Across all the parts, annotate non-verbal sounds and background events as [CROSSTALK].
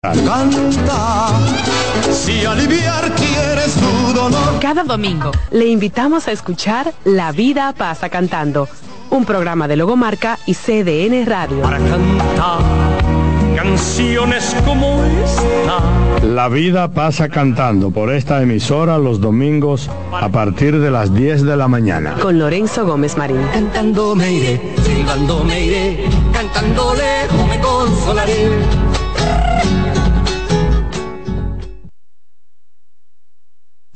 Canta, si aliviar quieres tu dolor. Cada domingo le invitamos a escuchar La Vida pasa cantando, un programa de Logomarca y CDN Radio. Para cantar canciones como esta. La vida pasa cantando por esta emisora los domingos a partir de las 10 de la mañana. Con Lorenzo Gómez Marín. Cantando me iré, silbando me iré, cantando lejos me consolaré.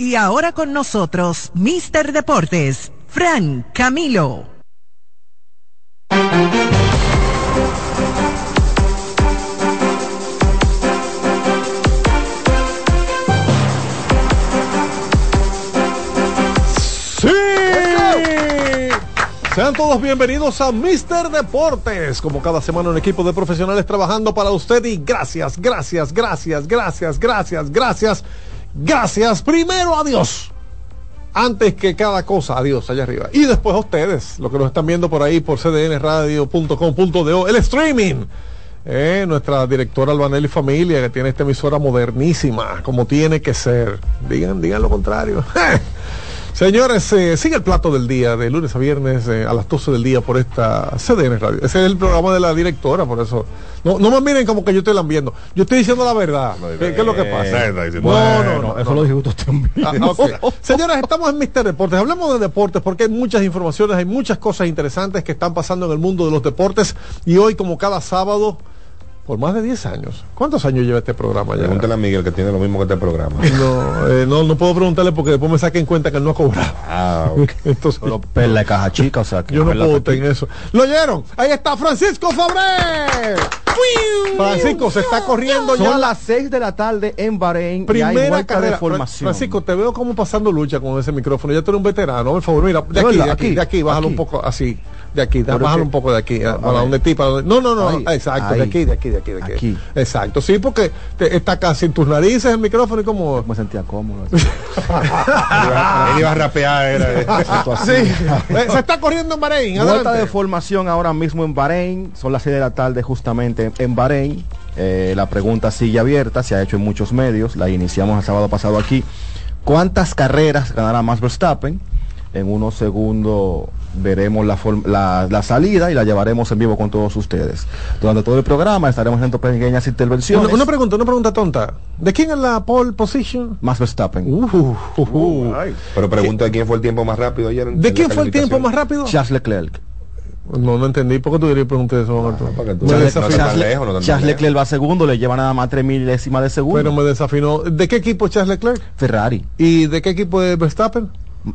Y ahora con nosotros, Mister Deportes, Fran Camilo. ¡Sí! Sean todos bienvenidos a Mister Deportes. Como cada semana un equipo de profesionales trabajando para usted y gracias, gracias, gracias, gracias, gracias, gracias, gracias. Primero a Dios. Antes que cada cosa, adiós allá arriba. Y después a ustedes, los que nos están viendo por ahí por cdnradio.com.do, el streaming. Eh, nuestra directora Albanelli Familia, que tiene esta emisora modernísima, como tiene que ser. Digan, digan lo contrario. [LAUGHS] Señores, eh, sigue el plato del día, de lunes a viernes eh, a las 12 del día por esta CDN Radio. Ese es el programa de la directora, por eso. No, no me miren como que yo estoy lambiendo. Yo estoy diciendo la verdad. ¿Qué, es lo que pasa? No, no, no. Eso lo dijo usted también. Ah, [LAUGHS] ok. Señores, estamos en Mister Deportes. Hablamos de deportes porque hay muchas informaciones, hay muchas cosas interesantes que están pasando en el mundo de los deportes. Y hoy, como cada sábado, por más de 10 años. ¿Cuántos años lleva este programa ya? Pregúntale a Miguel que tiene lo mismo que este programa. [LAUGHS] No, eh, no, no puedo preguntarle porque después me saquen cuenta que él no ha cobrado. Ah, ok. [LAUGHS] Entonces, Solo perla de caja chica, o sea que yo no puedo tener eso. ¿Lo oyeron? Ahí está Francisco Fabré. Francisco, se está corriendo ya Son la las 6 de la tarde en Bahrein y hay primera vuelta carrera. de formación. Francisco, te veo como pasando lucha con ese micrófono. Ya tú eres un veterano, por favor. Mira, de aquí, de aquí, Aquí, de aquí, bájalo aquí. un poco así. De aquí, bájalo que- un poco de aquí. a para donde ti, para donde- No, no, no. Ahí, exacto, de ahí. aquí, de aquí, de aquí, de aquí. Aquí. Exacto, sí, porque te- está casi en tus narices el micrófono y como. Me sentía cómodo. [LAUGHS] Él iba a rapear, era. Sí, [LAUGHS] Eh, se está corriendo en Bahrein. Vuelta de formación ahora mismo en Bahrein. Son las 6 de la tarde justamente en Bahrein. Eh, la pregunta sigue abierta, se ha hecho en muchos medios. La iniciamos el sábado pasado aquí. ¿Cuántas carreras ganará Max Verstappen? En unos segundos veremos la, la, la salida y la llevaremos en vivo con todos ustedes. Durante todo el programa estaremos haciendo pequeñas intervenciones. Una, una pregunta, una pregunta tonta. ¿De quién es la pole position? Max Verstappen. Uh, uh, uh. Pero pregunta quién fue el tiempo más rápido ayer. en- ¿De en quién fue el tiempo más rápido? Charles Leclerc. No, no entendí. ¿Por qué tú querías preguntar eso, tan Charles. Leclerc va segundo, le lleva nada más tres milésimas de segundo. Pero me desafinó. ¿De qué equipo es Charles Leclerc? Ferrari, ¿Y de qué equipo es Verstappen?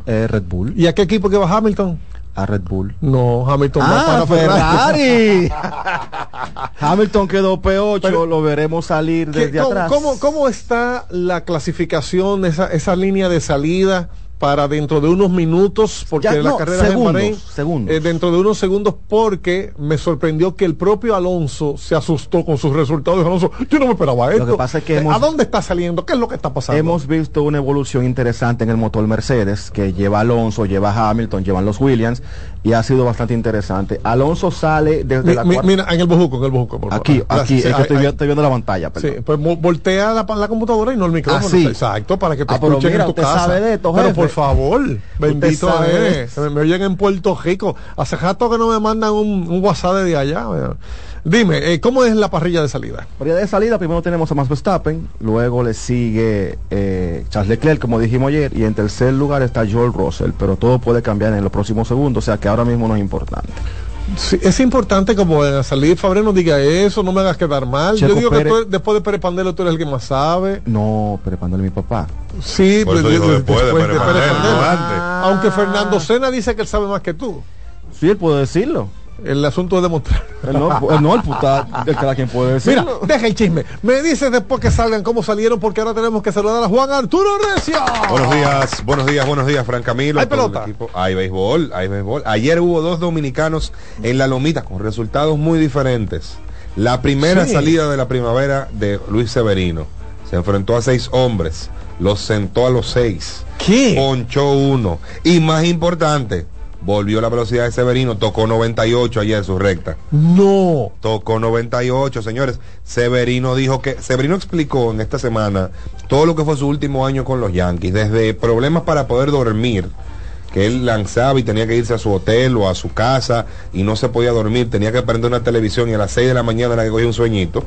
eh, Red Bull, ¿Y a qué equipo que va Hamilton? A Red Bull. No, Hamilton va Ah, para Ferrari. Ferrari. [LAUGHS] Hamilton quedó P8, Pero- lo veremos salir ¿Qué- desde cómo, atrás. cómo- cómo está la clasificación, esa, esa línea de salida para dentro de unos minutos? Porque Ya, la no, carrera es en segundos, Bahrein. segundos. Eh, dentro de unos segundos, porque me sorprendió que el propio Alonso se asustó con sus resultados. Alonso, yo no me esperaba esto. que pasa es que hemos- ¿A dónde está saliendo? ¿Qué es lo que está pasando? Hemos visto una evolución interesante en el motor Mercedes, que lleva Alonso, lleva Hamilton, llevan los Williams, y ha sido bastante interesante. Alonso sale desde Mi- la mi- cuarta- mira, en el bujuco, en el por favor. Aquí, Ah, aquí, sí, es que ahí- estoy, viendo la pantalla, Sí, perdón. pues mo- voltea la, la computadora y no el micrófono. Ah, sí. Exacto, para que te Ah, escuchen mira, en tu casa. sabe de esto, pero jefe. Por favor, bendito de eres. Me, me oyen en Puerto Rico. Hace rato que no me mandan un, un WhatsApp desde allá. Dime, eh, ¿cómo es la parrilla de salida? Por de salida, primero tenemos a Max Verstappen, luego le sigue eh, Charles Leclerc, como dijimos ayer, y en tercer lugar está Joel Russell, pero todo puede cambiar en los próximos segundos, o sea que ahora mismo no es importante. Sí, es importante como en la salida Fabre no diga eso, no me hagas quedar mal. Checo Yo digo Pérez. que tú- después de Pérez Pandelo tú eres el que más sabe. No, preparándole mi papá. Sí, de- después de Pérez Pandelo, Pandelo. Aunque Fernando Sena dice que él sabe más que tú. Sí, él puede decirlo. El asunto es demostrar. Él no, él no el puta, el cada quien puede Mira, decirlo. deja el chisme. Me dices después que salgan cómo salieron, porque ahora tenemos que saludar a Juan Arturo Recio. Buenos días, buenos días, buenos días, Fran Camilo. Hay el pelota. equipo. Hay béisbol, hay béisbol. Ayer hubo dos dominicanos en la lomita con resultados muy diferentes. La primera Sí. salida de la primavera de Luis Severino. Se enfrentó a seis hombres, los sentó a los seis. ¿Qué? Ponchó uno. Y más importante, volvió la velocidad de Severino, tocó 98 ayer su recta. No. Tocó 98, señores. Severino dijo que, Severino explicó en esta semana todo lo que fue su último año con los Yankees, desde problemas para poder dormir, que él lanzaba y tenía que irse a su hotel o a su casa y no se podía dormir, tenía que prender una televisión y a las 6 de la mañana era que cogía un sueñito.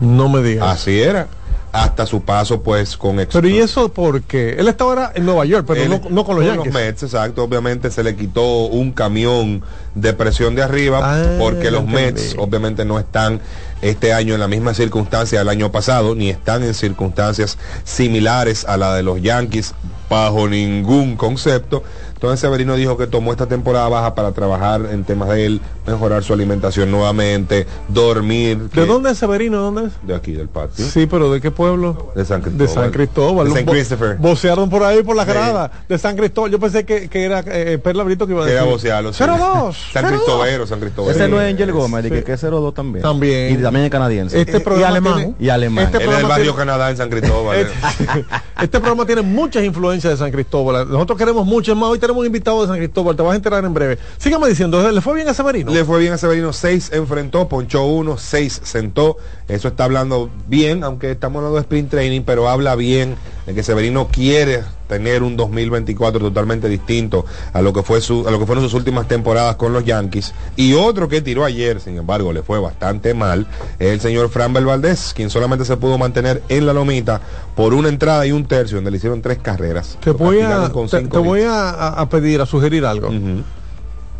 No me digas. Así era. Hasta su paso pues con Pero y eso porque él estaba ahora en Nueva York, pero Él- no, no con los Yankees. Mets, exacto. Obviamente se le quitó un camión de presión de arriba Ah, porque los entendí. Mets obviamente no están este año en la misma circunstancia del año pasado, ni están en circunstancias similares a la de los Yankees bajo ningún concepto. Entonces Severino dijo que tomó esta temporada baja para trabajar en temas de él, mejorar su alimentación nuevamente, dormir. ¿De que- dónde es Severino? ¿Dónde es? De aquí, del patio. Sí, pero ¿de qué pueblo? De San Cristóbal. De San Cristóbal. De San Bo- Christopher. Vocearon por ahí por la Sí. grada. De San Cristóbal. Yo pensé que, que era eh, Perla Brito que iba a Que decir. era vocearlo, sí. 02. San 02. Cristóbero, San Cristóbalo. Ese no es Angel Gómez, Sí. que, que es 02 también. También. Y también es canadiense. Este y, programa alemán. tiene- y alemán. Este Él es del barrio tiene- Canadá en San Cristóbal. eh. [LAUGHS] Este, este programa tiene muchas influencias de San Cristóbal. Nosotros queremos mucho más. Hoy tenemos un invitado de San Cristóbal. Te vas a enterar en breve. Sígame diciendo, ¿le fue bien a Severino? Le fue bien a Severino, 6 enfrentó, ponchó uno, 6 sentó. Eso está hablando bien, aunque estamos hablando de sprint training, pero habla bien de que Severino quiere tener un 2024 totalmente distinto a lo que fue su, a lo que fueron sus últimas temporadas con los Yankees. Y otro que tiró ayer, sin embargo, le fue bastante mal, es el señor Fran Valdés, quien solamente se pudo mantener en la lomita por una entrada y un tercio, donde le hicieron tres carreras. Te voy, a, te, te voy a, pedir, a sugerir algo. Ujú.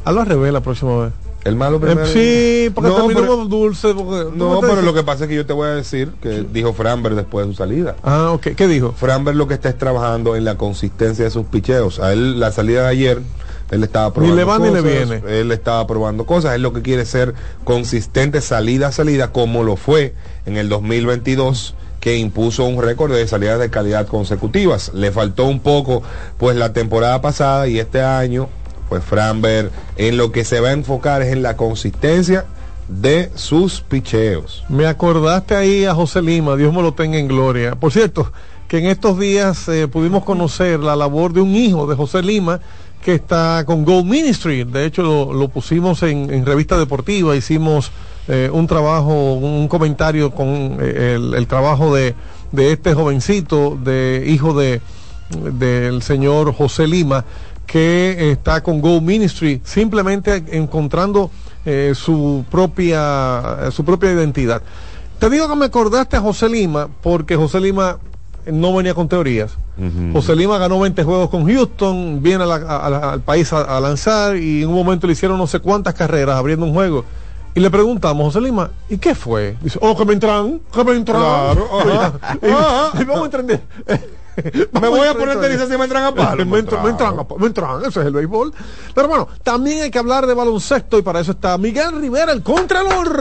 Hazlo al revés la próxima vez. El malo Eh, primero. sí, porque No, terminamos pero- dulce. porque- No, ¿cómo te pero lo que pasa es que yo te voy a decir que dijo Framber después de su salida. Ah, ok. ¿Qué dijo? Framber lo que está es trabajando en la consistencia de sus picheos. A él, la salida de ayer, él estaba probando le va ni le cosas, viene. Él estaba probando cosas. Él lo que quiere es ser consistente salida a salida, como lo fue en el 2022 que impuso un récord de salidas de calidad consecutivas. Le faltó un poco, pues, la temporada pasada y este año, pues, Framber en lo que se va a enfocar es en la consistencia de sus picheos. Me acordaste ahí a José Lima, Dios me lo tenga en gloria. Por cierto, que en estos días eh, pudimos conocer la labor de un hijo de José Lima que está con Gold Ministry. De hecho, lo, pusimos en, revista deportiva, hicimos eh, un trabajo, un comentario con eh, el, el trabajo de, de este jovencito, de hijo de del señor José Lima, que está con Go Ministry, simplemente encontrando eh, su propia su propia identidad. Te digo que me acordaste a José Lima, porque José Lima no venía con teorías. José Lima ganó 20 juegos con Houston, viene a la- a la- al país a, a lanzar y en un momento le hicieron no sé cuántas carreras abriendo un juego. Y le preguntamos, José Lima, ¿y qué fue? Dice, oh, que me entran, que me entran. Claro, [LAUGHS] ajá, y, ajá. y vamos a entender. [LAUGHS] Me voy a poner tenis si me entran a palo. [LAUGHS] Me entran, me entran, me entran, eso es el béisbol. Pero bueno, también hay que hablar de baloncesto y para eso está Miguel Rivera, el Contralor.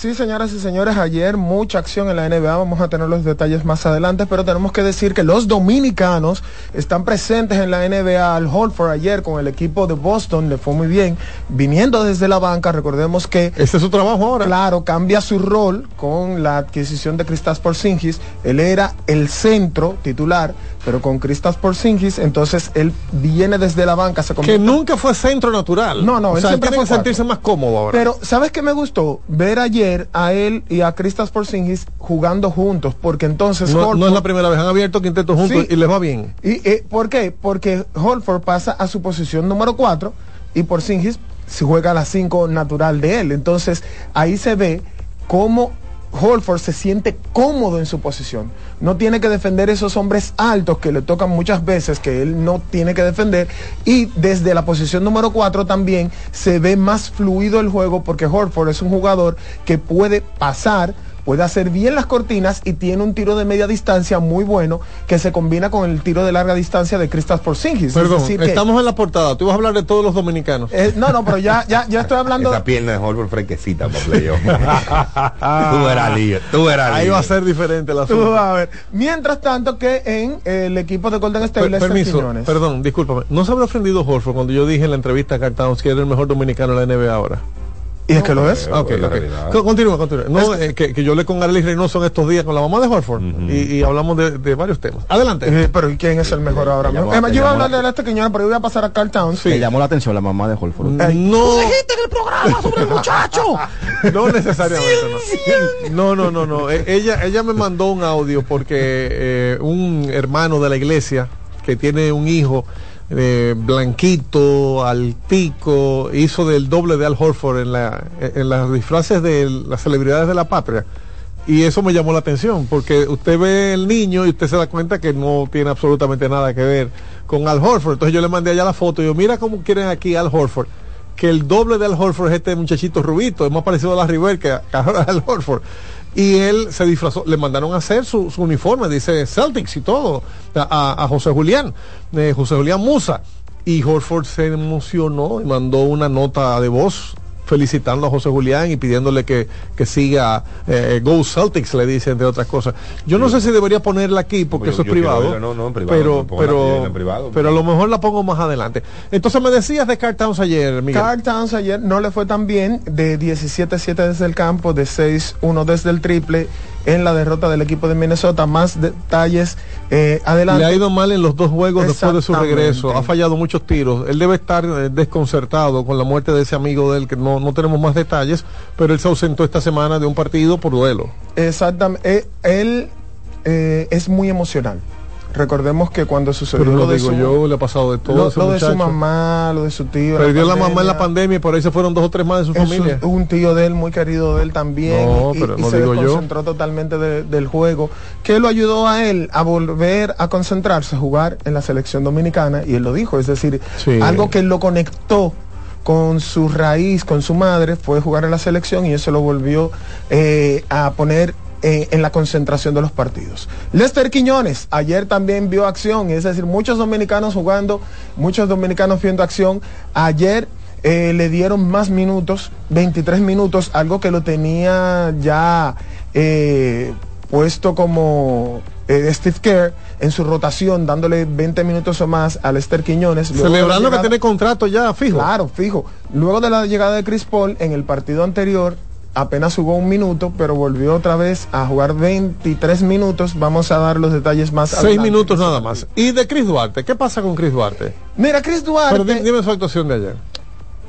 Sí, señoras y señores, ayer mucha acción en la NBA, vamos a tener los detalles más adelante, pero tenemos que decir que los dominicanos están presentes en la NBA. Al Holford ayer con el equipo de Boston le fue muy bien, viniendo desde la banca, recordemos que Ese es su trabajo ahora. Claro, cambia su rol con la adquisición de Kristaps Porzingis. Él era el centro titular, pero con Kristaps Porzingis, entonces él viene desde la banca, se Que nunca fue centro natural. No, no, o él sea, siempre tiene fue que sentirse más cómodo ahora. Pero, ¿sabes qué me gustó? Ver ayer a él y a Kristaps Porzingis jugando juntos, porque entonces no, no Horford- es la primera vez, han abierto quintetos juntos Sí. y les va bien. ¿Y eh, por qué? Porque Holford pasa a su posición número 4 y Porzingis se juega a la 5 natural de él. Entonces, ahí se ve cómo Holford se siente cómodo en su posición. No tiene que defender esos hombres altos que le tocan muchas veces, que él no tiene que defender. Y desde la posición número 4 también se ve más fluido el juego porque Holford es un jugador que puede pasar puede hacer bien las cortinas y tiene un tiro de media distancia muy bueno que se combina con el tiro de larga distancia de Kristaps Porzingis. Perdón, es decir que- estamos en la portada. Tú vas a hablar de todos los dominicanos. eh, no, no, pero ya, ya, ya estoy hablando. Esa pierna de Holford fresquecita para playoff. [LAUGHS] tú verás lío, tú verás Ahí va a ser diferente la Tú vas a ver. Mientras tanto que en eh, el equipo de Golden State Per- permiso, Quiñones. perdón, discúlpame. ¿No se habrá ofendido Horford cuando yo dije en la entrevista a Carl Towns que era el mejor dominicano de la NBA ahora? Y es que lo es. Ah, ok, la ok. Continúa, continúa. No, eh, que, que yo le con Arely Reynoso en estos días con la mamá de Horford y, y hablamos de, de varios temas. Adelante. Eh, pero ¿y quién es el mejor ahora mismo? te yo iba a hablar la- de esta Quiñones, pero yo voy a pasar a Carl Towns. Me llamó la atención la mamá de Holford. no, dijiste en el programa sobre el [LAUGHS] muchacho. no necesariamente. No, no, no, no. no. Eh, Ella, ella me mandó un audio porque eh, un hermano de la iglesia que tiene un hijo eh, blanquito, altico, hizo del doble de Al Horford en, la, en las disfraces de las celebridades de la patria. Y eso me llamó la atención, porque usted ve el niño y usted se da cuenta que no tiene absolutamente nada que ver con Al Horford. Entonces yo le mandé allá la foto y yo, mira cómo quieren aquí Al Horford. Que el doble de Al Horford es este muchachito rubito, es más parecido a la River que a [LAUGHS] Al Horford. Y él se disfrazó, le mandaron a hacer su, uniforme, dice Celtics y todo, a José Julián, eh, José Julián Musa. Y Horford se emocionó y mandó una nota de voz felicitando a José Julián y pidiéndole que, que siga eh, Go Celtics, le dice, entre otras cosas. Yo no sé si debería ponerla aquí porque Yo- eso es privado. verla, no, no, en privado, pero, pero, en privado. pero a lo mejor la pongo más adelante. Entonces me decías de Carl Towns ayer, Miguel. Carl Towns ayer no le fue tan bien, de 17-7 desde el campo, de 6-1 desde el triple en la derrota del equipo de Minnesota. Más detalles eh, adelante. Le ha ido mal en los dos juegos después de su regreso. Ha fallado muchos tiros. Él debe estar eh, desconcertado con la muerte de ese amigo de él, que no, no tenemos más detalles, pero él se ausentó esta semana de un partido por duelo. Exactamente. Eh, él es muy emocional. Recordemos que cuando sucedió Pero lo lo de digo su, yo, le ha pasado de todo. lo, de su mamá, lo de su tío. Perdió la mamá en la pandemia. y por ahí se fueron dos o tres más de su familia. un, un tío de él, muy querido de él también, No, y, pero y no se digo desconcentró totalmente de- del juego, que lo ayudó a él a volver a concentrarse, a jugar en la selección dominicana, y él lo dijo, es decir, Sí. algo que lo conectó con su raíz, con su madre, fue jugar en la selección y eso lo volvió eh, a poner en la concentración de los partidos. Lester Quiñones ayer también vio acción, es decir, muchos dominicanos jugando, muchos dominicanos viendo acción. Ayer eh, le dieron más minutos, 23 minutos, algo que lo tenía ya eh, puesto como eh, Steve Kerr en su rotación, dándole 20 minutos o más a Lester Quiñones. Celebrando que tiene contrato ya fijo. Claro, fijo. Luego de la llegada de Chris Paul en el partido anterior, apenas jugó un minuto, pero volvió otra vez a jugar 23 minutos. Vamos a dar los detalles más Seis adelante. minutos nada más. Y de Chris Duarte, ¿qué pasa con Chris Duarte? Mira, Chris Pero Duarte, di- dime su actuación de ayer.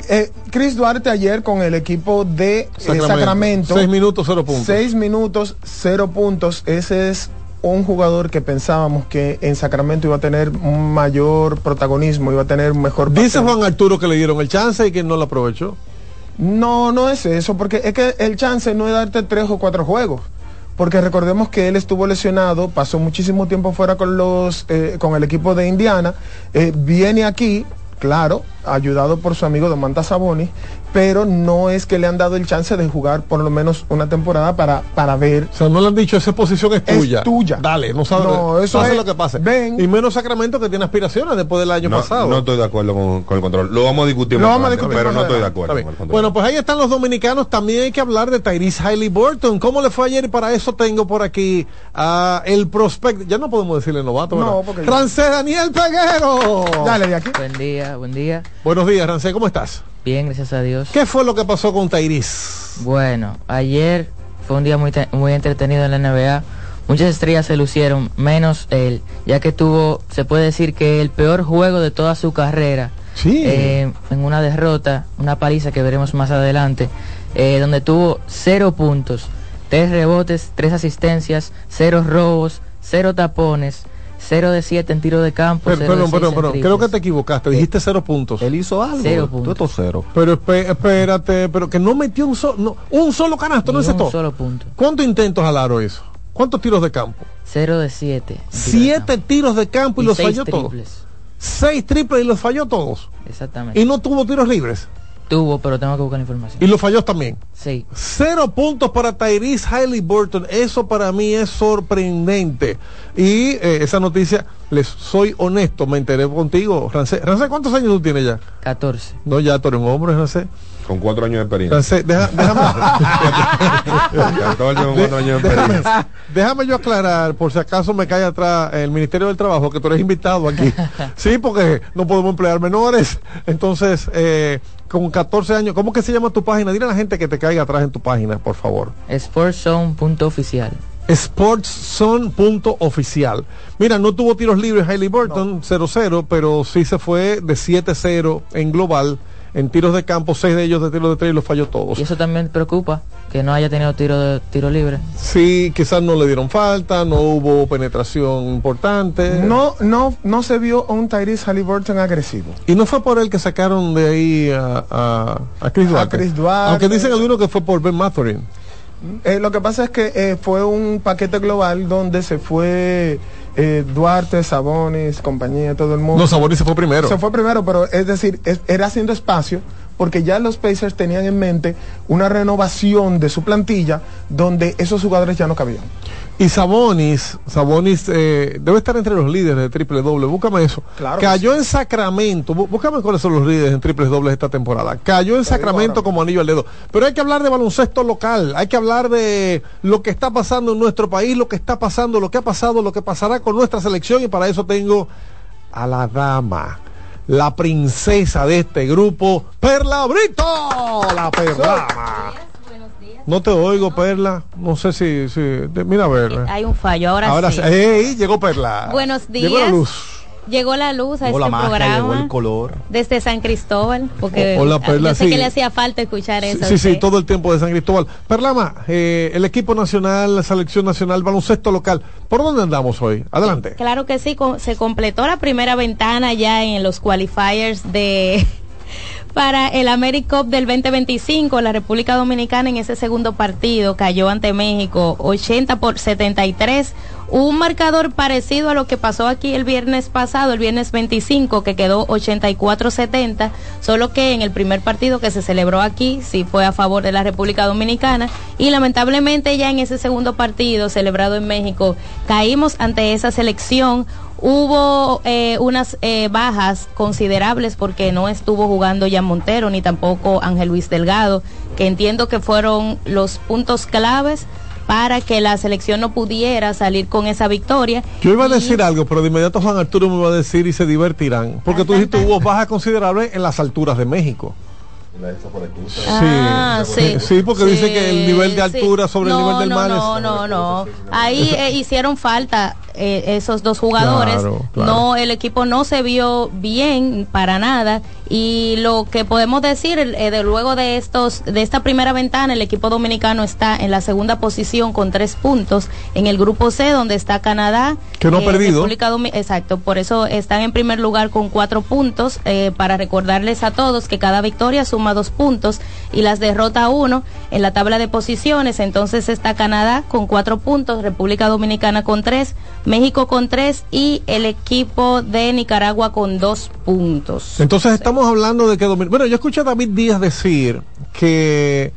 eh, Chris Duarte ayer con el equipo de eh, Sacramento. Seis minutos, cero puntos. Seis minutos, cero puntos. Ese es un jugador que pensábamos que en Sacramento iba a tener un mayor protagonismo, iba a tener un mejor Dice papel. Juan Arturo que le dieron el chance y que no lo aprovechó. No, no es eso, porque es que el chance no es darte tres o cuatro juegos. Porque recordemos que él estuvo lesionado, pasó muchísimo tiempo fuera con los eh, con el equipo de Indiana, eh, viene aquí, claro, ayudado por su amigo Domantas Sabonis, pero no es que le han dado el chance de jugar por lo menos una temporada para, para ver. O sea, no le han dicho, esa posición es Es tuya. tuya. Dale, no sabes. No, eso pase es- lo que pase. ven. Y menos Sacramento que tiene aspiraciones después del año No, pasado. no estoy de acuerdo con, con el control. Lo vamos a discutir Lo más vamos a discutir pero no estoy de acuerdo con el control. Bueno, pues ahí están los dominicanos. También hay que hablar de Tyrese Hailey Burton. ¿Cómo le fue ayer? Y para eso tengo por aquí a el prospecto. Ya no podemos decirle novato, No, porque Rancé Daniel Peguero. Dale de aquí. Buen día, buen día. Buenos días, Rancé. ¿Cómo estás? Bien, gracias a Dios. ¿Qué fue lo que pasó con Tyrese? Bueno, ayer fue un día muy, muy entretenido en la NBA. Muchas estrellas se lucieron, menos él, ya que tuvo, se puede decir que el peor juego de toda su carrera. Sí. eh, en una derrota, una paliza que veremos más adelante, eh, donde tuvo cero puntos, tres rebotes, tres asistencias, cero robos, cero tapones, cero de siete en tiro de campo. Pero, cero de perdón, perdón, perdón. Creo que te equivocaste. Dijiste cero puntos. Él hizo algo. Cero Tú puntos. estos cero. Pero espérate, pero que no metió un solo, no, un solo canasto, no Ni es un todo. solo punto. ¿Cuántos intentos al aro hizo? ¿Cuántos tiros de campo? Cero de siete. en tiro de Siete campo. tiros de campo y, Y los seis falló todos. triples. Seis triples y los falló todos. Exactamente. Y no tuvo tiros libres. Tuvo, pero tengo que buscar la información. Y los falló también. Sí. Cero puntos para Tyrese Hailey Burton. Eso para mí es sorprendente. Y eh, esa noticia, les soy honesto, me enteré contigo, Rancé. Rancé, ¿cuántos años tú tienes ya? 14. No, ya tú eres un hombre, Rancé. Con cuatro años de experiencia. Entonces, deja- déjame, [LAUGHS] 14 con cuatro años de déjame, experiencia. déjame yo aclarar, por si acaso me cae atrás el Ministerio del Trabajo, que tú eres invitado aquí. [LAUGHS] Sí, porque no podemos emplear menores. Entonces, eh, con 14 años, ¿cómo que se llama tu página? Dile a la gente que te caiga atrás en tu página, por favor. Sportzone.oficial. Sportszone.oficial. Mira, no tuvo tiros libres Hailey Burton, 0-0, pero sí se fue de 7-0 en global. En tiros de campo, seis de ellos de tiros de tres y los falló todos. Y eso también preocupa, que no haya tenido tiro, de, tiro libre. Sí, quizás no le dieron falta, no hubo penetración importante. No, no, no se vio a un Tyrese Halliburton agresivo. Y no fue por él que sacaron de ahí a, a, a Chris A Duarte. Chris Duarte. Aunque dicen algunos que fue por Ben Mathurin. Eh, lo que pasa es que eh, fue un paquete global donde se fue eh, Duarte, Sabonis, compañía, todo el mundo. No, Sabonis se fue primero. Se fue primero, pero es decir, es- era haciendo espacio porque ya los Pacers tenían en mente una renovación de su plantilla donde esos jugadores ya no cabían. Y Sabonis, Sabonis eh, debe estar entre los líderes de triple doble. Búscame eso. Claro Cayó en Sacramento. Bú- Búscame cuáles son los líderes en triples dobles esta temporada. Cayó en Sacramento como anillo al dedo. Pero hay que hablar de baloncesto local. Hay que hablar de lo que está pasando en nuestro país, lo que está pasando, lo que ha pasado, lo que pasará con nuestra selección. Y para eso tengo a la dama. La princesa de este grupo, Perla Brito, la Perla. No te oigo, Perla. No sé si, si de- mira a ver. Hay un fallo, ahora, Ahora sí. ¡Ey! Llegó Perla. Buenos Llegó la días. luz. Llegó la luz a Llegó este la magia, programa llegó el color. desde San Cristóbal, porque O- hola, ah, Perla, yo sé sí. que le hacía falta escuchar Sí, eso. sí, sí, todo el tiempo de San Cristóbal. Perlama, eh, el equipo nacional, la selección nacional, baloncesto local. ¿Por dónde andamos hoy? Adelante. Claro que sí, co- se completó la primera ventana ya en los qualifiers de para el AmeriCup del 2025. La República Dominicana en ese segundo partido cayó ante México 80 por 73. Un marcador parecido a lo que pasó aquí el viernes pasado, el viernes 25, que quedó 84-70, solo que en el primer partido que se celebró aquí sí fue a favor de la República Dominicana y lamentablemente ya en ese segundo partido celebrado en México caímos ante esa selección Hubo eh, unas eh, bajas considerables porque no estuvo jugando Jan Montero ni tampoco Ángel Luis Delgado, que entiendo que fueron los puntos claves para que la selección no pudiera salir con esa victoria. Yo iba a Y- decir algo, pero de inmediato Juan Arturo me va a decir y se divertirán. Porque tú dijiste [LAUGHS] hubo bajas considerables en las alturas de México. Ah, Sí, sí. sí, porque dice que el nivel de sí. altura sobre el No, nivel del no, mar es- No, no, no. Ahí eh, [LAUGHS] hicieron falta eh, esos dos jugadores. Claro, claro. No, el equipo no se vio bien para nada. Y lo que podemos decir, eh, de luego de estos, de esta primera ventana, el equipo dominicano está en la segunda posición con tres puntos en el grupo C, donde está Canadá. Que no ha perdido. República Domi- Exacto, por eso están en primer lugar con cuatro puntos, eh, para recordarles a todos que cada victoria suma dos puntos y las derrota uno en la tabla de posiciones. Entonces está Canadá con cuatro puntos, República Dominicana con tres, México con tres y el equipo de Nicaragua con dos puntos. Entonces estamos hablando de que Bueno, yo escuché a David Díaz decir que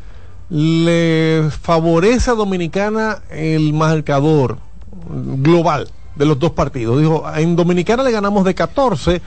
le favorece a Dominicana el marcador global de los dos partidos. Dijo, en Dominicana le ganamos de 14,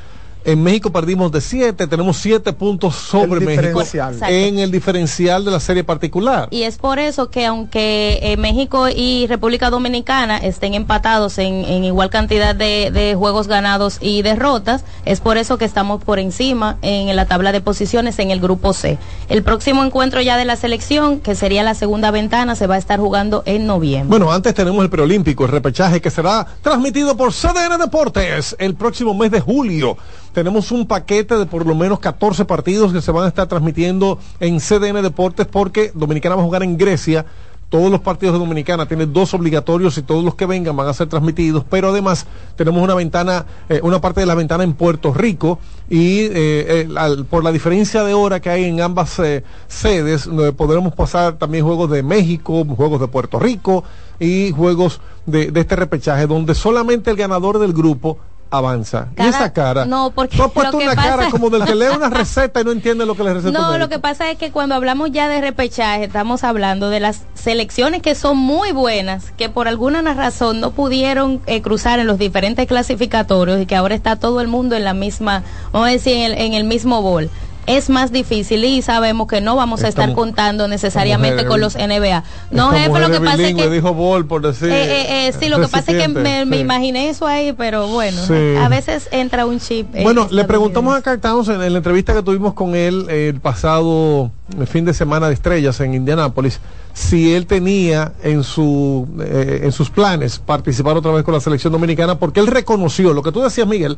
en México perdimos de 7, tenemos 7 puntos sobre México. Exacto. en el diferencial de la serie particular. Y es por eso que aunque eh, México y República Dominicana estén empatados en, en igual cantidad de, de juegos ganados y derrotas, es por eso que estamos por encima en la tabla de posiciones en el grupo C. El próximo encuentro ya de la selección, que sería la segunda ventana, se va a estar jugando en noviembre. Bueno, antes tenemos el preolímpico, el repechaje que será transmitido por CDN Deportes el próximo mes de julio. Tenemos un paquete de por lo menos 14 partidos que se van a estar transmitiendo en CDN Deportes porque Dominicana va a jugar en Grecia. Todos los partidos de Dominicana tienen dos obligatorios y todos los que vengan van a ser transmitidos, pero además tenemos una ventana, eh, una parte de la ventana en Puerto Rico y eh, eh, por la diferencia de hora que hay en ambas sedes, podremos pasar también juegos de México, juegos de Puerto Rico y juegos de este repechaje donde solamente el ganador del grupo avanza. y esa cara, no, porque tú has [LAUGHS] puesto una pasa- cara como del que lee una [LAUGHS] receta y no entiende lo que le receta. No, lo que pasa es que cuando hablamos ya de repechaje, estamos hablando de las selecciones que son muy buenas, que por alguna razón no pudieron eh, cruzar en los diferentes clasificatorios y que ahora está todo el mundo en la misma, vamos a decir, en el, en el mismo bol. Es más difícil y sabemos que no vamos a Esta estar contando necesariamente mujer- con los NBA. No, jefe, lo que pasa es que... dijo Ball por decir. Eh, eh, eh, sí, lo que pasa es que me, recipiente, me sí. imaginé eso ahí, pero bueno, Sí. a veces entra un chip. eh, Bueno, le preguntamos a Carl Townsend en la entrevista que tuvimos con él el pasado fin de semana de estrellas en Indianápolis si él tenía en su eh, en sus planes participar otra vez con la selección dominicana porque él reconoció lo que tú decías Miguel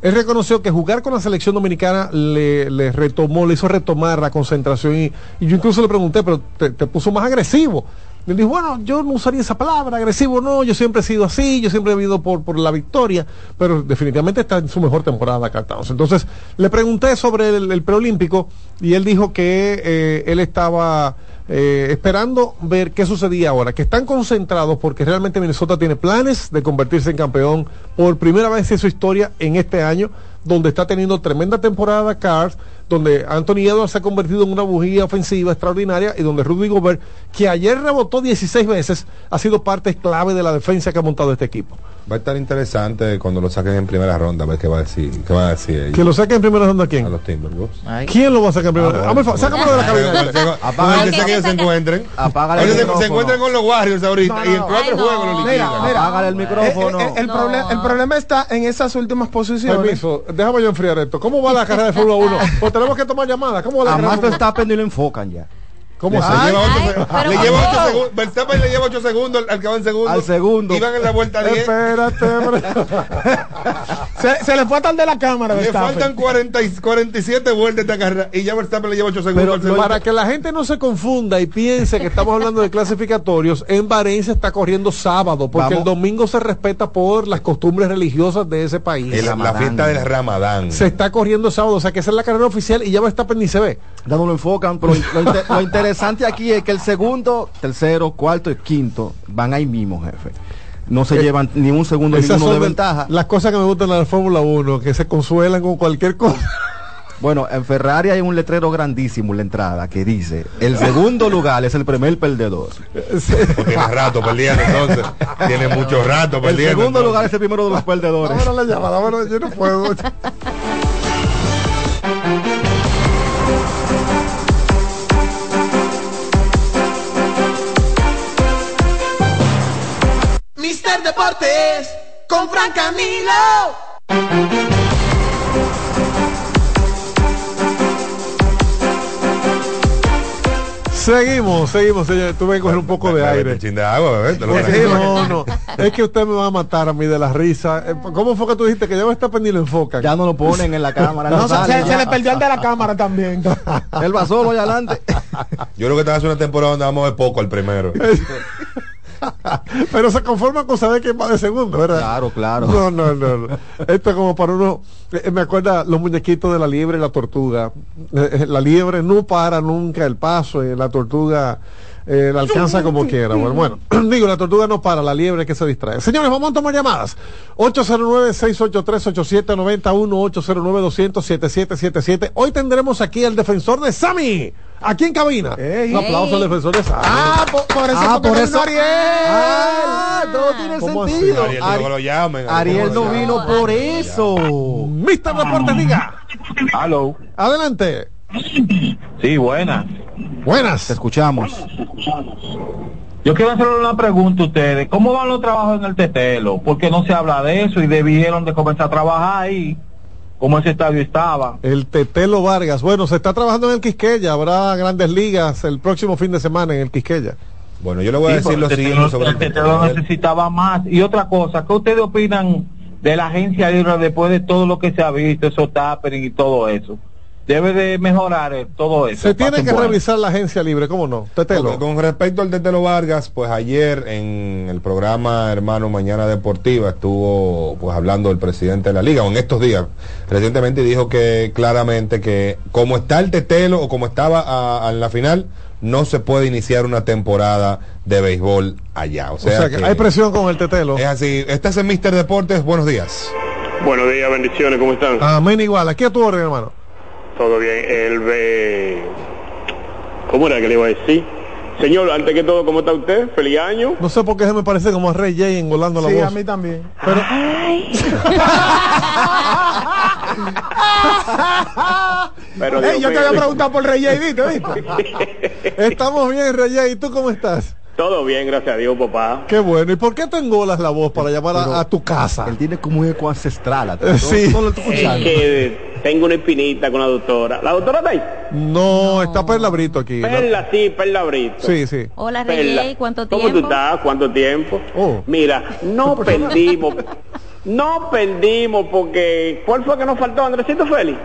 él reconoció que jugar con la selección dominicana le, retomó, le hizo retomar la concentración y, yo incluso le pregunté, pero te, puso más agresivo. Él dijo, bueno, yo no usaría esa palabra, agresivo no, yo siempre he sido así, yo siempre he vivido por, la victoria, pero definitivamente está en su mejor temporada Carl. Entonces, le pregunté sobre el, el preolímpico y él dijo que eh, él estaba eh, esperando ver qué sucedía ahora, que están concentrados porque realmente Minnesota tiene planes de convertirse en campeón por primera vez en su historia en este año, donde está teniendo tremenda temporada Cars, donde Anthony Edwards se ha convertido en una bujía ofensiva extraordinaria y donde Rudy Gobert, que ayer rebotó 16 veces, ha sido parte clave de la defensa que ha montado este equipo. Va a estar interesante cuando lo saquen en primera ronda, a ver qué va a decir, qué va a decir ellos. ¿Que lo saque en primera ronda quién? A los Timberwolves. ¿Quién lo va a sacar en primera Ah, ronda? Favor, sácamelo de la cabina. Apaga Donde el sea que ellos se encuentren. Apágale Ellos el se, se micrófono. encuentran con los Warriors ahorita y en cuatro juegos lo liquidan. Mira, mira. Apágale el micrófono. Eh, eh, el, problema, el problema está en esas últimas posiciones. Permiso, déjame yo enfriar esto. ¿Cómo va la carrera de Fórmula [LAUGHS] 1? Pues tenemos que tomar llamadas. ¿Cómo va la A carrera Verstappen ni lo enfocan ya. ¿Cómo se lleva ocho ay, seg- pero le lleva ¿cómo? ocho segundos. Verstappen le lleva 8 segundos al- que va en segundo. Al segundo. Y van en la vuelta 10. Espérate, [LAUGHS] Se, se le fue tal de la cámara. Le Verstappen. faltan 40 y 47 vueltas de esta carrera y ya Verstappen le lleva 8 segundos. Pero al segundo. Para que la gente no se confunda y piense que estamos hablando de clasificatorios, en Bahrein se está corriendo sábado, porque Vamos. el domingo se respeta por las costumbres religiosas de ese país. El- la fiesta del Ramadán. Se está corriendo sábado, o sea que esa es la carrera oficial y ya a estar ni se ve. Ya no lo enfocan, pero lo, inte- lo interesante aquí es que el segundo, tercero, cuarto y quinto van ahí mismo, jefe. No se Eh, llevan ni un segundo ninguno de ventaja. las cosas que me gustan de la Fórmula 1, que se consuelan con cualquier cosa. Bueno, en Ferrari hay un letrero grandísimo en la entrada que dice, el segundo lugar es el primer perdedor. Pues tiene rato perdiendo entonces. Tiene mucho rato El perdiendo. segundo entonces. lugar es el primero de los perdedores. Ahora la llamada, bueno, yo no puedo. [LAUGHS] Mister Deportes con Fran Camilo. Seguimos, seguimos, señor. Tuve que coger un poco de aire. un chin de agua, bebé, te lo Sí, tranquilo. no, no. Es que usted me va a matar a mí de la risa. Eh, ¿Cómo fue que tú dijiste que ya me está pendiendo enfoca? Ya no lo ponen en la cámara. No, no se, sale se- se ya. le perdió el de la cámara también. Él va solo allá adelante. Yo creo que esta va a ser una temporada donde vamos de poco al primero. [LAUGHS] [LAUGHS] Pero se conforma con saber que va de segundo, ¿verdad? Claro, claro. No, no, no. no. Esto es como para uno. eh, me acuerda los muñequitos de la liebre y la tortuga. Eh, eh, la liebre no para nunca el paso y la tortuga eh, la alcanza como quiera. Bueno, bueno, [CLEARS THROAT] digo, la tortuga no para, la liebre que se distrae. Señores, vamos a tomar llamadas. 809-683-8791, 809-200-7777. Hoy tendremos aquí al defensor de Sami. Aquí en cabina. Ey. Un aplauso al defensor de Sami. ah, por, por eso. Ah, por no eso. Ariel. Ah, todo tiene ¿Cómo así? sentido. Ariel, Ari- que lo llamen. Ariel no ¿cómo se vino por eso. Mister Deportes, diga. Aló. Adelante. Sí, buena. Buenas. Te escuchamos. Yo quiero hacerle una pregunta a ustedes. ¿Cómo van los trabajos en el Tetelo? Porque no se habla de eso y debieron de comenzar a trabajar ahí, como ese estadio estaba. El Tetelo Vargas. Bueno, se está trabajando en el Quisqueya. Habrá grandes ligas el próximo fin de semana en el Quisqueya. Bueno, yo le voy a Sí, decir lo siguiente Tetelo- sobre el Tetelo necesitaba más. Y otra cosa, ¿qué ustedes opinan de la agencia libre después de todo lo que se ha visto, esos tappering y todo eso? Debe de mejorar eh, todo eso. Se tiene que revisar la agencia libre, ¿cómo no? Tetelo. Ok, Con respecto al Tetelo Vargas, pues ayer en el programa Hermano Mañana Deportiva estuvo pues hablando el presidente de la liga, o en estos días, recientemente dijo que claramente que como está el Tetelo o como estaba a- a- en la final, no se puede iniciar una temporada de béisbol allá. O O sea, sea, que hay presión con el Tetelo. es así. Estás en Mister Deportes, buenos días. Buenos días, bendiciones, ¿cómo están? Amén igual. Aquí a tu orden, hermano. Todo bien. El, eh, ¿Cómo era que le iba a decir? Señor, antes que todo, ¿cómo está usted? Feliz año. No sé por qué se me parece como a Rey J engolando la Sí, voz. a mí también. Pero, [LAUGHS] Pero yo te mío. había preguntado por Rey J, ¿viste? ¿viste? estamos bien, Rey J. ¿Y tú cómo estás? Todo bien, gracias a Dios, papá. Qué bueno. ¿Y por qué te engolas la voz para llamar a, a tu casa? Él tiene como un eco ancestral. atrás. [LAUGHS] Sí. No, no Es que tengo una espinita con la doctora. ¿La doctora está ahí? No, está Perla Brito aquí. Perla, sí, Perla Brito. Sí, sí. Hola. Rey, ¿cuánto ¿Cómo tiempo? tú estás? ¿Cuánto tiempo? Oh. Mira, no [LAUGHS] perdimos. No perdimos porque... ¿Cuál fue que nos faltó, Andresito Félix?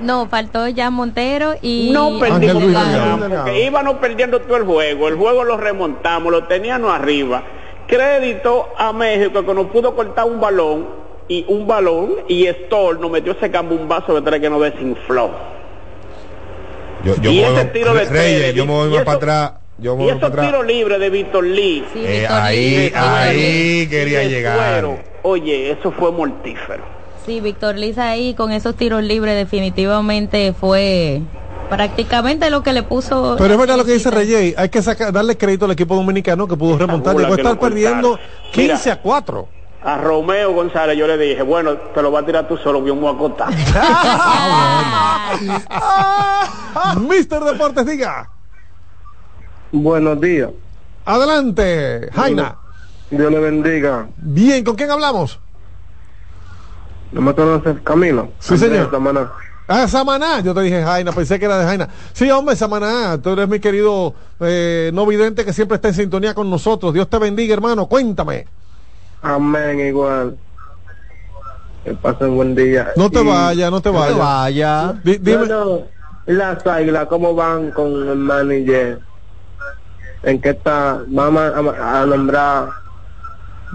No, faltó ya Montero y... No perdimos nada, íbamos perdiendo todo el juego. El juego lo remontamos, lo teníamos arriba. Crédito a México que nos pudo cortar un balón y un balón y Stoll nos metió ese cambumbazo de tres que nos desinfló. Yo, yo Y ese tiro de Reyes, tres, yo me voy más para atrás. Yo me Y esos tiros libres de Víctor Lee. Sí, Eh, Víctor ahí, Lee, ahí quería llegar. Oye, eso fue mortífero. Sí, Víctor Liz ahí con esos tiros libres definitivamente fue prácticamente lo que le puso... Pero es verdad lo que dice Rey J. Hay que sacar, darle crédito al equipo dominicano que pudo remontar. Llegó a que estar perdiendo 15 Mira. a 4. A Romeo González yo le dije, bueno, te lo va a tirar tú solo, bien muy acotado. [LAUGHS] Mister Deportes, diga. Buenos días. Adelante, Jaina. Dios le bendiga. Bien, ¿con quién hablamos? ¿No me conoces, Camilo? Sí, Andrés señor. Samaná. Ah, Samaná. Yo te dije Jaina, pensé que era de Jaina. Sí, hombre, Samaná. Tú eres mi querido eh, no vidente que siempre está en sintonía con nosotros. Dios te bendiga, hermano. Cuéntame. Amén, igual. Que pasen buen día. No te Y- vayas, no te No te vayas. vaya. Di- dime. No, no. ¿Y las águilas cómo van con el manager? ¿En qué está? Vamos a, a nombrar.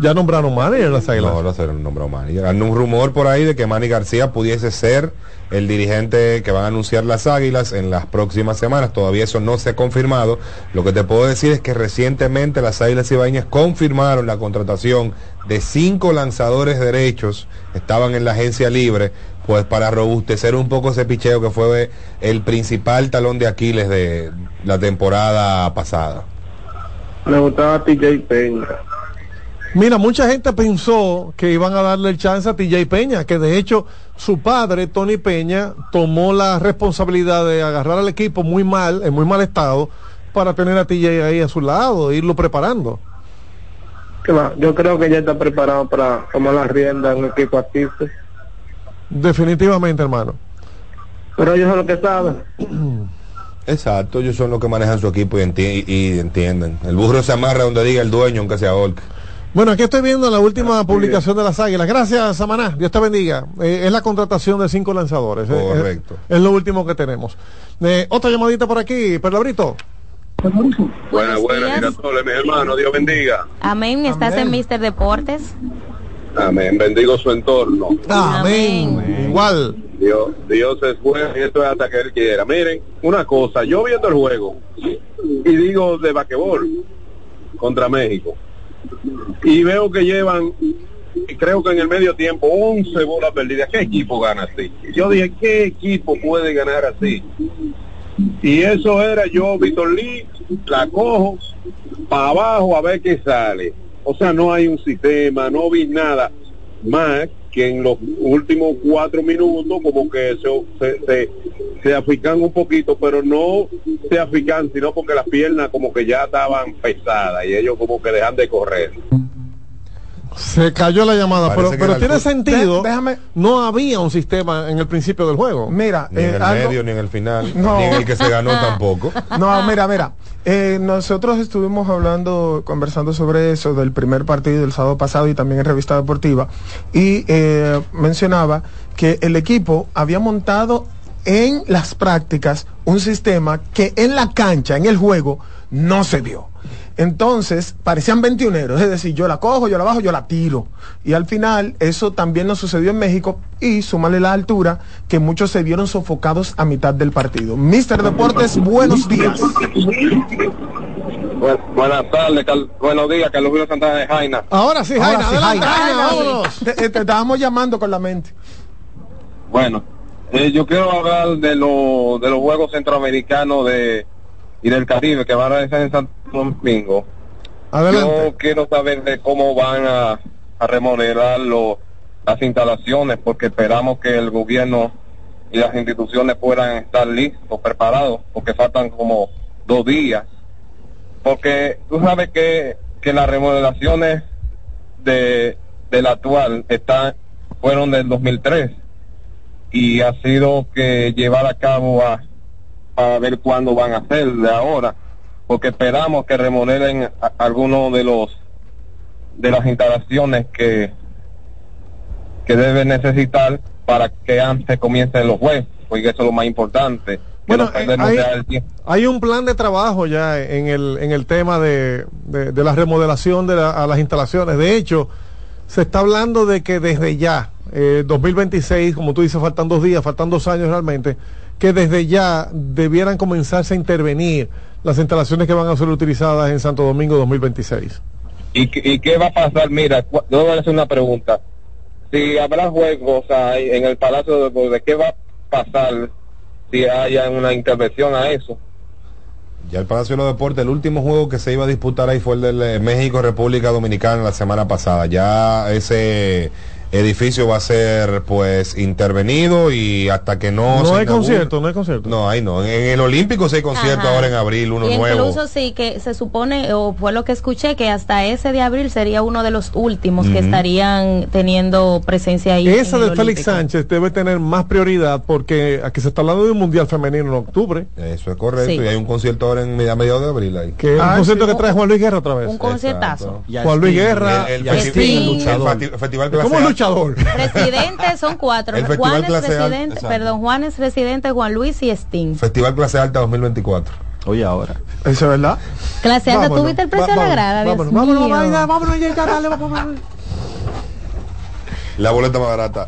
Ya nombraron manager las águilas. No, no se lo nombró Manny. Hay un rumor por ahí de que Manny García pudiese ser el dirigente que van a anunciar las Águilas en las próximas semanas. Todavía eso no se ha confirmado. Lo que te puedo decir es que recientemente las Águilas Ibañez confirmaron la contratación de cinco lanzadores derechos. Estaban en la agencia libre, pues para robustecer un poco ese picheo que fue el principal talón de Aquiles de la temporada pasada. Me gustaba TJ Peña. Mira, mucha gente pensó que iban a darle el chance a TJ Peña, que de hecho su padre, Tony Peña, tomó la responsabilidad de agarrar al equipo muy mal, en muy mal estado, para tener a TJ ahí a su lado, e irlo preparando. Yo creo que ya está preparado para tomar la rienda en un equipo activo. Definitivamente, hermano. Pero ellos son los que saben. [CLEARS THROAT] Exacto, ellos son los que manejan su equipo y, enti- y entienden. El burro se amarra donde diga el dueño, aunque sea Orca. Bueno, aquí estoy viendo la última publicación de las Águilas. Gracias, Samaná. Dios te bendiga. Eh, es la contratación de cinco lanzadores. Eh, Correcto. Es, es lo último que tenemos. Eh, otra llamadita por aquí, Perlabrito. Buenas, buenas, días. mi hermano, Dios bendiga. Amén, estás en Mister Deportes. Amén, bendigo su entorno. Amén. Igual. Dios, Dios es bueno y esto es hasta que Él quiera. Miren, una cosa, yo viendo el juego y digo de basquetbol contra México y veo que llevan, creo que en el medio tiempo, 11 bolas perdidas. ¿Qué equipo gana así? Yo dije, ¿qué equipo puede ganar así? Y eso era yo, Víctor Lee, la cojo para abajo a ver qué sale. O sea, no hay un sistema, no vi nada más que en los últimos cuatro minutos como que se, se, se, se afican un poquito, pero no se afican, sino porque las piernas como que ya estaban pesadas y ellos como que dejan de correr. Se cayó la llamada, Parece pero, tiene sentido. De- déjame- No había un sistema en el principio del juego. Mira, Ni en eh, el algo- medio, ni en el final, No. ni en el que se ganó [LAUGHS] tampoco. No, mira, mira. eh, nosotros estuvimos hablando, conversando sobre eso del primer partido del sábado pasado y también en Revista Deportiva. Y eh, mencionaba que el equipo había montado en las prácticas un sistema que en la cancha, en el juego, no se vio. Entonces, parecían 21 es decir, yo la cojo, yo la bajo, yo la tiro. Y al final, eso también nos sucedió en México y súmale la altura, que muchos se vieron sofocados a mitad del partido. Mister Deportes, buenos días. buenas tardes, buenos días, Carlos Julio Santana de Jaina. Ahora sí, Ahora Jaina, sí, adelante, Jaina. Jaina, vámonos. Te, te estábamos llamando con la mente. Bueno, eh, yo quiero hablar de, lo, de los Juegos Centroamericanos de, y del Caribe que va a realizar en Santo Domingo, Adelante. yo quiero saber de cómo van a, a remodelar lo- las instalaciones, porque esperamos que el gobierno y las instituciones puedan estar listos, preparados, porque faltan como dos días. Porque tú sabes que, que las remodelaciones de, del actual están, fueron del 2003 y ha sido que llevar a cabo a, a ver cuándo van a hacer de ahora, porque esperamos que remodelen algunos de los de las instalaciones que que deben necesitar para que antes comiencen los juegos, porque eso es lo más importante. Bueno, no perdernos hay-. Hay un plan de trabajo ya en el, en el tema de, de- de la remodelación de la- a las instalaciones. De hecho, se está hablando de que desde ya, eh, 2026, como tú dices, faltan dos días, faltan dos años realmente, que desde ya debieran comenzarse a intervenir las instalaciones que van a ser utilizadas en Santo Domingo 2026. ¿Y, qué- ¿Y qué va a pasar? Mira, yo voy a hacer una pregunta. Si habrá juegos ahí en el Palacio de Deportes, ¿qué va a pasar si haya una intervención a eso? Ya el Palacio de los Deportes, el último juego que se iba a disputar ahí fue el del eh, México-República Dominicana la semana pasada. Ya ese edificio va a ser pues intervenido y hasta que no... No, se hay inaugure- concierto, no hay concierto. No, ahí no. En, el Olímpico sí hay concierto Ajá. ahora en abril, uno y nuevo. incluso sí que se supone, o fue lo que escuché, que hasta ese de abril sería uno de los últimos que estarían teniendo presencia ahí. Esa de el Félix. Sánchez debe tener más prioridad porque aquí se está hablando de un mundial femenino en octubre. Eso es correcto. Sí. Y hay un concierto ahora en, a mediados de abril ahí. Que un concierto que trae Juan Luis Guerra otra vez. Un conciertazo. Juan Luis Guerra. El, el Ya festi- Sting. el festi- festival clase ¿Cómo A. luchador? Presidente son cuatro. [LAUGHS] El Festival Juanes Clase Alta, Residente, exacto. perdón, Juanes Residente, Juan Luis y Sting. Festival Clase Alta 2024. Oye, ahora. Eso es verdad. Clase alta, Vámonos, ¿tú viste el precio de la vámonos, grada? Dios vámonos, vámonos, mío. vámonos, vámonos, ya, ya, dale, vamos. La boleta más barata.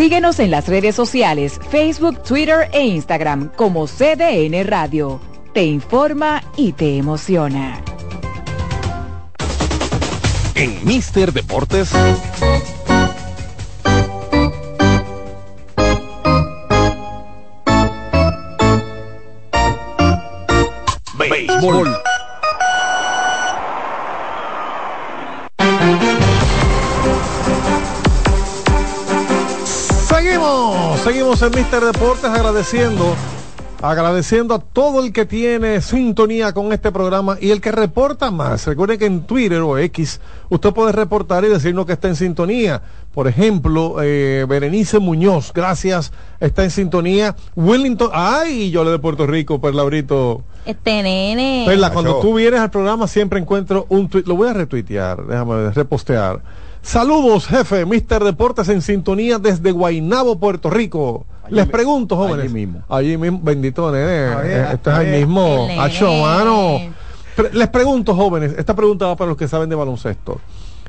Síguenos en las redes sociales, Facebook, Twitter e Instagram como CDN Radio. Te informa y te emociona. En Mister Deportes. Béisbol. Seguimos, en Mister Deportes agradeciendo, agradeciendo a todo el que tiene sintonía con este programa y el que reporta más. Recuerden que en Twitter o X usted puede reportar y decirnos que está en sintonía. Por ejemplo, eh, Berenice Muñoz, gracias, está en sintonía. Wellington, ay, yo le de Puerto Rico, Perlaurito. Este nene. Perla, cuando tú vienes al programa siempre encuentro un tweet, lo voy a retuitear, déjame repostear. Saludos, jefe, Mister Deportes en sintonía desde Guainabo, Puerto Rico. Les pregunto, jóvenes. Allí mismo. Allí mismo, bendito nene. Ahí, eh, Esto es mismo. Acho, mano. Les pregunto, jóvenes, esta pregunta va para los que saben de baloncesto.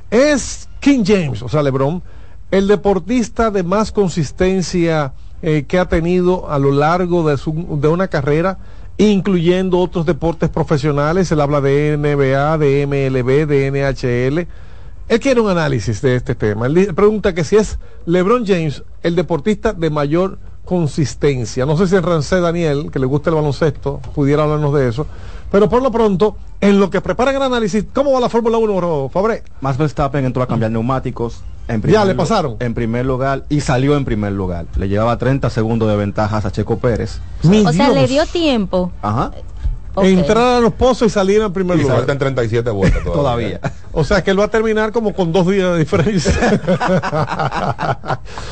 ¿Es King James, o sea, LeBron, el deportista de más consistencia eh, que ha tenido a lo largo de, su, de una carrera, incluyendo otros deportes profesionales? Él habla de NBA, de MLB, de NHL. Él quiere un análisis de este tema. Él pregunta que si es LeBron James el deportista de mayor consistencia. No sé si el Rancé Daniel, que le gusta el baloncesto, pudiera hablarnos de eso. Pero por lo pronto, en lo que preparan el análisis, ¿cómo va la Fórmula 1, Fabre? Max Verstappen entró a cambiar neumáticos. En Ya, le pasaron. En primer lugar y salió en primer lugar. Le llevaba 30 segundos de ventajas a Checo Pérez. O sea, le dio tiempo. Ajá. Entrar a los pozos y salir en primer Y lugar. faltan 37 vueltas [LAUGHS] todavía. Todavía. O sea que él va a terminar como con dos días de diferencia. [LAUGHS]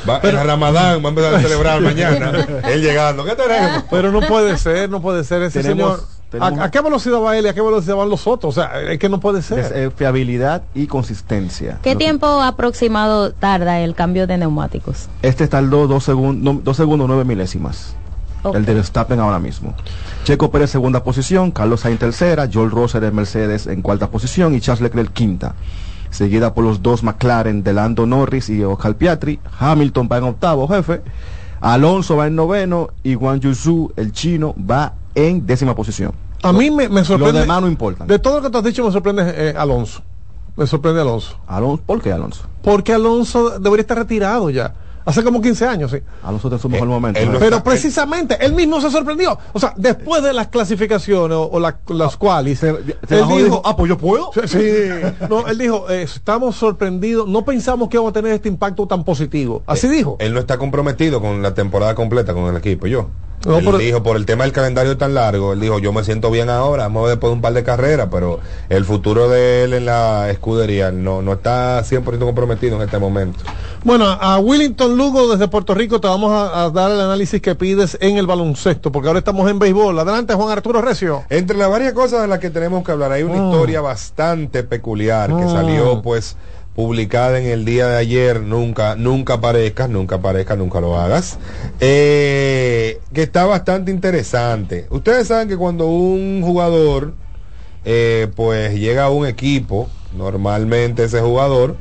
Va, en Ramadán, va a empezar a celebrar mañana. Él llegando. ¿Qué tenemos? Pero no puede ser, no puede ser ese Tenemos- señor. tenemos- ¿A, a qué velocidad va él y a qué velocidad van los otros? O sea, es que no puede Es, ser. eh, fiabilidad y consistencia. ¿Qué tiempo aproximado tarda el cambio de neumáticos? Este tardó 2 segundos, 2 segundos 9 milésimas. El de Verstappen ahora mismo. Checo Pérez segunda posición, Carlos Sainz tercera, Joel Rosser de Mercedes en cuarta posición y Charles Leclerc quinta. Seguida por los dos McLaren de Lando Norris y Oscar Piatri. Hamilton va en octavo, jefe. Alonso va en noveno y Juan Yusu, el chino, va en décima posición. A mí me, me Los sorprende. demás no importan. De todo lo que tú has dicho, me sorprende eh, Alonso. Me sorprende Alonso. Alonso, ¿Por qué Alonso? Porque Alonso debería estar retirado ya. Hace como 15 años, sí. Está en su mejor Eh, momento. no. Pero precisamente, él mismo se sorprendió. O sea, después de las clasificaciones o, o la- las cuales, se él dijo, dijo, ah, pues yo puedo. Sí, sí. no, él dijo, eh, estamos sorprendidos, no pensamos que vamos a tener este impacto tan positivo. Así dijo. Él no está comprometido con la temporada completa con el equipo, yo. No, él pero- dijo, por el tema del calendario tan largo, él dijo, yo me siento bien ahora, vamos a ver después de un par de carreras, pero el futuro de él en la escudería no, no está 100% comprometido en este momento. Bueno, a Willington Lugo desde Puerto Rico te vamos a, a dar el análisis que pides en el baloncesto, porque ahora estamos en béisbol. Adelante, Juan Arturo Recio. Entre las varias cosas de las que tenemos que hablar, hay una Mm. historia bastante peculiar que Mm. salió pues publicada en el día de ayer, nunca, nunca aparezcas, nunca aparezcas, nunca lo hagas, eh, que está bastante interesante. Ustedes saben que cuando un jugador eh, pues llega a un equipo, normalmente ese jugador,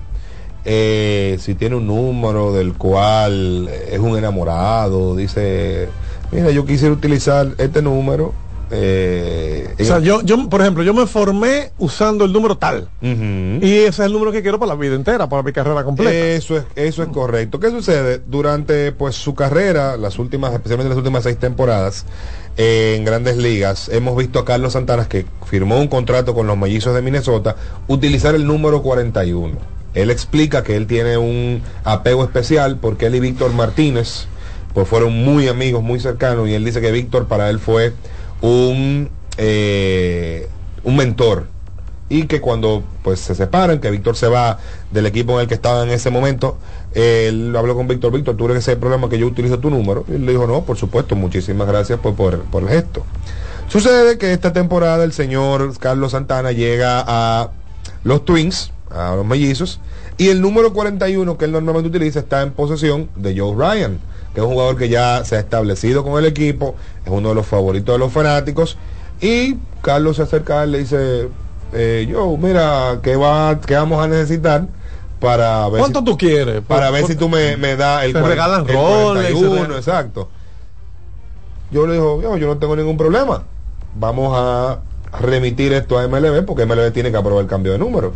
eh, si tiene un número del cual es un enamorado, dice, mira, yo quisiera utilizar este número. Eh, O sea, yo, yo, por ejemplo, yo me formé usando el número tal. Y ese es el número que quiero para la vida entera, para mi carrera completa. Eso es, eso es correcto. ¿Qué sucede? Durante pues su carrera, las últimas, especialmente las últimas seis temporadas, eh, en grandes ligas, hemos visto a Carlos Santana que firmó un contrato con los mellizos de Minnesota, utilizar el número 41. Él explica que él tiene un apego especial porque él y Víctor Martínez pues fueron muy amigos, muy cercanos, y él dice que Víctor para él fue un, eh, un mentor y que cuando pues se separan, que Víctor se va del equipo en el que estaba en ese momento, él habló con Víctor, Víctor, tú eres ese problema que yo utilizo tu número. Y le dijo, no, por supuesto, muchísimas gracias por, por, por el gesto. Sucede que esta temporada el señor Carlos Santana llega a los Twins, a los mellizos, y el número 41 que él normalmente utiliza está en posesión de Joe Ryan, que es un jugador que ya se ha establecido con el equipo, es uno de los favoritos de los fanáticos, y Carlos se acerca y le dice, eh, Joe, mira, ¿qué, va, qué vamos a necesitar? Para ver ¿Cuánto si, tú quieres? para ver si tú me, me das el, Te cuaren- regalan el Rolex, 41, se exacto. Yo le dijo, yo, yo no tengo ningún problema. Vamos a remitir esto a MLB porque MLB tiene que aprobar el cambio de número.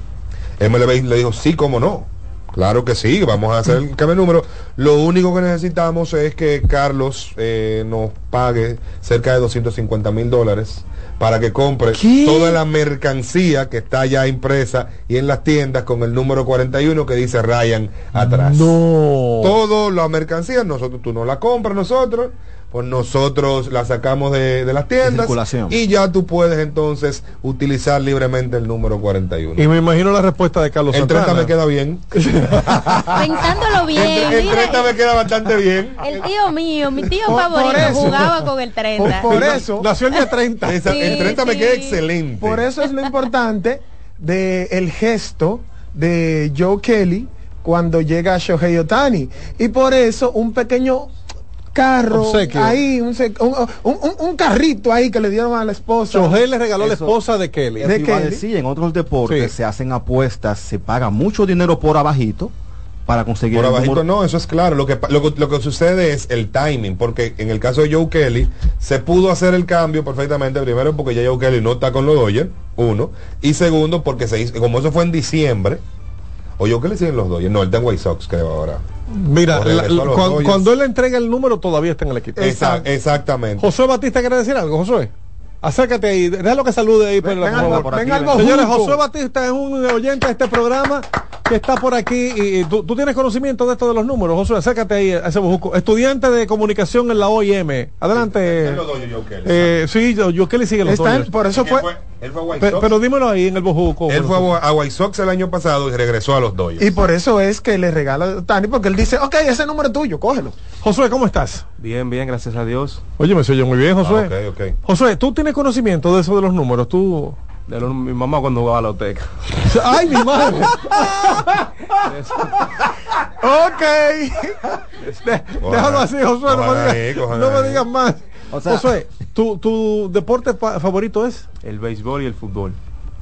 MLB le dijo, sí, cómo no. Claro que sí, vamos a hacer el [LAUGHS] cambio de número. Lo único que necesitamos es que Carlos eh, nos pague cerca de 250 mil dólares para que compre toda la mercancía que está ya impresa y en las tiendas con el número 41 que dice Ryan atrás. No. Todo la mercancía, nosotros tú no la compras nosotros, pues nosotros la sacamos de, de las tiendas circulación. y ya tú puedes entonces utilizar libremente el número 41. Y me imagino la respuesta de Carlos el 30 Santana. me queda bien. [LAUGHS] Pensándolo bien, el, el mira, 30 me queda bastante bien. el tío mío, mi tío Por- favorito por eso. jugaba con el 30. Por, por eso, [LAUGHS] Nació el día 30. Esa- el Sí, 30 me queda excelente. por eso es lo importante de el gesto de Joe Kelly cuando llega a Shohei Otani. Y por eso un pequeño carro, Obsequio. ahí, un, un, un- carrito ahí que le dieron a la esposa. Chohei le regaló a la esposa de Kelly. A decir, en otros deportes Sí. se hacen apuestas, se paga mucho dinero por abajito para conseguir Por abajito número- no, eso es claro. Lo que, pa- lo, que- lo que sucede es el timing, porque en el caso de Joe Kelly se pudo hacer el cambio perfectamente, primero porque ya Joe Kelly no está con los Dodgers, uno, y segundo porque se hizo, como eso fue en diciembre, o Joe Kelly sigue en los Dodgers, no, él está en White Sox creo ahora. Mira, la- cuando él le entrega el número todavía está en el equipo. Exactamente. Josué Batista quiere decir algo, Josué. Acércate ahí, déjalo que salude ahí. por, ven por algo- favor. ven algo Señores, junto. Josué Batista es un oyente de este programa que está por aquí. Y, y tú, tú tienes conocimiento de esto de los números, Josué. Acércate ahí a ese bujuco. Estudiante de comunicación en la OIM. Adelante. En los Dodgers, Joe Kelly. Eh, sí, yo, yo Kelly sigue los Está por eso Él fue, fue, él fue a White Pe- Sox. pero dímelo ahí en el bujuco. él fue a, White Sox el año pasado y regresó a los Dodgers. y por eso es que le regala a Tani, porque él dice, ok, ese número es tuyo, cógelo. Josué, ¿cómo estás? Bien, bien, gracias a Dios. Oye, me soy muy bien, Josué. Ah, ok, ok. Josué, ¿tú tienes conocimiento de eso de los números? Tú... De lo- mi mamá cuando jugaba a la Oteca. [LAUGHS] ¡Ay, mi madre! [LAUGHS] ok. De- déjalo así, Josué. No me, digas, no me más. O sea- Josué, ¿tu, ¿tu deporte favorito es? El béisbol y el fútbol.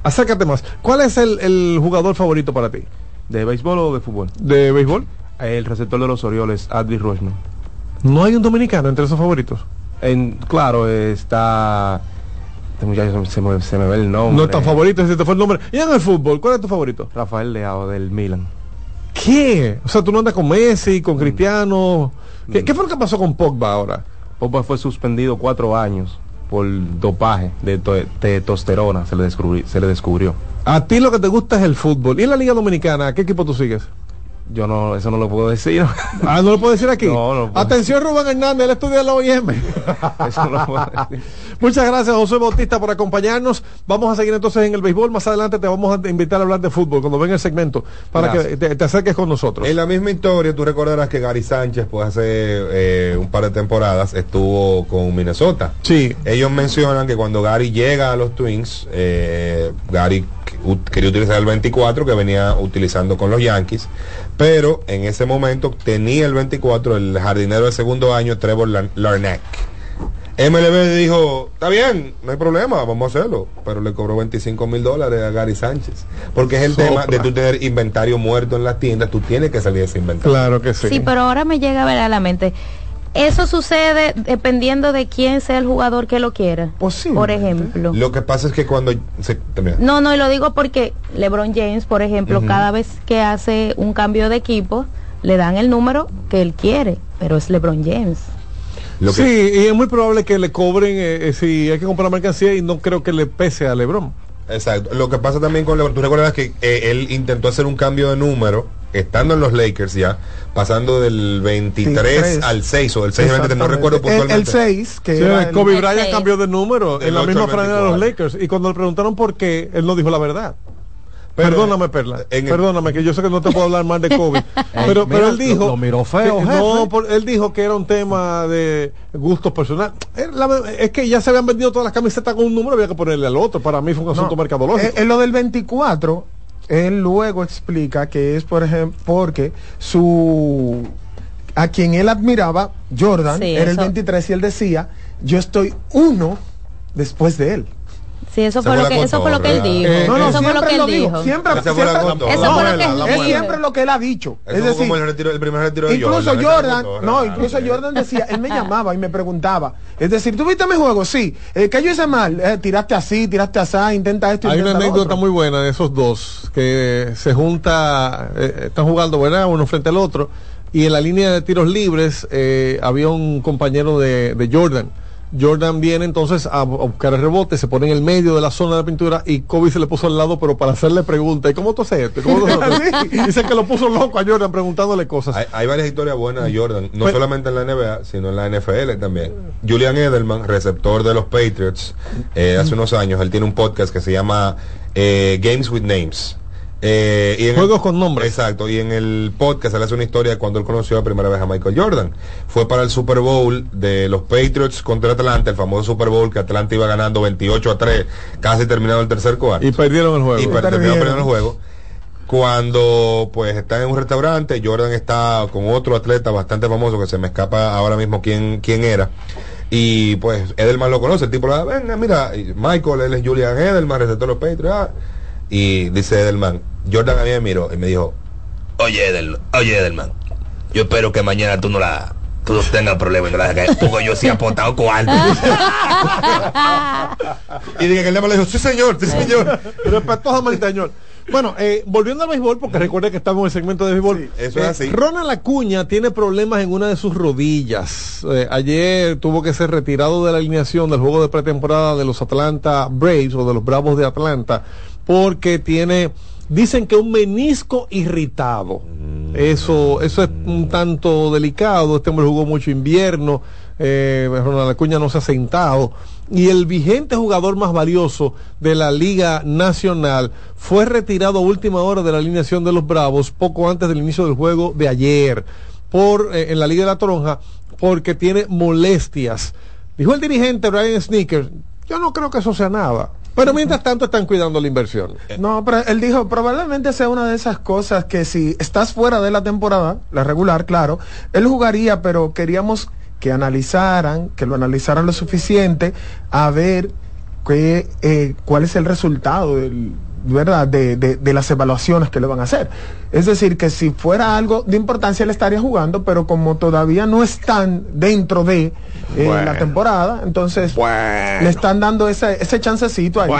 Acércate más. ¿Cuál es el, el jugador favorito para ti? ¿De béisbol o de fútbol? ¿De béisbol? El receptor de los Orioles, Adley Rutschman. No hay un dominicano entre esos favoritos. En, claro, está... Este muchacho se me, se me ve el nombre. No es tan favorito, ese te fue el nombre. ¿Y en el fútbol? ¿Cuál es tu favorito? Rafael Leao del Milan. ¿Qué? O sea, tú no andas con Messi, con Cristiano. ¿Qué, qué fue lo que pasó con Pogba ahora? Pogba fue suspendido cuatro años por dopaje de to- testosterona, se le, descubrí- se le descubrió. A ti lo que te gusta es el fútbol. ¿Y en la Liga Dominicana? ¿A qué equipo tú sigues? Yo no, eso no lo puedo decir. [LAUGHS] Ah, no lo puedo decir aquí. No, no puedo. Atención, Rubén Hernández, él estudia en la OIM. [LAUGHS] Eso no lo puedo decir. [LAUGHS] Muchas gracias, José Bautista, por acompañarnos. Vamos a seguir entonces en el béisbol. Más adelante te vamos a invitar a hablar de fútbol cuando venga el segmento para Gracias. que te, te acerques con nosotros. En la misma historia, tú recordarás que Gary Sánchez, pues hace eh, un par de temporadas, estuvo con Minnesota. Sí. Ellos mencionan que cuando Gary llega a los Twins, eh, Gary quería utilizar el 24 que venía utilizando con los Yankees, pero en ese momento tenía el 24 el jardinero de segundo año, Trevor Lar- Larnach. MLB dijo, está bien, no hay problema, vamos a hacerlo, pero le cobró 25 mil dólares a Gary Sánchez, porque es el Sopla. tema de tú tener inventario muerto en las tiendas, tú tienes que salir de ese inventario. Claro que sí. Sí, pero ahora me llega a ver a la mente. Eso sucede dependiendo de quién sea el jugador que lo quiera. Por ejemplo. Lo que pasa es que cuando se, termina. No, no, y lo digo porque LeBron James, por ejemplo, cada vez que hace un cambio de equipo, le dan el número que él quiere, pero es LeBron James. Lo que- Sí, y es muy probable que le cobren eh, eh, si hay que comprar mercancía y no creo que le pese a Lebron. Exacto. Lo que pasa también con LeBron, tú recuerdas que eh, él intentó hacer un cambio de número, estando en los Lakers ya, pasando del 23 23. al 6 o del 6 al 23, no recuerdo El- puntualmente. el 6, que Sí, era el- Kobe El Bryant cambió de número en la 8 misma franela de los 24. Lakers. Y cuando le preguntaron por qué, él no dijo la verdad. Pero, Perdóname, Perla. en el- Perdóname, que yo sé que no te puedo hablar más de [LAUGHS] Kobe. pero, mira, pero él dijo. lo- lo miró feo, que- no, por- él dijo que era un tema de gustos personales. Es la- Es que ya se habían vendido todas las camisetas con un número, había que ponerle al otro. Para mí fue un asunto No, mercadológico. eh, En lo del 24, él luego explica que es, por ejemplo, porque su a quien él admiraba, Jordan, Sí, era el eso- 23 y él decía, yo estoy uno después de él. Sí, eso fue lo que eso fue lo que él dijo. Eh, no, no, eso fue lo siempre que él lo dijo. Siempre. Eso fue lo que él siempre lo que él ha dicho. Eso es decir, como el, retiro, el primer retiro de Incluso Jordan. no, incluso Jordan decía, él me [LAUGHS] llamaba y me preguntaba, es decir, ¿tú viste mi juego? Sí, eh, ¿qué yo hice mal? Eh, tiraste así, tiraste así, intenta esto, Hay una intenta lo anécdota otro. muy buena de esos dos que se junta, eh, están jugando, ¿verdad? Uno frente al otro. Y en la línea de tiros libres eh, había un compañero de, de Jordan. Jordan viene entonces a, buscar el rebote, se pone en el medio de la zona de pintura y Kobe se le puso al lado, pero para hacerle preguntas. ¿Y cómo tú haces esto? ¿Y cómo tú haces esto? [LAUGHS] Dice que lo puso loco a Jordan preguntándole cosas. Hay, hay varias historias buenas de Jordan, no Pues- solamente en la NBA, sino en la NFL también. Julian Edelman, receptor de los Patriots, eh, hace unos años, él tiene un podcast que se llama eh, Games with Names. Eh, y en el- Juegos con nombres. Exacto, y en el podcast él hace una historia de cuando él conoció la primera vez a Michael Jordan. Fue para el Super Bowl de los Patriots contra Atlanta, el famoso Super Bowl que Atlanta iba ganando 28 a 3, casi terminado el tercer cuarto Y perdieron el juego. y per- perdieron. terminó perdiendo el juego. cuando pues está en un restaurante, Jordan está con otro atleta bastante famoso que se me escapa ahora mismo quién, quién era. Y pues Edelman lo conoce, el tipo le da, venga, mira, y Michael, él es Julian Edelman, receptor de los Patriots. ah". Y dice Edelman, Jordan a mí me miró y me dijo, Oye, Edel, oye, Edelman, yo espero que mañana tú no la tú no tengas problemas y no la dejes caer, porque yo sí he aportado cuarto. [LAUGHS] y dije que Edelman le dijo, sí señor, sí señor. Respetuosamente, señor. Bueno, eh, volviendo al béisbol, porque recuerde que estamos en el segmento de béisbol. eso es Eh, así. Ronald Acuña tiene problemas en una de sus rodillas. Eh, ayer tuvo que ser retirado de la alineación del juego de pretemporada de los Atlanta Braves o de los Bravos de Atlanta porque tiene, dicen que un menisco irritado. Eso, eso es un tanto delicado. Este hombre jugó mucho invierno. Eh, Ronald Acuña no se ha sentado. Y el vigente jugador más valioso de la Liga Nacional fue retirado a última hora de la alineación de los Bravos poco antes del inicio del juego de ayer por eh, en la Liga de la Toronja porque tiene molestias. Dijo el dirigente Brian Sneakers, yo no creo que eso sea nada. Pero mientras tanto están cuidando la inversión. No, pero él dijo, probablemente sea una de esas cosas que si estás fuera de la temporada, la regular, claro, él jugaría, pero queríamos que analizaran, que lo analizaran lo suficiente a ver qué, eh, cuál es el resultado del, ¿verdad? De, de- de las evaluaciones que le van a hacer. Es decir, que si fuera algo de importancia, él estaría jugando, pero como todavía no están dentro de Bueno. la temporada, entonces le están dando ese, ese chancecito ahí.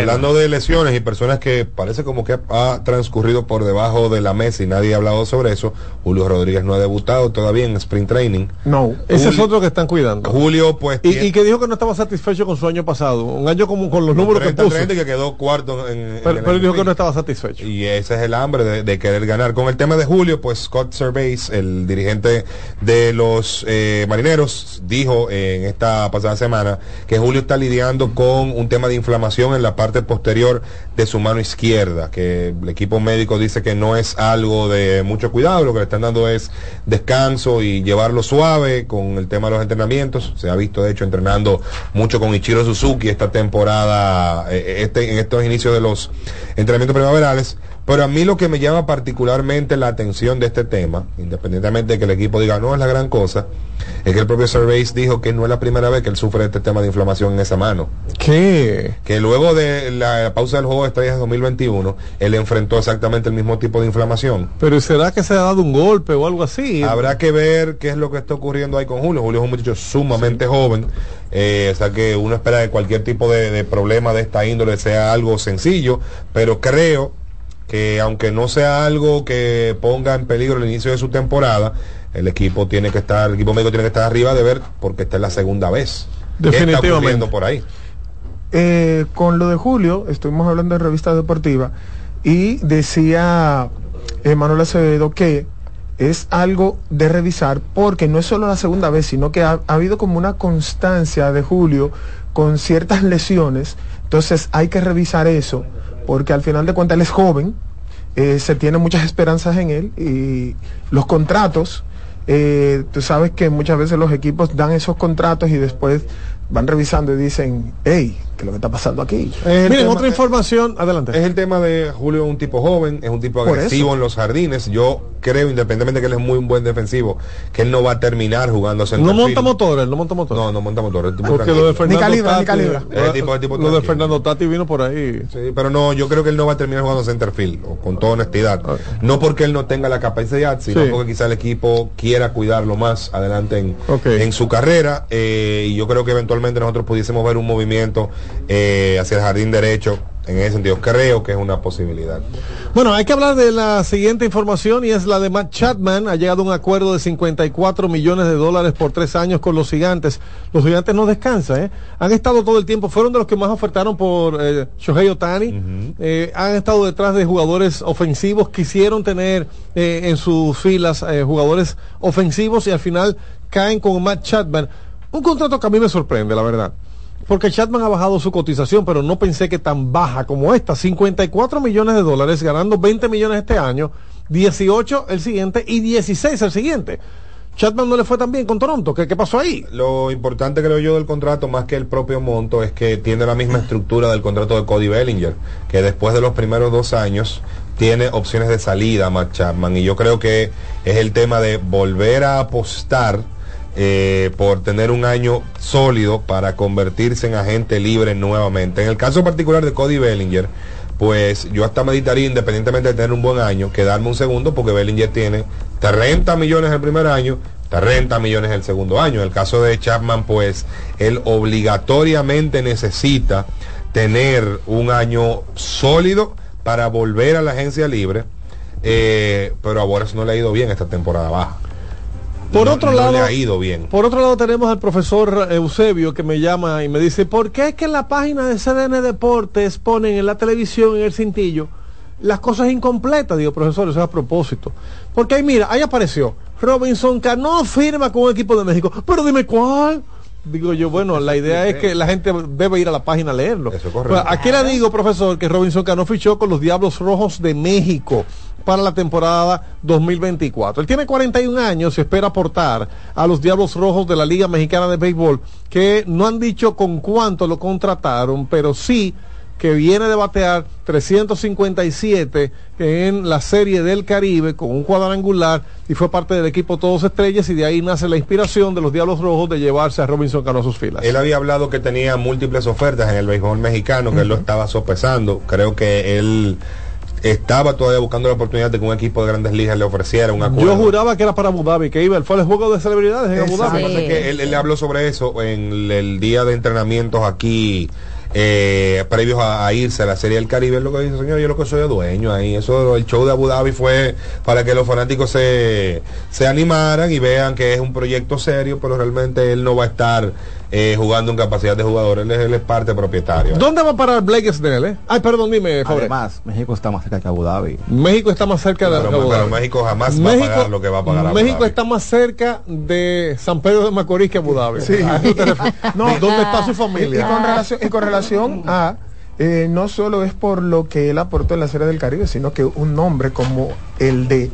Hablando de lesiones y personas que parece como que ha transcurrido por debajo de la mesa y nadie ha hablado sobre eso, Julio Rodríguez no ha debutado todavía en sprint training. No. Ese es Julio- otro que están cuidando. Julio, pues. Y, y que dijo que no estaba satisfecho con su año pasado. Un año como con los números que 30, puso. 30 y que quedó cuarto en, en Pero, el pero él dijo que no estaba satisfecho. Y ese es el hambre de, de querer ganar. Con el tema de Julio, pues Scott Servais, el dirigente de los eh, marineros, dijo en esta pasada semana que Julio está lidiando con un tema de inflamación en la parte posterior de su mano izquierda, que el equipo médico dice que no es algo de mucho cuidado, lo que le están dando es descanso y llevarlo suave con el tema de los entrenamientos. Se ha visto, de hecho, entrenando mucho con Ichiro Suzuki esta temporada, eh, este, en estos inicios de los entrenamientos primaverales. Pero a mí lo que me llama particularmente la atención de este tema, independientemente de que el equipo diga no es la gran cosa, es que el propio Servais dijo que no es la primera vez que él sufre este tema de inflamación en esa mano. ¿Qué? Que luego de la pausa del juego de estrellas 2021, él enfrentó exactamente el mismo tipo de inflamación. Pero ¿será que se ha dado un golpe o algo así? Habrá que ver qué es lo que está ocurriendo ahí con Julio. Julio es un muchacho sumamente joven, eh, o sea que uno espera que cualquier tipo de, de problema de esta índole sea algo sencillo, pero creo que aunque no sea algo que ponga en peligro el inicio de su temporada, el equipo tiene que estar, el equipo médico tiene que estar arriba de ver porque esta es la segunda vez. ¿Qué está Definitivamente. por ahí? Eh, con lo de Julio, estuvimos hablando de revista deportiva y decía eh, Manuel Acevedo que es algo de revisar porque no es solo la segunda vez, sino que ha, ha habido como una constancia de Julio con ciertas lesiones. Entonces hay que revisar eso porque al final de cuentas él es joven, eh, se tiene muchas esperanzas en él y los contratos, eh, tú sabes que muchas veces los equipos dan esos contratos y después van revisando y dicen, hey, ¿qué es lo que está pasando aquí? Miren, tema- otra información, adelante. Es el tema de Julio, un tipo joven, es un tipo agresivo en los jardines. Yo creo, independientemente de que él es muy un buen defensivo, que él no va a terminar jugando center No monta motores, no monta motores. No, no monta motores. Porque tranquilo. lo de Fernando calibra, ni calibra. El tipo- el tipo lo de. Fernando Tati vino por ahí. Sí, pero no, yo creo que él no va a terminar jugando center field, o con toda honestidad. No porque él no tenga la capacidad, sino Sí. porque quizá el equipo quiera cuidarlo más adelante en, en su carrera. eh, y yo creo que eventualmente nosotros pudiésemos ver un movimiento eh, hacia el jardín derecho. En ese sentido, creo que es una posibilidad. Bueno, hay que hablar de la siguiente información y es la de Matt Chapman. Ha llegado a un acuerdo de 54 millones de dólares por tres años con los gigantes. Los gigantes no descansan, ¿eh? Han estado todo el tiempo, fueron de los que más ofertaron por eh, Shohei Otani. Eh, han estado detrás de jugadores ofensivos, quisieron tener eh, en sus filas eh, jugadores ofensivos y al final caen con Matt Chapman. Un contrato que a mí me sorprende, la verdad. Porque Chapman ha bajado su cotización, pero no pensé que tan baja como esta. 54 millones de dólares, ganando 20 millones este año, 18 el siguiente y 16 el siguiente. Chapman no le fue tan bien con Toronto. ¿Qué, qué pasó ahí? Lo importante creo yo del contrato, más que el propio monto, es que tiene la misma estructura del contrato de Cody Bellinger, que después de los primeros dos años, tiene opciones de salida Matt Chapman y yo creo que es el tema de volver a apostar eh, por tener un año sólido para convertirse en agente libre nuevamente. En el caso particular de Cody Bellinger, pues yo hasta meditaría, independientemente de tener un buen año, quedarme un segundo porque Bellinger tiene 30 millones el primer año, 30 millones el segundo año. En el caso de Chapman, pues él obligatoriamente necesita tener un año sólido para volver a la agencia libre, eh, pero a Boras no le ha ido bien esta temporada baja. Por No- otro no lado, le ha ido bien. Por otro lado tenemos al profesor Eusebio que me llama y me dice, ¿por qué es que en la página de CDN Deportes ponen en la televisión, en el cintillo, las cosas incompletas? Digo, profesor, eso es a propósito. Porque ahí, mira, ahí apareció, Robinson Cano firma con un equipo de México, pero dime cuál. Digo yo, bueno, la idea es que la gente debe ir a la página a leerlo. Pues, aquí le digo, profesor, que Robinson Cano fichó con los Diablos Rojos de México para la temporada 2024. Él tiene 41 años y espera aportar a los Diablos Rojos de la Liga Mexicana de Béisbol, que no han dicho con cuánto lo contrataron, pero sí que viene de batear 357 en la Serie del Caribe con un cuadrangular y fue parte del equipo Todos Estrellas y de ahí nace la inspiración de los Diablos Rojos de llevarse a Robinson Cano a sus filas. Él había hablado que tenía múltiples ofertas en el béisbol mexicano, que él lo estaba sopesando. Creo que él estaba todavía buscando la oportunidad de que un equipo de grandes ligas le ofreciera un acuerdo. Yo juraba que era para Abu Dhabi, que iba, él fue al juego de celebridades en Abu Lo Dhabi. que pasa es que él, él habló sobre eso en el, el día de entrenamientos aquí, eh, previos a, irse a la Serie del Caribe. Él lo que dice, señor, yo lo que soy es dueño ahí. Eso, el show de Abu Dhabi fue para que los fanáticos se, se animaran y vean que es un proyecto serio, pero realmente él no va a estar eh, jugando en capacidad de jugador. Él es, él es parte propietario. ¿Dónde va a parar Blake Snell? Eh? Ay, perdón, dime, Fabre. Además, México está más cerca que Abu Dhabi. México está más cerca de Pero- Abu pero Dhabi. México jamás va a pagar lo que va a pagar Abu México Dhabi. está más cerca de San Pedro de Macorís que Abu Dhabi. Sí. [LAUGHS] No. ¿Dónde está su Y, y familia? con relación, y con relación a, eh, no solo es por lo que él aportó en la Serie del Caribe, sino que un nombre como el de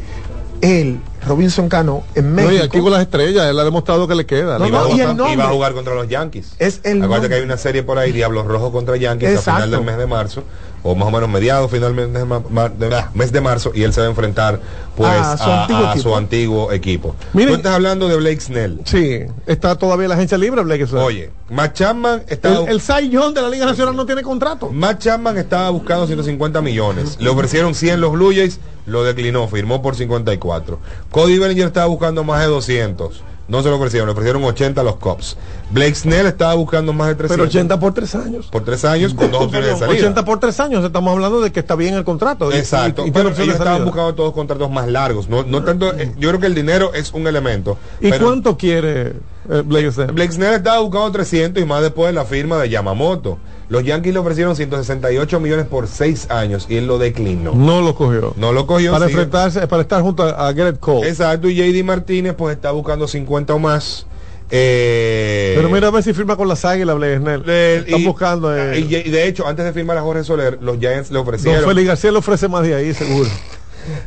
él, Robinson Cano, en No, México. y aquí con las estrellas, él ha demostrado que le queda. No, y, va a no, y va a jugar contra los Yankees. Es el Acuérdate nombre. que hay una serie por ahí, Diablos Rojos contra Yankees, a final del mes de marzo, o más o menos mediados, finalmente de ma- ma- de- ah, mes de marzo, y él se va a enfrentar pues A a, su antiguo a equipo. su antiguo equipo. Miren- Tú estás hablando de Blake Snell. Sí, está todavía la agencia libre, Blake Snell. Oye, Matt Chapman está... El, el Cy Young de la Liga Nacional no tiene contrato. Matt Chapman estaba buscando 150 millones. Le ofrecieron 100 los Blue Jays, lo declinó, firmó por 54. Cody Bellinger estaba buscando más de 200. No se lo ofrecieron, le ofrecieron 80 a los Cubs. Blake Snell estaba buscando más de 300. Pero 80 por tres años. por tres años con dos [LAUGHS] opciones de salida. 80 por tres años, estamos hablando de que está bien el contrato. Exacto, y- y pero ellos estaban buscando todos contratos más largos. No, no tanto, eh, yo creo que el dinero es un elemento. ¿Y pero cuánto quiere eh, Blake Snell? Blake Snell estaba buscando 300 y más después de la firma de Yamamoto. Los Yankees le ofrecieron 168 millones por 6 años y él lo declinó. No lo cogió. No lo cogió. Para enfrentarse, para estar junto a, a Garrett Cole. Exacto, y JD Martínez pues está buscando 50 o más. Eh, Pero mira a ver si firma con las águilas, le- Están y- buscando. eh, y, y de hecho, antes de firmar a Jorge Soler, los Giants le Don ofrecieron. Félix García le ofrece más de ahí, seguro.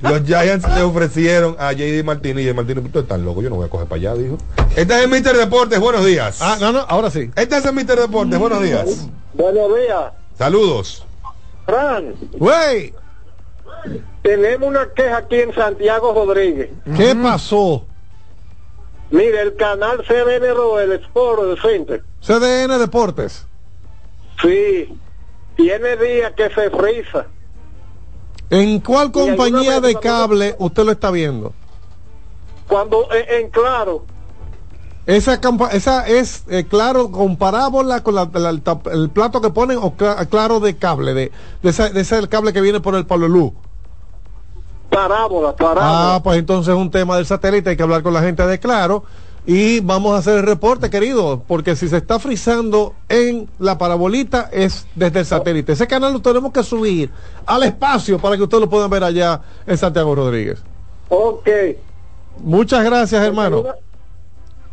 Los Giants le ofrecieron a JD Martínez y JD Martínez, tú estás loco, yo no voy a coger para allá, dijo. Este es el Mister Deportes, buenos días. Ah, no, no, ahora sí. Este es el Mister Deportes, buenos días. Buenos días, Saludos. Fran. Güey, Tenemos una queja aquí en Santiago Rodríguez. ¿qué pasó? Mire, el canal CBN el Sport Center, CDN Deportes. sí, tiene días que se frisa. ¿En cuál compañía de cable usted lo está viendo? Cuando en, en claro, Esa, esa es, eh, claro, con parábola con la- la- el, el plato que ponen o cla- claro de cable, de, de, ese, de ese cable que viene por el Pablo Luz. parábola, parábola. Ah, pues entonces es un tema del satélite, hay que hablar con la gente de Claro. Y vamos a hacer el reporte, querido, porque si se está frizando en la parabolita es desde el satélite. Ese canal lo tenemos que subir al espacio para que ustedes lo puedan ver allá en Santiago Rodríguez. Ok. Muchas gracias, hermano. Alguna-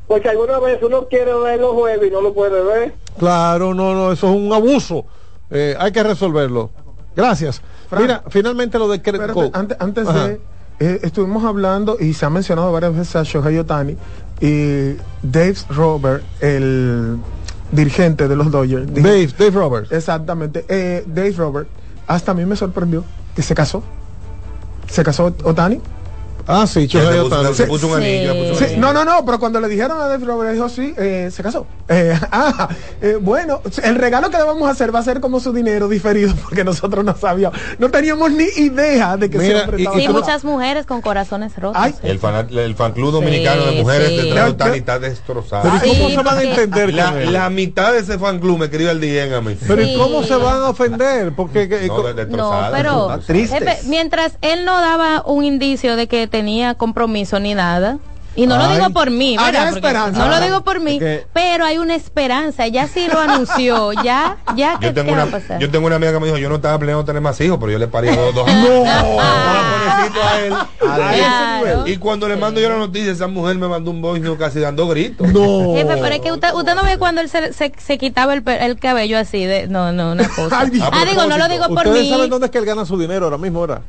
Porque alguna vez uno quiere ver los jueves y no lo puede ver. Claro, no, no, eso es un abuso. Eh, hay que resolverlo. Gracias. Mira, finalmente lo de Espérate, antes, antes de eh, estuvimos hablando y se ha mencionado varias veces a Shohei Otani y Dave Robert, el dirigente de los Dodgers. dijo- Dave, Dave Roberts. Exactamente. eh, Dave Robert, hasta a mí me sorprendió que se casó. ¿Se casó Otani? Ah, sí, Se Shohei puso- Ohtani. se puso un anillo, le puso un Sí, anillo. no, no, no, pero cuando le dijeron a David Roberts, dijo sí, eh, se casó. [LAUGHS] Eh, ah, eh, bueno, el regalo que le vamos a hacer va a ser como su dinero diferido, [LAUGHS] porque nosotros no sabíamos, no teníamos ni idea de que Mira, hombre y- Sí, muchas mujeres con corazones rotos. Ay, El fan, el fan club dominicano Sí, de mujeres de Otani está destrozado. Pero ¿y cómo Sí, se van a entender La, la mitad de ese fan club me escribe el DM a mí. Pero ¿y cómo se van a ofender? Porque que- No, No, pero jefe, mientras él no daba un indicio de que tenía compromiso ni nada, y no lo Ay. digo por mí, ¿verdad? Esperanza. no lo digo por mí, Es que- pero hay una esperanza, ya sí lo anunció, [LAUGHS] ya, ya, ¿qué, Yo tengo, qué va una, a pasar? yo tengo una amiga que me dijo, yo no estaba planeando tener más hijos, pero yo le parí dos, [LAUGHS] dos [LAUGHS] pobrecito a él. a ese Claro. Y cuando le mando yo la noticia, esa mujer me mandó un voice note casi dando gritos. No. Jefe, pero es que usted, usted no ve cuando él se, se, se quitaba el, el cabello así de no no una cosa. Ay, ah, digo, no lo digo por Ustedes mí. saben dónde es que él gana su dinero ahora mismo, ahora.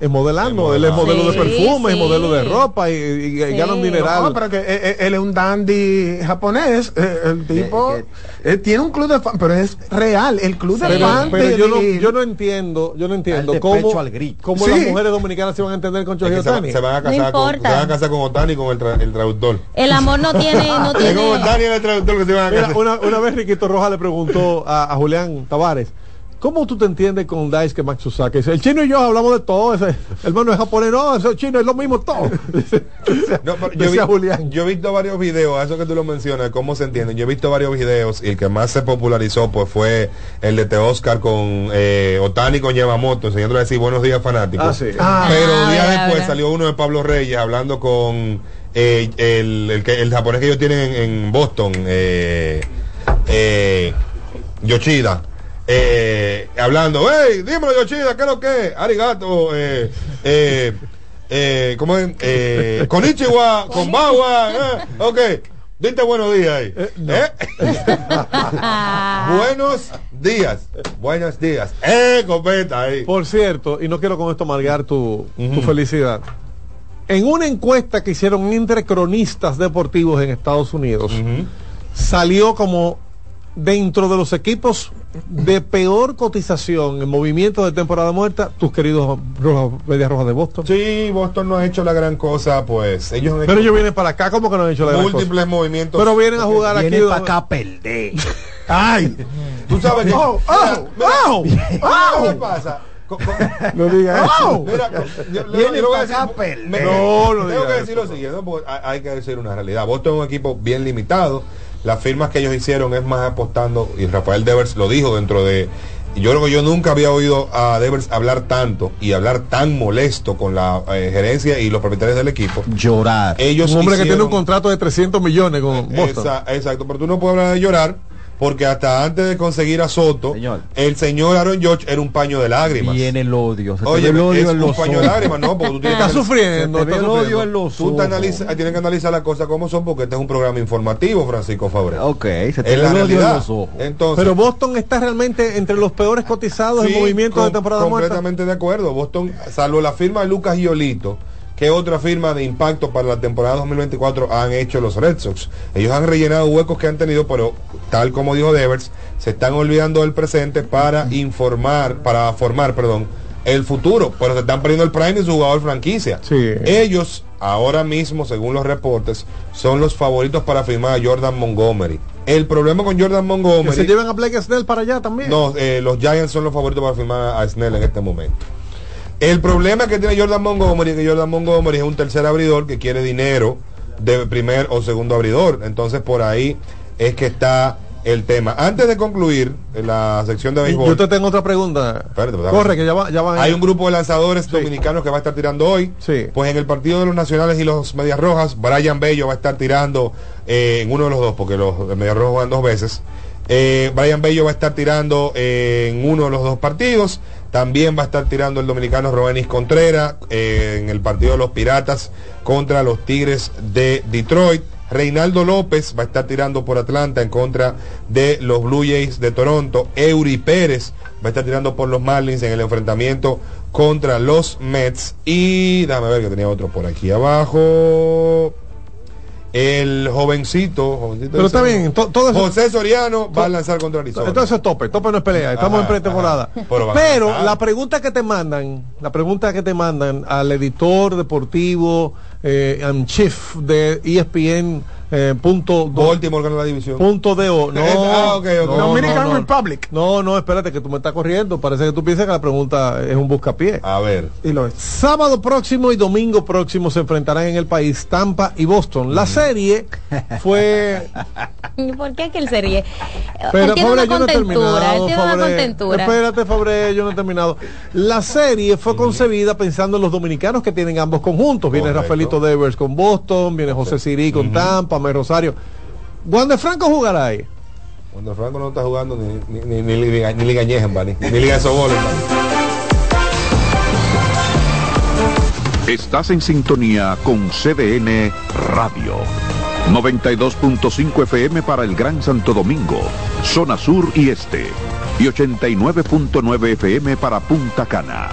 Es modelando, Es él es modelo de Sí, perfume, sí. es modelo de ropa y, y- y Sí. gana un No, dineral. pero que eh, eh, él es un dandy japonés. eh, el tipo eh, tiene un club de fans, pero es real. El club de Pero, fans. pero de- yo, no, de- yo no entiendo, yo no entiendo Al de cómo, al grito. cómo Sí. las mujeres dominicanas se van a entender con Es Shohei que se, van a No casar con, importa. se van a casar con Otani y con el, tra- el traductor. El amor no tiene [LAUGHS] no Es como tiene Otani y el traductor que se van a Mira, casar. una, una vez Riquito Roja le preguntó a, a Julián Tavares, ¿cómo tú te entiendes con Daisuke Matsusaka? Dice, el chino y yo hablamos de todo, ese hermano es japonés, no, ese chino es lo mismo todo. [LAUGHS] No, yo, Decía vi- Julián. yo he visto varios videos, a eso que tú lo mencionas, cómo se entienden. Yo he visto varios videos y el que más se popularizó pues fue el de Te Oscar con eh, Otani con Yamamoto, enseñándole a decir buenos días fanáticos. Ah, sí. Ah, Pero Ah, días después verdad. salió uno de Pablo Reyes hablando con eh, el, el, el japonés que ellos tienen en, en Boston, eh, eh, Yoshida. Eh, hablando, hey, dímelo Yoshida, ¿qué es lo que es? Arigato, eh, eh, eh, ¿cómo es? Eh, Konichiwa, Konbawa, eh, ok, dite buenos días ahí. ¿Eh? [LAUGHS] buenos días, buenos días. Eh, copeta ahí. Por cierto, y no quiero con esto amargar tu, tu felicidad. En una encuesta que hicieron entre cronistas deportivos en Estados Unidos, salió como dentro de los equipos de peor cotización en movimientos de temporada muerta, tus queridos Medias Rojas de Boston. Sí, Boston no ha hecho la gran cosa, pues ellos han Pero ellos vienen para acá, como que no han hecho la gran cosa? múltiples movimientos. Pero vienen a jugar aquí. Para acá a perder. [LAUGHS] Ay, Tú sabes que. Oh, oh, Mira, oh, mira, oh. ¿Qué pasa? No diga [LAUGHS] eso. ¡Oh! Mira, yo- voy a decir- me- No, no tengo diga que decir eso. lo siguiente. Porque hay, hay que decir una realidad. Boston es un equipo bien limitado. Las firmas que ellos hicieron es más apostando, y Rafael Devers lo dijo dentro de. Yo creo que yo nunca había oído a Devers hablar tanto y hablar tan molesto con la eh, gerencia y los propietarios del equipo. Llorar. Ellos un hombre que tiene un contrato de 300 millones con Boston. Esa- exacto, pero tú no puedes hablar de llorar porque hasta antes de conseguir a Soto, Señor. el señor Aaron George era un paño de lágrimas. Viene el odio. se Oye, el odio es en un los paño de lágrimas, no, porque tú tienes Está que sufriendo, está odio sufriendo. en los Tú te ojos. analizas, tienes que analizar las cosas como son porque este es un programa informativo, Francisco Fabre. Ok, se te Es ve la el odio en realidad. los ojos. Entonces, Pero Boston está realmente entre los peores cotizados sí, en movimientos de temporada muerta. completamente de acuerdo. Boston, salvo la firma de Lucas Giolito, que otra firma de impacto para la temporada 2024 han hecho los Red Sox. Ellos han rellenado huecos que han tenido, pero tal como dijo Devers, se están olvidando del presente para informar, para formar, perdón, el futuro, pero se están perdiendo el prime de su jugador franquicia. Sí. Ellos, ahora mismo, según los reportes, son los favoritos para firmar a Jordan Montgomery. El problema con Jordan Que Montgomery. se lleven a Blake Snell para allá también. No, eh, los Giants son los favoritos para firmar a Snell en este momento. El problema que tiene Jordan Montgomery es que Jordan Montgomery es un tercer abridor que quiere dinero de primer o segundo abridor. Entonces por ahí es que está el tema. Antes de concluir en la sección de béisbol. Yo te tengo otra pregunta. Espérate, pues, Corre, que ya va, ya van. Hay un grupo de lanzadores dominicanos que va a estar tirando hoy. Sí. Pues en el partido de los Nacionales y los Medias Rojas, Brian Bello va a estar tirando eh, en uno de los dos, porque los Medias Rojas juegan dos veces. Eh, Brian Bello va a estar tirando eh, en uno de los dos partidos. También va a estar tirando el dominicano Robenis Contreras eh, en el partido de los Piratas contra los Tigres de Detroit. Reinaldo López va a estar tirando por Atlanta en contra de los Blue Jays de Toronto. Eury Pérez va a estar tirando por los Marlins en el enfrentamiento contra los Mets. Y déjame ver que tenía otro por aquí abajo. El jovencito, jovencito Pero está bien, to- todo eso- José Soriano va a lanzar contra Arizona. Entonces es tope, tope no es pelea, estamos Ajá, en pretemporada. ajá. Pero Pero la pregunta que te mandan, la pregunta que te mandan al editor deportivo eh, and chief de ESPN eh, punto Baltimore ganó la división. punto de o [LAUGHS] no, Ah, ok, ok. no, Dominican no, no. Republic. No, no, espérate que tú me estás corriendo. Parece que tú piensas que la pregunta es un buscapié. A ver. Y lo es. Sábado próximo y domingo próximo se enfrentarán en el país Tampa y Boston. La serie fue [LAUGHS] ¿Por qué que él se ríe? Pero, Fabre, una yo no he contentura, él terminado, tiene una Fabre. Espérate, Fabre, yo no he terminado. La serie fue concebida pensando en los dominicanos que tienen ambos conjuntos. Viene Correcto. Rafaelito Devers con Boston, viene José Sirí con Tampa, Mel Rosario. Juan de Franco jugará ahí. Cuando Franco no está jugando ni, ni, ni, ni, Liga- ni Liga Ñejen, ni, ni Liga de Sobol. Estás en sintonía con CDN Radio. 92.5 FM para el Gran Santo Domingo, zona sur y este. Y 89.9 FM para Punta Cana.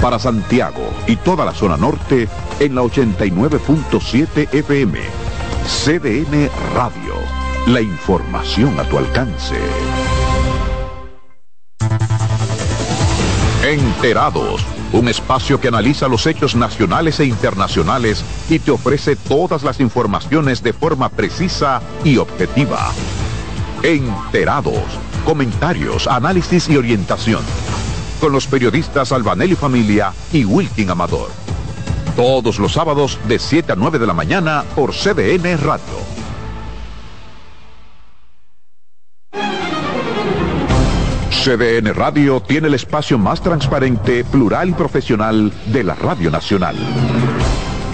Para Santiago y toda la zona norte en la 89.7 FM. CDN Radio. La información a tu alcance. Enterados, un espacio que analiza los hechos nacionales e internacionales y te ofrece todas las informaciones de forma precisa y objetiva. Enterados, comentarios, análisis y orientación. Con los periodistas Albanelli Familia y Wilkin Amador. Todos los sábados de 7 a 9 de la mañana por CDN Radio. CDN Radio tiene el espacio más transparente, plural y profesional de la Radio Nacional.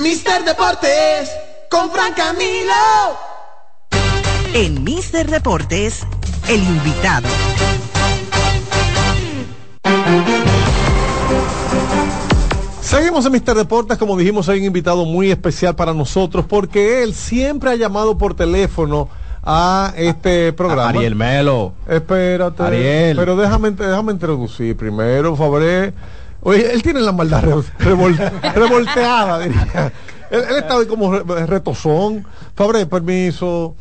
Mister Deportes con Fran Camilo. En Mister Deportes, el invitado. Seguimos en Mister Deportes, como dijimos, hay un invitado muy especial para nosotros porque él siempre ha llamado por teléfono a este programa. Ariel Melo. Espérate. Ariel. Pero déjame, déjame introducir primero, Fabre. Oye, él tiene la maldad re- revol- [LAUGHS] revolteada, diría. Él, está hoy como re- retozón. Fabre, permiso.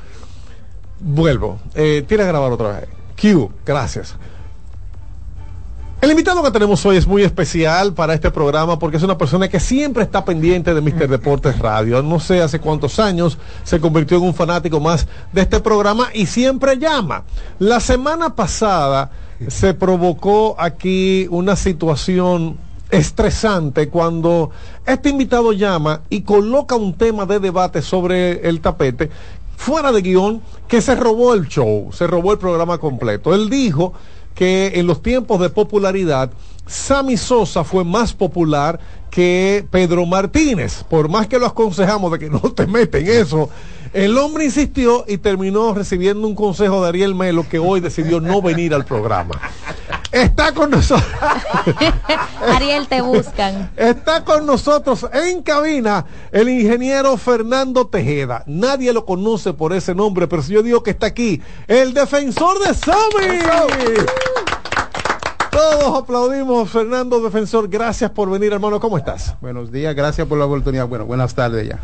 Vuelvo. Eh, tiene que grabar otra vez. Q, gracias. El invitado que tenemos hoy es muy especial para este programa porque es una persona que siempre está pendiente de Mister Deportes Radio. No sé hace cuántos años se convirtió en un fanático más de este programa y siempre llama. La semana pasada se provocó aquí una situación estresante cuando este invitado llama y coloca un tema de debate sobre el tapete fuera de guion que se robó el show, se robó el programa completo. Él dijo que en los tiempos de popularidad, Sammy Sosa fue más popular que Pedro Martínez. Por más que lo aconsejamos de que no te metes en eso, el hombre insistió y terminó recibiendo un consejo de Ariel Melo que hoy decidió no venir al programa. Está con nosotros. [LAUGHS] Ariel, te buscan. Está con nosotros en cabina el ingeniero Fernando Tejeda. Nadie lo conoce por ese nombre, pero si yo digo que está aquí, el defensor de Sami. Todos aplaudimos, Fernando Defensor. Gracias por venir, hermano. ¿Cómo estás? Buenos días, gracias por la oportunidad. Bueno, buenas tardes ya.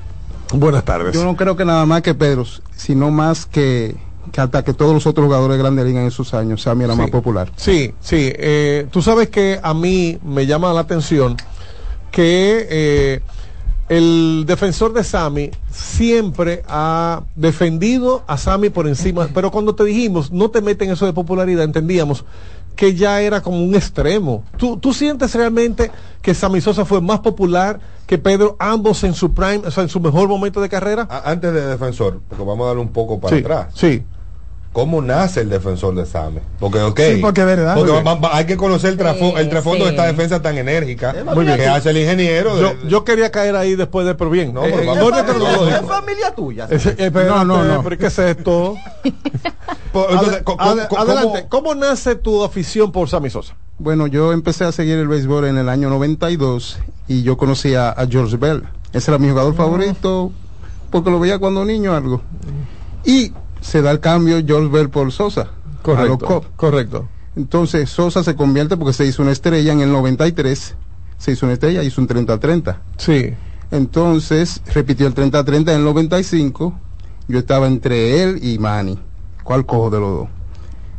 Buenas tardes. Yo no creo que nada más que Pedro, sino más que, que hasta que todos los otros jugadores de Grande Liga en esos años, Sammy era más popular. Sí, sí. eh, tú sabes que a mí me llama la atención que eh, el defensor de Sami siempre ha defendido a Sami por encima, pero cuando te dijimos no te meten eso de popularidad, entendíamos que ya era como un extremo. ¿Tú, tú sientes realmente que Sammy Sosa fue más popular que Pedro, ambos en su prime, o sea, en su mejor momento de carrera? A- Antes de defensor, porque vamos a darle un poco para Sí, atrás. sí. ¿Cómo nace el defensor de Same? Porque, ok. Sí, porque es verdad. porque va- va- hay que conocer el, trasfo- el trasfondo sí. de esta defensa tan enérgica Muy bien. que hace el ingeniero. de- Yo, yo quería caer ahí después de, pero bien. No, eh, vamos. orden Es cronológico. Es familia tuya. Eh, No, no, no. pero ¿qué es esto? [LAUGHS] Entonces, co- adelante. ¿Cómo nace tu afición por Sammy Sosa? Bueno, yo empecé a seguir el béisbol en el año 92 y yo conocía a George Bell. Ese era mi jugador favorito porque lo veía cuando niño algo. Y se da el cambio George Bell por Sosa. a los Correcto. Cubs. Correcto. Entonces Sosa se convierte porque se hizo una estrella en el 93. Se hizo una estrella, hizo un 30-30. Sí. Entonces repitió el 30-30 en el 95. Yo estaba entre él y Manny. ¿Cuál cojo de los dos?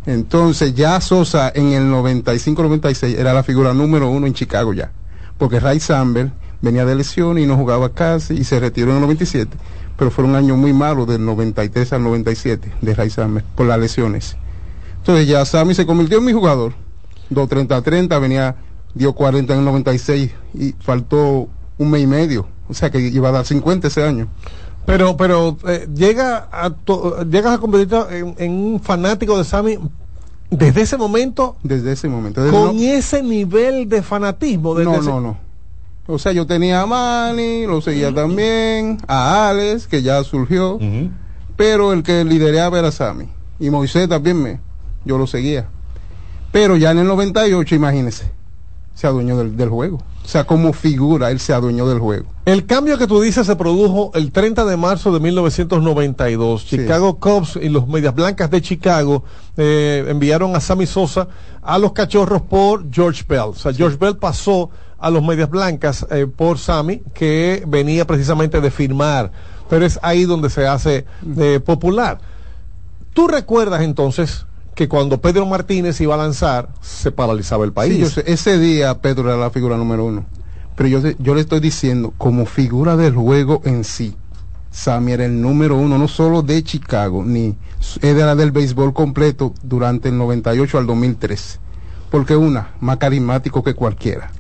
Entonces ya Sosa en el 95-96 era la figura número uno en Chicago ya. Porque Ray Samber venía de lesión y no jugaba casi y se retiró en el 97. Pero fue un año muy malo del 93 al 97 de Ray Samber por las lesiones. Entonces ya Sammy se convirtió en mi jugador. 2.30-30, venía, dio 40 en el 96 y faltó un mes y medio. O sea que iba a dar 50 ese año. Pero, pero eh, llega a llegas a convertirte en, en un fanático de Sammy desde ese momento Desde ese momento. Desde con no- ese nivel de fanatismo. desde no, ese- no, no. O sea, yo tenía a Manny, lo seguía también, a Alex, que ya surgió, pero el que lideraba era Sammy. Y Moisés también me, yo lo seguía. Pero ya en el 98, imagínese, se adueñó del, del juego. O sea, como figura, él se adueñó del juego. El cambio que tú dices se produjo el 30 de marzo de 1992. Chicago Cubs y los Medias Blancas de Chicago eh, enviaron a Sammy Sosa a los Cachorros por George Bell. O sea, George Bell pasó a los Medias Blancas eh, por Sammy, que venía precisamente de firmar. Pero es ahí donde se hace eh, popular. ¿Tú recuerdas entonces que cuando Pedro Martínez iba a lanzar, se paralizaba el país? Sí, yo sé, ese día Pedro era la figura número uno. Pero yo, yo le estoy diciendo, como figura del juego en sí, Sammy era el número uno, no solo de Chicago, ni era del béisbol completo durante el 98 al 2003. Porque una, más carismático que cualquiera.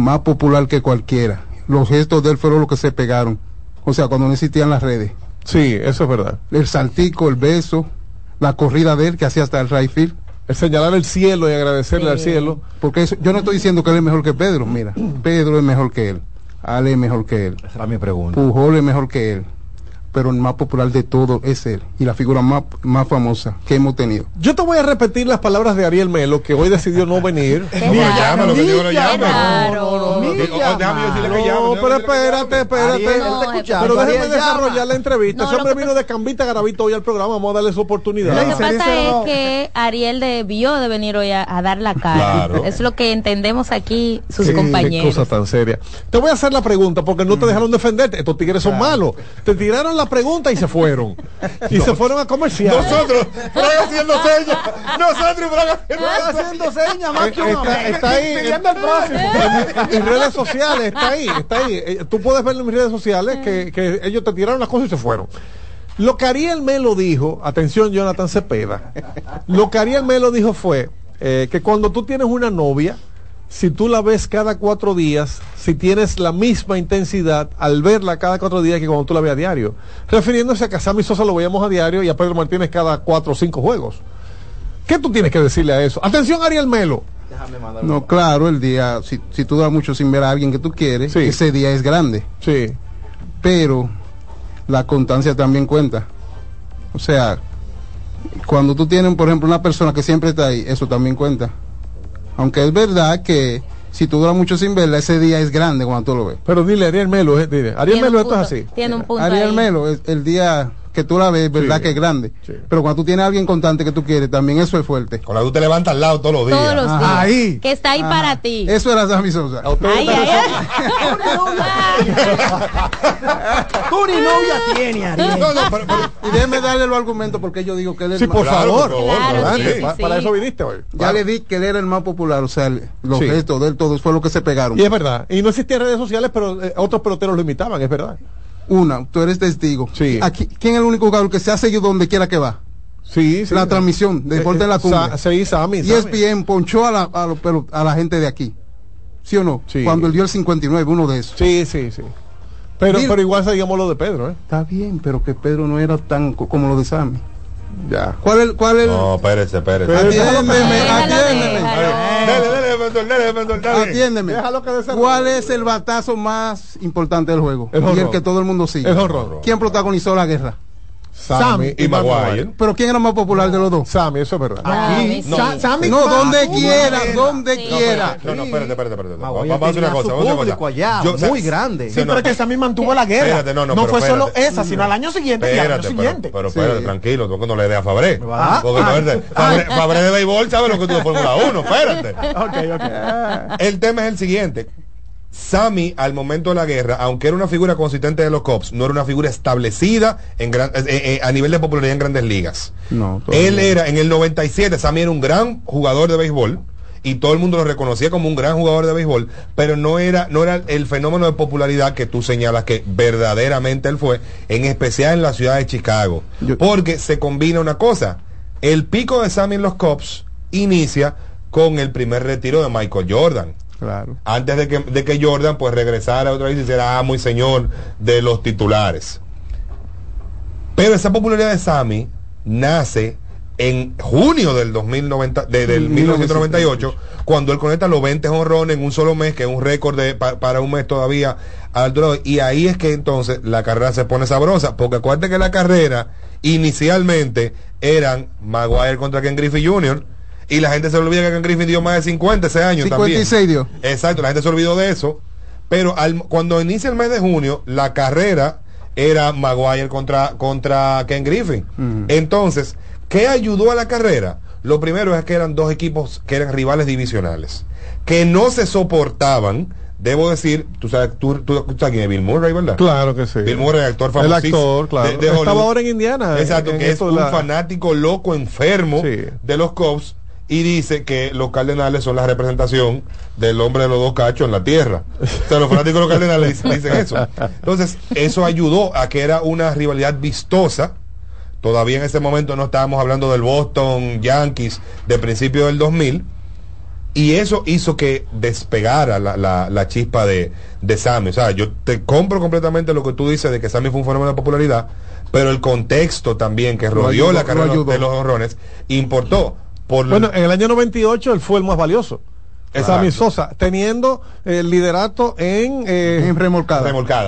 Más popular que cualquiera. Los gestos de él fueron los que se pegaron. O sea, cuando no existían las redes. Sí, eso es verdad. El saltico, el beso, la corrida de él que hacía hasta el right field. El señalar el cielo y agradecerle al cielo. Porque eso- yo no estoy diciendo que él es mejor que Pedro, mira, [CLEARS THROAT] Pedro es mejor que él, Ale es mejor que él, Esa era mi pregunta. Pujol es mejor que él, pero el más popular de todo es él y la figura más, más famosa que hemos tenido. Yo te voy a repetir las palabras de Ariel Melo, que hoy decidió no venir. Ni lo llama, lo que digo lo llama. No, no, no, no, déjame decirle que No, pero espérate, espérate. Pero déjeme llama. desarrollar la entrevista. No, hombre vino de Cambita Garavito hoy al programa. Vamos a darle su oportunidad. Lo que pasa es que Ariel debió de venir hoy a, a dar la cara. Claro. Es lo que entendemos aquí sus Qué- Qué compañeros. cosa tan seria. Te voy a hacer la pregunta porque no te dejaron defenderte. Estos tigres son malos. Te tiraron la pregunta y se fueron. [LAUGHS] Y se fueron a comercial. Nosotros, Frank [LAUGHS] haciendo señas. Nosotros, haciendo señas, más que un Está, está ahí Pidiendo el próximo. en, en redes sociales, está ahí, está ahí. Eh, Tú puedes ver en mis redes sociales que, que ellos te tiraron las cosas y se fueron. Lo que Ariel Melo dijo, atención Jonathan Cepeda, lo que Ariel Melo dijo fue eh, que cuando tú tienes una novia, si tú la ves cada cuatro días, si tienes la misma intensidad al verla cada cuatro días que cuando tú la ves a diario, refiriéndose a que a Sammy Sosa lo veíamos a diario y a Pedro Martínez cada cuatro o cinco juegos. ¿Qué tú tienes que decirle a eso? Atención Ariel Melo. No, claro, el día, si, si tú das mucho sin ver a alguien que tú quieres, ese día es grande. Sí. Pero la constancia también cuenta. O sea, cuando tú tienes, por ejemplo, una persona que siempre está ahí, eso también cuenta. Aunque es verdad que si tú duras mucho sin verla, ese día es grande cuando tú lo ves. Pero dile, Ariel Melo, eh, dile, Ariel Tiene un Melo, esto es así. Tiene un punto Ariel ahí. Melo, es el día que tú la ves, es verdad Sí. que es grande. Pero cuando tú tienes a alguien constante que tú quieres, también eso es fuerte. Cuando tú te levantas al lado todos los días. Todos los días. Ahí. Que está ahí Ajá. para ti. Eso era Sammy Sosa. Ay, ay, Tú ni novia tiene, Ariel. No, no, pero- pero- y déjeme darle los argumentos porque yo digo que él es Sí, el por más- favor. Claro, pa- sí. Para eso viniste hoy. Ya le di que él era el más popular, o sea, los Sí. gestos de él, todos fue lo que se pegaron. Y es verdad. Y no existían redes sociales, pero eh, otros peloteros lo imitaban, es verdad. Una, tú eres testigo. Sí. Aquí, ¿Quién es el único jugador que se ha seguido donde quiera que va? Sí, sí. La transmisión de Eh, Deporte de la eh, Cumbre. Sa- sí, Sammy, Y Sammy. ESPN ponchó a la, a, los pelo- a la gente de aquí. ¿Sí o no? Sí. Cuando él dio el 59, uno de esos. Sí, sí, sí. Pero, Dile- pero igual seguimos lo de Pedro, ¿eh? Está bien, pero que Pedro no era tan co- como lo de Sammy. Ya. ¿Cuál es, cuál es el- No, espérese, espérese. Atiéndeme, atiéndeme. Atiéndeme. ¿Cuál es el batazo más importante del juego? El y el que todo el mundo sigue. El. ¿Quién protagonizó la guerra? Sammy y Maguire. ¿Pero quién era más popular de los dos? Sammy, eso es verdad. Aquí. No. Sa- Sammy No, donde quiera, Sí. donde Sí. quiera. No, no, espérate, espérate, espérate. Maguire Vamos a hacer una tenía cosa, su vamos a hacer una público cosa. allá, Yo- muy grande. Sí, no, pero no. es que Sammy mantuvo la guerra. Espérate, no, no, pero fue solo espérate. esa, sino al año siguiente y al año Espérate, pero, siguiente. pero Sí. espérate, tranquilo, tú no le des a Fabré. Ah, Porque ah, espérate, Fabré, Fabré de béisbol sabe lo que tú de Fórmula 1, espérate. [LAUGHS] Ok, ok. El tema es el siguiente. Sammy, al momento de la guerra, aunque era una figura consistente de los Cubs, no era una figura establecida en gran- eh, eh, a nivel de popularidad en grandes ligas. No, Él era, en el 97, Sammy era un gran jugador de béisbol y todo el mundo lo reconocía como un gran jugador de béisbol, pero no era, no era el fenómeno de popularidad que tú señalas que verdaderamente él fue, en especial en la ciudad de Chicago. Yo- Porque se combina una cosa, el pico de Sammy en los Cubs inicia con el primer retiro de Michael Jordan Claro. antes de que, de que Jordan pues regresara otra vez y hiciera amo y señor de los titulares. Pero esa popularidad de Sammy nace en junio del 2090, de- del 1998, cuando él conecta los 20 honrones en un solo mes, que es un récord pa- para un mes todavía al. Y ahí es que entonces la carrera se pone sabrosa, porque acuérdate que la carrera inicialmente eran Maguire contra Ken Griffey Jr. Y la gente se olvida que Ken Griffey dio más de 50 ese año 56 también. dio. Exacto, la gente se olvidó de eso. Pero al- cuando inicia el mes de junio, la carrera era Maguire contra, contra Ken Griffin. Mm. Entonces, ¿qué ayudó a la carrera? Lo primero es que eran dos equipos que eran rivales divisionales, que no se soportaban. Debo decir, tú sabes, tú, tú, tú sabes quién es Bill Murray, ¿verdad? Claro que sí. Bill Murray, actor El famosísimo. actor, claro. de- de Estaba ahora en Indiana. Exacto, en que es un la- fanático loco enfermo Sí. de los Cubs y dice que los Cardenales son la representación del hombre de los dos cachos en la tierra. O sea, los fanáticos de los Cardenales dicen, eso. Entonces, eso ayudó a que era una rivalidad vistosa. Todavía en ese momento no estábamos hablando del Boston Yankees de principio del 2000. Y eso hizo que despegara la, la- la chispa de, de Sammy. O sea, yo te compro completamente lo que tú dices de que Sammy fue un fenómeno de popularidad, pero el contexto también que rodeó ayudó, la carrera de los honrones importó. Por Bueno, en el año 98 él fue el más valioso. Exacto. Sammy Sosa, teniendo el liderato en, eh, En remolcadas.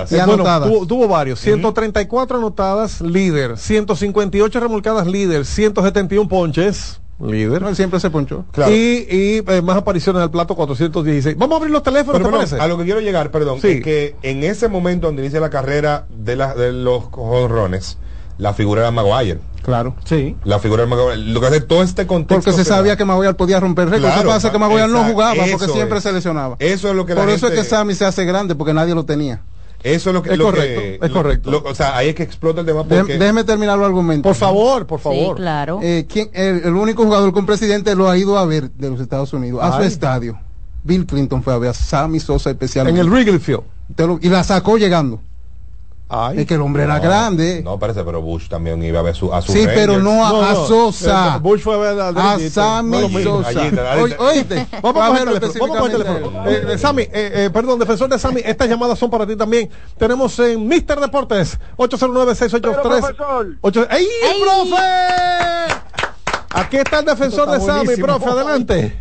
Y Eh, bueno, anotadas. tuvo, tuvo varios, 134 anotadas, líder, 158 remolcadas, líder, 171 ponches, líder. No, él siempre se ponchó. Claro. Y, y, eh, más apariciones en el plato 416. Vamos a abrir los teléfonos, Pero, ¿te perdón, parece? a lo que quiero llegar, perdón, Sí. es que en ese momento donde inicia la carrera de, la- de los honrones, la figura era Maguire. Claro. Sí. La figura era Maguire. Lo que hace todo este contexto. Porque se sabía que Maguire podía romper récord. Claro, pasa es que Maguire no jugaba porque eso siempre es. se lesionaba. Eso es lo que la Por eso es gente- que Sammy se hace grande porque nadie lo tenía. Eso es lo que. Es lo correcto, que- es lo- correcto. lo- o sea, ahí es que explota el tema porque. Déjeme terminar los argumentos. Por favor, por Sí, favor. claro. Eh, ¿quién- el, el único jugador con presidente lo ha ido a ver de los Estados Unidos, a su estadio. Bill Clinton fue a ver a Sammy Sosa en especialmente. el Wrigley Field. Lo- y la sacó llegando. Ay. Es que el hombre era grande. No, parece, pero Bush también iba a ver su, a su sí, pero no a, No, a no, Sosa. eh, Bush fue a ver a. Sammy. Sosa. Allí, dale, Oy- Oíste. Vamos a verlo el teléfono. Vamos el teléfono. Eh, eh, Sammy, eh, eh, perdón, defensor de Sammy, estas llamadas son para ti también. Tenemos en Mister Deportes 809-683. profesor. Ocho- ¡Ey, ¡Ey! profe! Aquí está el defensor de Sammy, profe, adelante.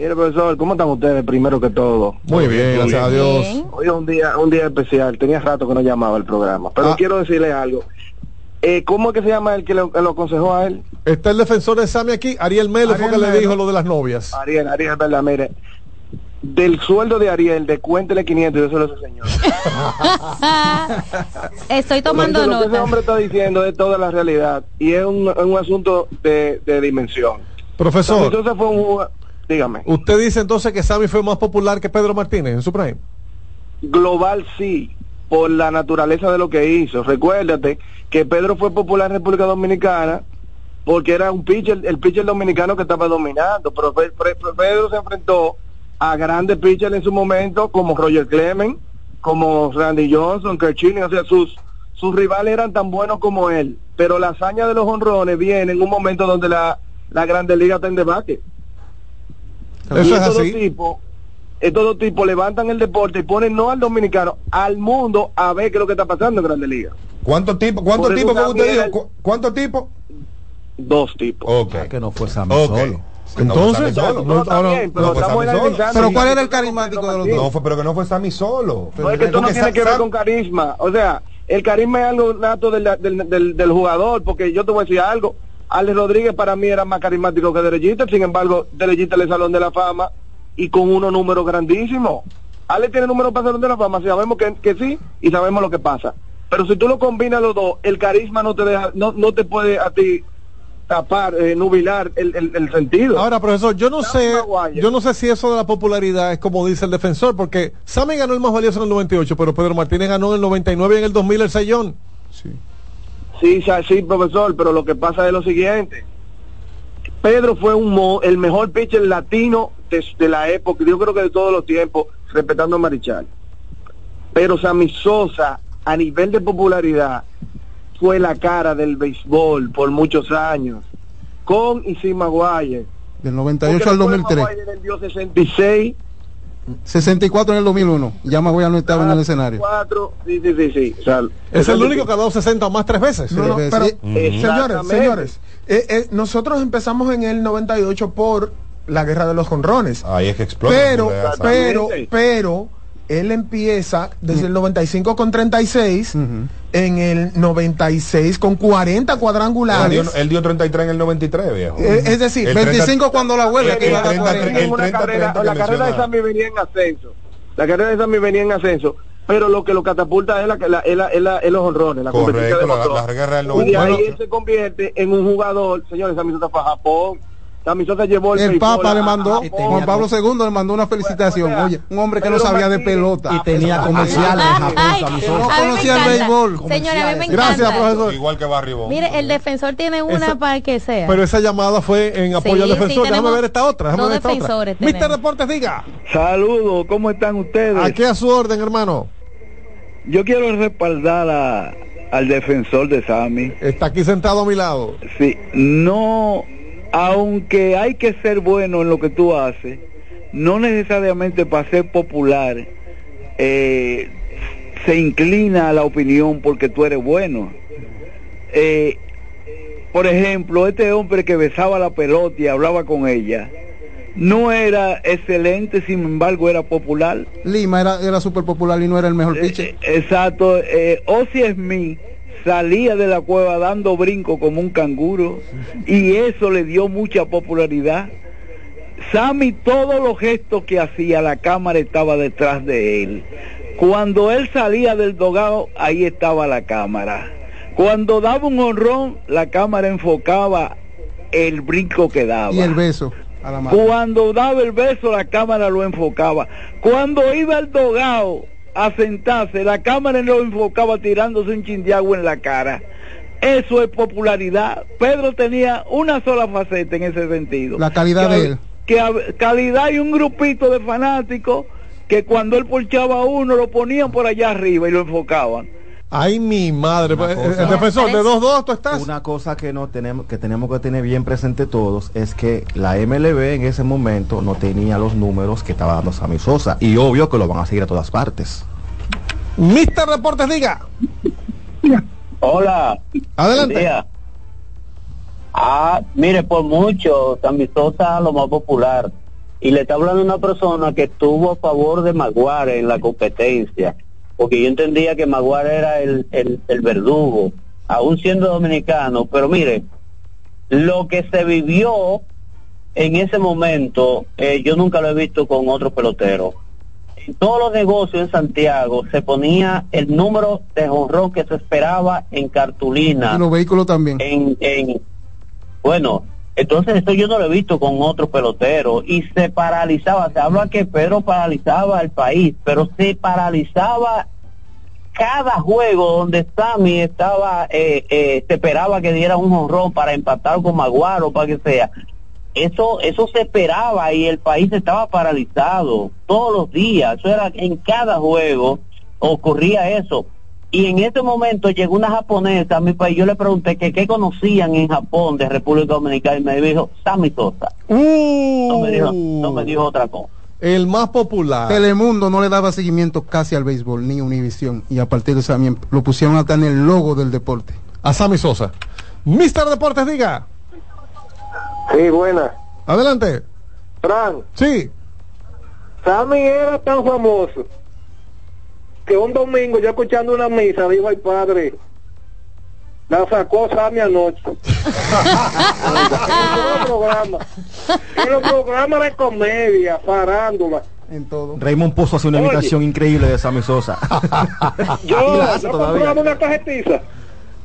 Mire, profesor, ¿cómo están ustedes primero que todo? Muy bien, gracias a Dios. Hoy es un día, un día especial. Tenía rato que no llamaba el programa. Pero Ah. quiero decirle algo. Eh, ¿Cómo es que se llama el que lo, que lo aconsejó a él? Está el defensor de Sammy aquí, Ariel Melo, fue que le dijo lo de las novias. Ariel, Ariel, es verdad, mire. Del sueldo de Ariel, de cuéntele 500, yo se lo señor. [LAUGHS] Estoy tomando Porque Lo que ese nota. hombre está diciendo es toda la realidad. Y es un, es un asunto de, de dimensión. Profesor, Entonces fue un jugador- Dígame. usted dice entonces que Sammy fue más popular que Pedro Martínez en su prime. global sí, por la naturaleza de lo que hizo. Recuérdate que Pedro fue popular en República Dominicana porque era un pitcher, el pitcher dominicano que estaba dominando, pero Pe- Pe- Pe- Pedro se enfrentó a grandes pitchers en su momento como Roger Clemens, como Randy Johnson, Schilling, o sea, sus sus rivales eran tan buenos como él, pero la hazaña de los honrones viene en un momento donde la, la Grande Liga está en debate. Eso y es estos dos así. tipos, estos dos tipos levantan el deporte y ponen no al dominicano, al mundo a ver qué es lo que está pasando en Grandes Ligas. ¿Cuántos tipos? ¿Cuántos tipos que usted dijo? ¿Cu- ¿Cuántos tipos? dos tipos. que no fue Sammy Ok. solo. Entonces, No, no, pero no fue solo. Pero ¿cuál era el carismático de los dos? No fue, pero que no fue Sammy solo. No es que esto no Porque tiene Sa- que ver con carisma. O sea, el carisma es algo nato del, del, del, del jugador, porque yo te voy a decir algo. Alex Rodríguez para mí era más carismático que Derechita, sin embargo, Derechita le Salón de la Fama y con unos números grandísimos. Alex tiene números para Salón de la Fama, sabemos que, que sí y sabemos lo que pasa. Pero si tú lo combinas los dos, el carisma no te deja, no, no te puede a ti tapar, eh, nubilar el, el, el sentido. Ahora, profesor, yo no Sammy sé, Maguire. yo no sé si eso de la popularidad es como dice el defensor, porque Sammy ganó el más valioso en el 98, pero Pedro Martínez ganó en el 99 y en el 2000 el sellón. Sí, sa- sí, profesor, pero lo que pasa es lo siguiente. Pedro fue un mo- el mejor pitcher latino de, de la época, yo creo que de todos los tiempos, respetando a Marichal. Pero Sammy Sosa, a nivel de popularidad, fue la cara del béisbol por muchos años, con y sin Maguire. Del Porque 98 al después 2003. Maguire vendió 66, 64 en el 2001. Ya Maguire no estaba en el escenario. 4, sí, sí, sí, sí. o sea, Es el único que ha dado 60 o más tres veces. No, no, pero, sí. señores, señores, eh, eh, nosotros empezamos en el 98 por la guerra de los jonrones. Ahí es que explota. Pero, pero, pero, él empieza desde el 95 con 36, en el 96 con 40 Él cuadrangulares. dio, él dio 33 en el 93, viejo. Eh, es decir, El 25 cuando la huelga el iba a dar 30, 40. el 30, carrera, 30 la carrera de. Sammy venía en ascenso. La carrera de Sammy venía en ascenso. Pero lo que lo catapulta es, la, la, es, la- es, la- es los honrones, la competencia Correcto, de la, motor. la guerra del Y de 90. ahí Bueno, él se convierte en un jugador, señores, Sammy Sosa fue a Japón. Llevó el, El Papa le a mandó. Juan Pablo II le mandó una felicitación. Oye, un hombre que no sabía de pelota. Y tenía comerciales en Japón, no conocía el béisbol. Señora, a mí me encanta. Gracias, profesor. igual que Barry Bonds. Mire, el defensor tiene una Esa- para que sea. Pero esa llamada fue en apoyo Sí, al sí, defensor. Déjame tenemos ver esta otra. Déjame dos ver esta otra. Mister. Deportes, diga. Saludos, ¿cómo están ustedes? Aquí a su orden, hermano. Yo quiero respaldar a- al defensor de Sami. Está aquí sentado a mi lado. Sí, no, aunque hay que ser bueno en lo que tú haces, no necesariamente para ser popular eh, se inclina a la opinión porque tú eres bueno. Eh, por ejemplo, este hombre que besaba la pelota y hablaba con ella, no era excelente, sin embargo era popular. Lima era, era súper popular y no era el mejor pitcher. Exacto, eh, Ozzy Smith salía de la cueva dando brinco como un canguro y eso le dio mucha popularidad. Sammy todos los gestos que hacía, la cámara estaba detrás de él. Cuando él salía del dogado, ahí estaba la cámara. Cuando daba un honrón, la cámara enfocaba el brinco que daba. Y el beso a la madre. Cuando daba el beso, la cámara lo enfocaba. Cuando iba al dogado a sentarse, la cámara lo enfocaba tirándose un chin de agua en la cara. Eso es popularidad. Pedro tenía una sola faceta en ese sentido. La calidad Que- de él. Que calidad y un grupito de fanáticos que cuando él porchaba a uno lo ponían por allá arriba y lo enfocaban. Ay, mi madre. El, cosa- el defensor de 2-2, tú estás. Una cosa que no tenemos que tenemos que tener bien presente todos es que la MLB en ese momento no tenía los números que estaba dando Sammy Sosa y obvio que lo van a seguir a todas partes. Mister Deportes, diga. Hola. Adelante. Ah, mire, por mucho, Sammy Sosa lo más popular. Y le está hablando una persona que estuvo a favor de Maguire en la competencia. Porque yo entendía que Maguire era el, el, el verdugo, aún siendo dominicano. Pero mire, lo que se vivió en ese momento, eh, yo nunca lo he visto con otro pelotero. En todos los negocios en Santiago se ponía el número de jonrón que se esperaba en cartulina Y los vehículos también. en, en bueno entonces esto yo no lo he visto con otro pelotero y se paralizaba se habla que Pedro paralizaba el país pero se paralizaba cada juego donde Sammy estaba eh, eh, se esperaba que diera un honrón para empatar con Maguaro para que sea. Eso eso se esperaba y el país estaba paralizado todos los días. Eso era en cada juego ocurría eso y en ese momento llegó una japonesa a mi país. Yo le pregunté que qué conocían en Japón de República Dominicana y me dijo Sammy Sosa. No me dijo, no me dijo otra cosa. El más popular. Telemundo no le daba seguimiento casi al béisbol, ni Univisión. Y a partir de eso también lo pusieron hasta en el logo del deporte. A Sammy Sosa. Mister Deportes, diga. Sí, buena. Adelante. Fran, Sí. Sammy era tan famoso que un domingo yo escuchando una misa dijo al padre, la sacó Sammy anoche. [LAUGHS] en los programas, en los programas de comedia, farándula. En todo. Raymond puso así una Oye. imitación increíble de Sammy Sosa. [LAUGHS] Yo, hace yo compraba una cajetilla.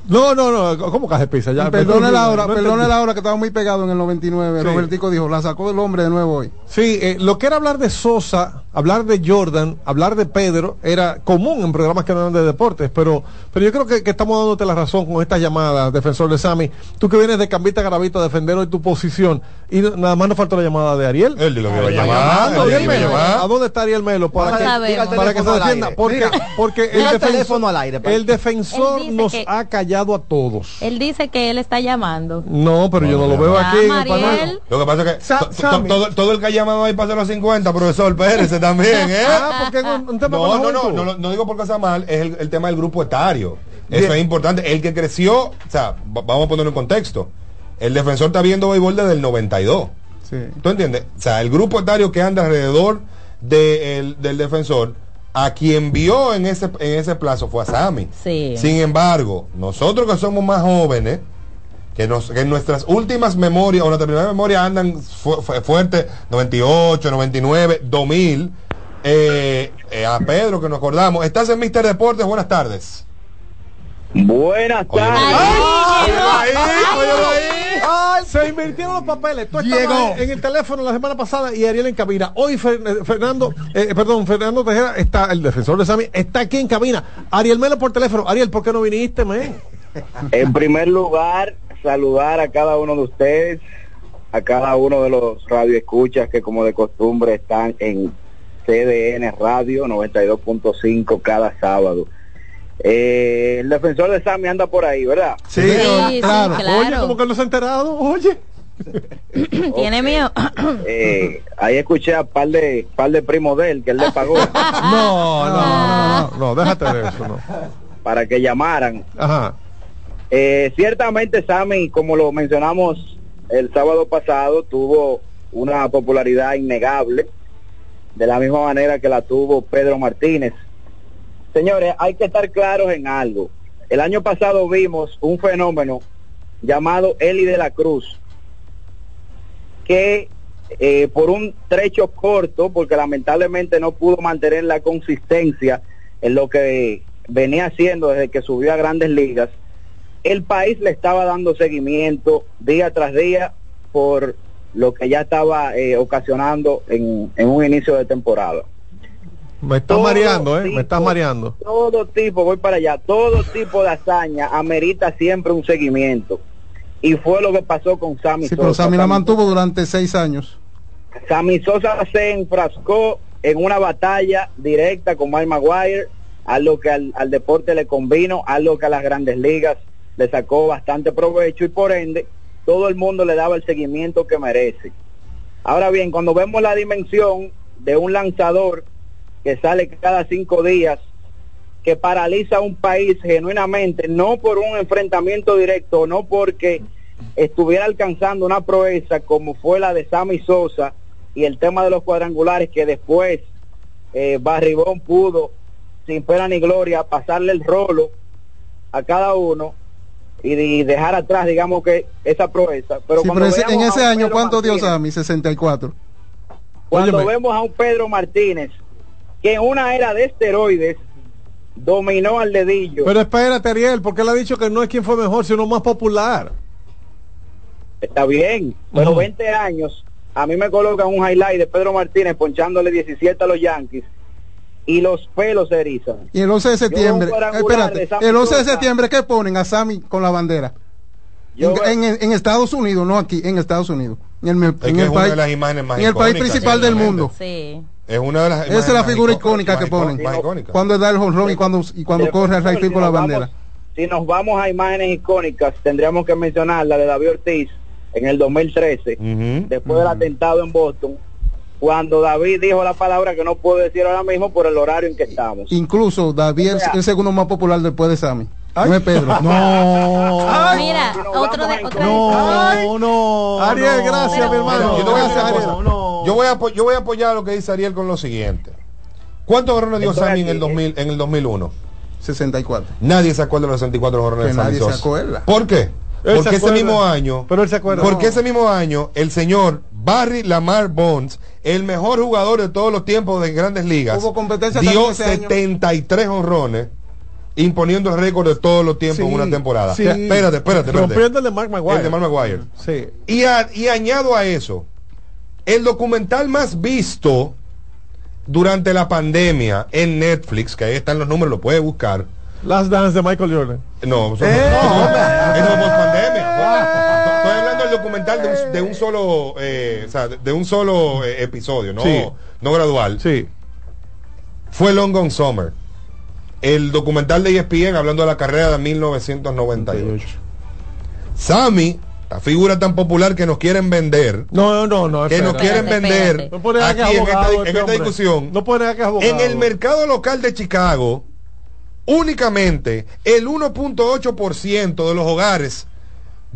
No, no, no. ¿Cómo caje pizza? Ya, Perdone la hora, no perdone la hora que estaba muy pegado en el 99. Sí. Robertico dijo, la sacó el hombre de nuevo hoy. Sí, eh, lo que era hablar de Sosa, hablar de Jordan, hablar de Pedro, era común en programas que no eran de deportes, pero, pero yo creo que, que estamos dándote la razón con estas llamadas, defensor de Sami. Tú que vienes de Cambita Garavito a defender hoy tu posición, y nada más nos falta la llamada de Ariel. Él dijo que iba a Está llamar, llamando, Ariel Melo. ¿A dónde está Ariel Melo? Para que, sabemos. para que se defienda. Porque, porque el, defensor, teléfono al aire, el defensor nos que- ha callado a todos. Él dice que él está llamando. No, pero yo no lo veo Ah, aquí. Lo que pasa es que todo, el que ha llamado ahí pasa los 50, profesor, espérese también, [LAUGHS] ¿eh? Ah, porque es un, un tema No, no, no, no, no digo porque sea mal, es el, el tema del grupo etario. Eso Bien. es importante. El que creció, o sea, va- vamos a ponerlo en contexto. El defensor está viendo béisbol desde el 92. Sí. ¿Tú entiendes? O sea, el grupo etario que anda alrededor de el- del defensor, a quien vio en ese, en ese plazo fue a Sammy. Sí. Sin embargo, nosotros que somos más jóvenes, que, nos, que en nuestras últimas memorias o nuestras primeras memorias andan fu- fu- fuerte 98, 99, 2000, eh, eh, a Pedro que nos acordamos. Estás en Mister Deportes, buenas tardes. Buenas tardes. Ay, se invirtieron los papeles. Tú estabas Llegó. en el teléfono la semana pasada y Ariel en cabina. Hoy eh, Fernando, eh, perdón, Fernando Tejera está, el defensor de Sami, está aquí en cabina. Ariel Melo por teléfono. Ariel, ¿por qué no viniste, men? En primer lugar, saludar a cada uno de ustedes, a cada uno de los radioescuchas que como de costumbre están en CDN Radio 92.5 cada sábado. Eh, el defensor de Sammy anda por ahí, ¿verdad? Sí, sí, claro. claro. Oye, como que no se ha enterado. Oye. [CLEARS THROAT] Tiene miedo. Eh, ahí escuché a par de par de primos de él que él le pagó [LAUGHS] No, no, no, no, no, déjate de eso, no. para que llamaran. Ajá. Eh, ciertamente Sammy, como lo mencionamos el sábado pasado, tuvo una popularidad innegable, de la misma manera que la tuvo Pedro Martínez. Señores, hay que estar claros en algo. El año pasado vimos un fenómeno llamado Eli de la Cruz, que eh, por un trecho corto, porque lamentablemente no pudo mantener la consistencia en lo que venía haciendo desde que subió a grandes ligas, el país le estaba dando seguimiento día tras día por lo que ya estaba eh, ocasionando en, en un inicio de temporada. Me estás Todo mareando, ¿eh? tipo- Me estás mareando. Todo tipo, voy para allá, todo tipo de hazaña amerita siempre un seguimiento. Y fue lo que pasó con Sammy Sí, pero Sosa. Sammy la mantuvo durante seis años. Sammy Sosa se enfrascó en una batalla directa con Mike Maguire, algo que al, al deporte le convino, algo que a las grandes ligas le sacó bastante provecho y por ende todo el mundo le daba el seguimiento que merece. Ahora bien, cuando vemos la dimensión de un lanzador que sale cada cinco días, que paraliza a un país genuinamente, no por un enfrentamiento directo, no porque estuviera alcanzando una proeza como fue la de Sammy Sosa y el tema de los cuadrangulares que después eh, Barribón pudo sin pena ni gloria pasarle el rolo a cada uno y, y dejar atrás digamos que esa proeza pero Sí, cuando pero ese- en ese año, Pedro ¿cuánto dio Martínez, Sammy? 64. cuando Óyeme. vemos a un Pedro Martínez que en una era de esteroides dominó al dedillo Pero espérate, Ariel, porque él ha dicho que no es quien fue mejor, sino más popular. Está bien, pero Ujú. 20 años, a mí me colocan un highlight de Pedro Martínez ponchándole 17 a los Yankees y los pelos se erizan. Y el 11 de septiembre, cuadrangular espérate, de el 11 de septiembre, ¿qué ponen a Sammy con la bandera? Yo- en, en- en Estados Unidos, no aquí, en Estados Unidos. En el, en que el es país, de las imágenes más en el país principal del mundo. Sí. Es una de las Esa es la figura icónica que ponen. Más icónica. Cuando da el honrón y cuando, y cuando corre al right Si con la bandera. vamos- si nos vamos a imágenes icónicas, tendríamos que mencionar la de David Ortiz en el 2013, Ujú. después del atentado en Boston, cuando David dijo la palabra que no puedo decir ahora mismo por el horario en que estamos. Incluso David O sea- es el segundo más popular después de Sammy. No es Pedro. [LAUGHS] No, Ay. Mira, otro de otro No, no. Ariel, gracias, mi hermano. Yo voy a. Yo voy, a, apo- yo voy a apoyar lo que dice Ariel con lo siguiente. ¿Cuántos jorrones dio Sammy en el, 2000, en el 2001? 64. Nadie se acuerda de los 64 jorrones Que de Sammy nadie se acuerda. ¿Por qué? Él Porque se ese mismo año, Pero él se acuerda. porque No. ese mismo año, el señor Barry Lamar Bonds, el mejor jugador de todos los tiempos de grandes ligas, Hubo competencia dio también ese año. 73 honrones, imponiendo el récord de todos los tiempos en una temporada. sí. Espérate, espérate, espérate. Rompiendo el de Mark Maguire. El de Mark Maguire. Sí. Y, a- y añado a eso, el documental más visto durante la pandemia en Netflix, que ahí están los números, lo puede buscar. Last Dance de Michael Jordan. No, eso Eh. [LAUGHS] no, eso es post pandemia. Del documental de un, de un solo, eh, o sea, de un solo eh, episodio, no, Sí. no gradual. Sí. Fue Long Gone Summer. El documental de ESPN hablando de la carrera de 1998. Sammy, la figura tan popular que nos quieren vender, No, no, no. que nos quieren Espérate, vender espérate. No aquí que en esta, en este esta discusión. No que abogado. En el mercado local de Chicago, únicamente el 1.8% de los hogares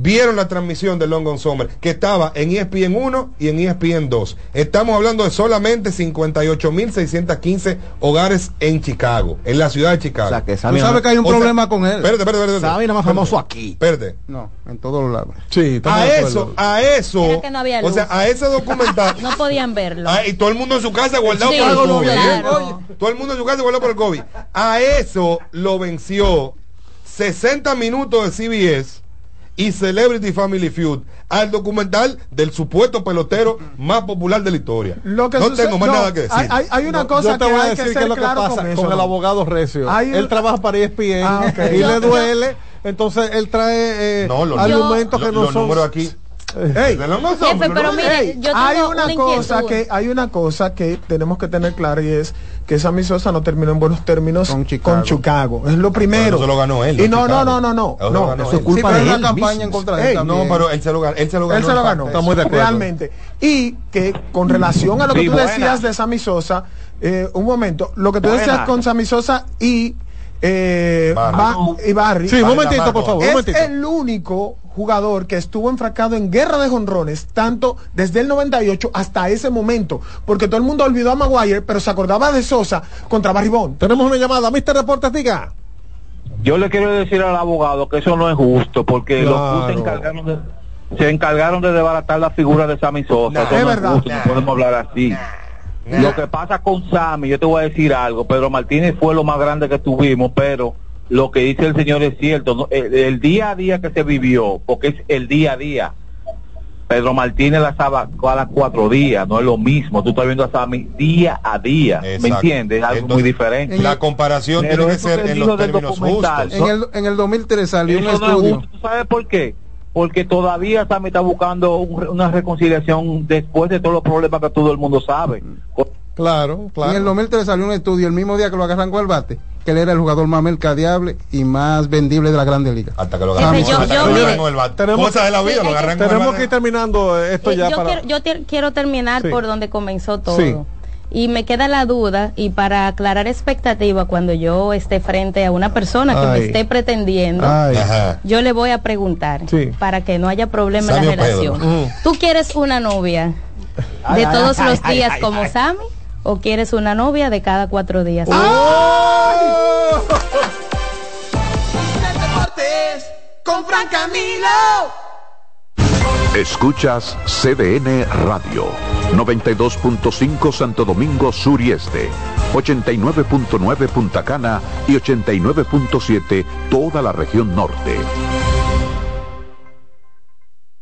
vieron la transmisión de Long Gone Summer, que estaba en ESPN 1 y en ESPN 2. Estamos hablando de solamente 58.615 hogares en Chicago, en la ciudad de Chicago. O sea, que Tú Sammy sabes que hay un O sea, problema con él. Espérate, espérate, espérate. Sammy más famoso aquí. Espérate. No, en todos los lados. Sí, A eso, a eso, que no había o sea, a ese documental, [LAUGHS] No podían verlo. Ah, y todo el mundo en su casa guardado Sí, por el COVID. claro. Oye, todo el mundo en su casa guardado por el COVID. A eso lo venció 60 minutos de CBS y Celebrity Family Feud al documental del supuesto pelotero más popular de la historia. Lo que no sucede- tengo más no, nada que decir. Hay, una No, cosa yo te que voy a hay decir que es lo que claro pasa con el abogado Recio. Hay un- Él trabaja para ESPN Ah, ok. y le duele, entonces él trae eh, no, los, argumentos que no los son. números aquí. Ey, de los no son, Jefe, los pero números- mire, yo hay una, una cosa que hay una cosa que tenemos que tener clara y es que Sammy Sosa no terminó en buenos términos Con con Chicago. Chicago. Es lo primero. eso lo ganó él, Y no no, no, Chicago. no, no, no, no. Eso es culpa Sí, pero de hay él. una campaña en contra de él. No, pero él se lo ganó. Él se lo ganó. Él se lo ganó. Estamos de acuerdo. realmente. Y que con relación a lo que Sí, tú buena. decías de Sammy Sosa, eh, un momento, lo que tú Buena. decías con Sammy Sosa y, eh, Barry. Ba- y Barry, Sí, un momentito, por favor, es momentito. el único jugador que estuvo enfrascado en guerra de jonrones, tanto desde el 98 hasta ese momento, porque todo el mundo olvidó a Maguire, pero se acordaba de Sosa contra Barry Bond. Tenemos una llamada. Mr. Deportes, diga. Yo le quiero decir al abogado que eso no es justo, porque Claro. los se encargaron de, se encargaron de desbaratar la figura de Sammy Sosa. Nah, es no verdad. justo, no podemos hablar así. Lo que pasa con Sammy, yo te voy a decir algo, Pedro Martínez fue lo más grande que tuvimos, pero lo que dice el señor es cierto, ¿no? el, el día a día que se vivió, porque es el día a día. Pedro Martínez la estaba cada cuatro días, no es lo mismo. Tú estás viendo a Sammy día a día, ¿me entiendes? Es algo Entonces, muy diferente. La comparación Pero tiene que ser que en los términos justos. En el, en el 2003 salió un Eso no es estudio. justo. ¿Tú sabes por qué? Porque todavía Sammy está buscando un- una reconciliación después de todos los problemas que todo el mundo sabe. Claro, En el claro. 2003 salió un estudio el mismo día que lo agarran con el bate, que él era el jugador más mercadeable y más vendible de la Grande Liga. Hasta que lo agarran con el bate. tenemos- Cosas de la vida, Sí, lo hay que- agarran con el Tenemos bate. que ir terminando esto Eh, ya yo para. quiero, yo te- quiero terminar Sí. por donde comenzó todo. Sí. Y me queda la duda, y para aclarar expectativa, cuando yo esté frente a una persona que Ay. me esté pretendiendo, Ay. Yo le voy a preguntar Sí. para que no haya problema en Sammy la relación. Mm. ¿Tú quieres una novia de todos los días como Sammy o quieres una novia de cada cuatro días? Deportes con Fran Camilo. Escuchas CDN Radio, 92.5 Santo Domingo Sur y Este, 89.9 Punta Cana y 89.7 toda la región norte.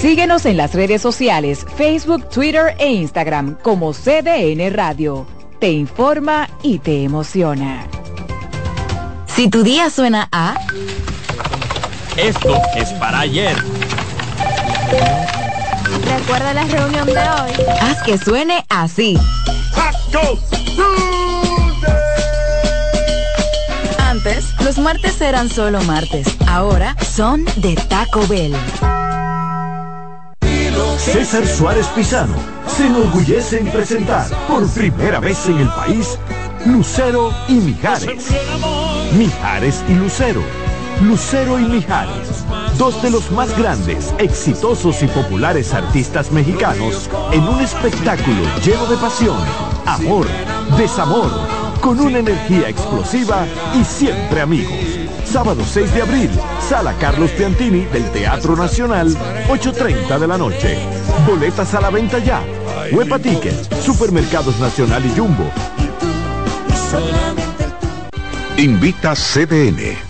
Síguenos en las redes sociales, Facebook, Twitter e Instagram como CDN Radio. Te informa y te emociona. Si tu día suena a... Esto es para ayer. Recuerda la reunión de hoy. Haz que suene así. Los martes eran solo martes. Ahora son de Taco Bell. César Suárez Pisano se enorgullece en presentar por primera vez en el país Lucero y Mijares. Mijares y Lucero. Lucero y Mijares, dos de los más grandes, exitosos y populares artistas mexicanos en un espectáculo lleno de pasión, amor, desamor, con una energía explosiva y siempre amigos. Sábado 6 de abril, Sala Carlos Piantini del Teatro Nacional, 8.30 de la noche. Boletas a la venta ya. Huepa Ticket, Supermercados Nacional y Jumbo. Invita CDN.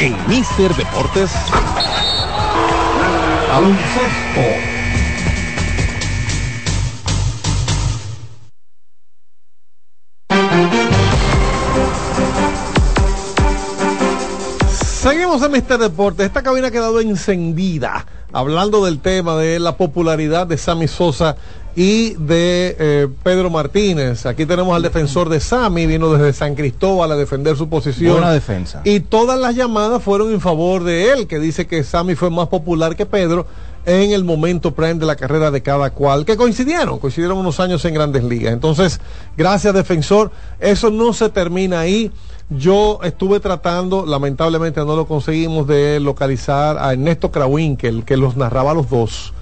En Mister Deportes. Baloncesto. Seguimos en Mister Deportes. Esta cabina ha quedado encendida hablando del tema de la popularidad de Sammy Sosa y de eh, Pedro Martínez. Aquí tenemos al defensor de Sammy, vino desde San Cristóbal a defender su posición. Buena defensa. Y todas las llamadas fueron en favor de él, que dice que Sammy fue más popular que Pedro en el momento prime de la carrera de cada cual, que coincidieron, coincidieron unos años en grandes ligas. Entonces, gracias defensor, eso no se termina ahí. Yo estuve tratando, lamentablemente no lo conseguimos, de localizar a Ernesto Krawinkel, que los narraba a los dos,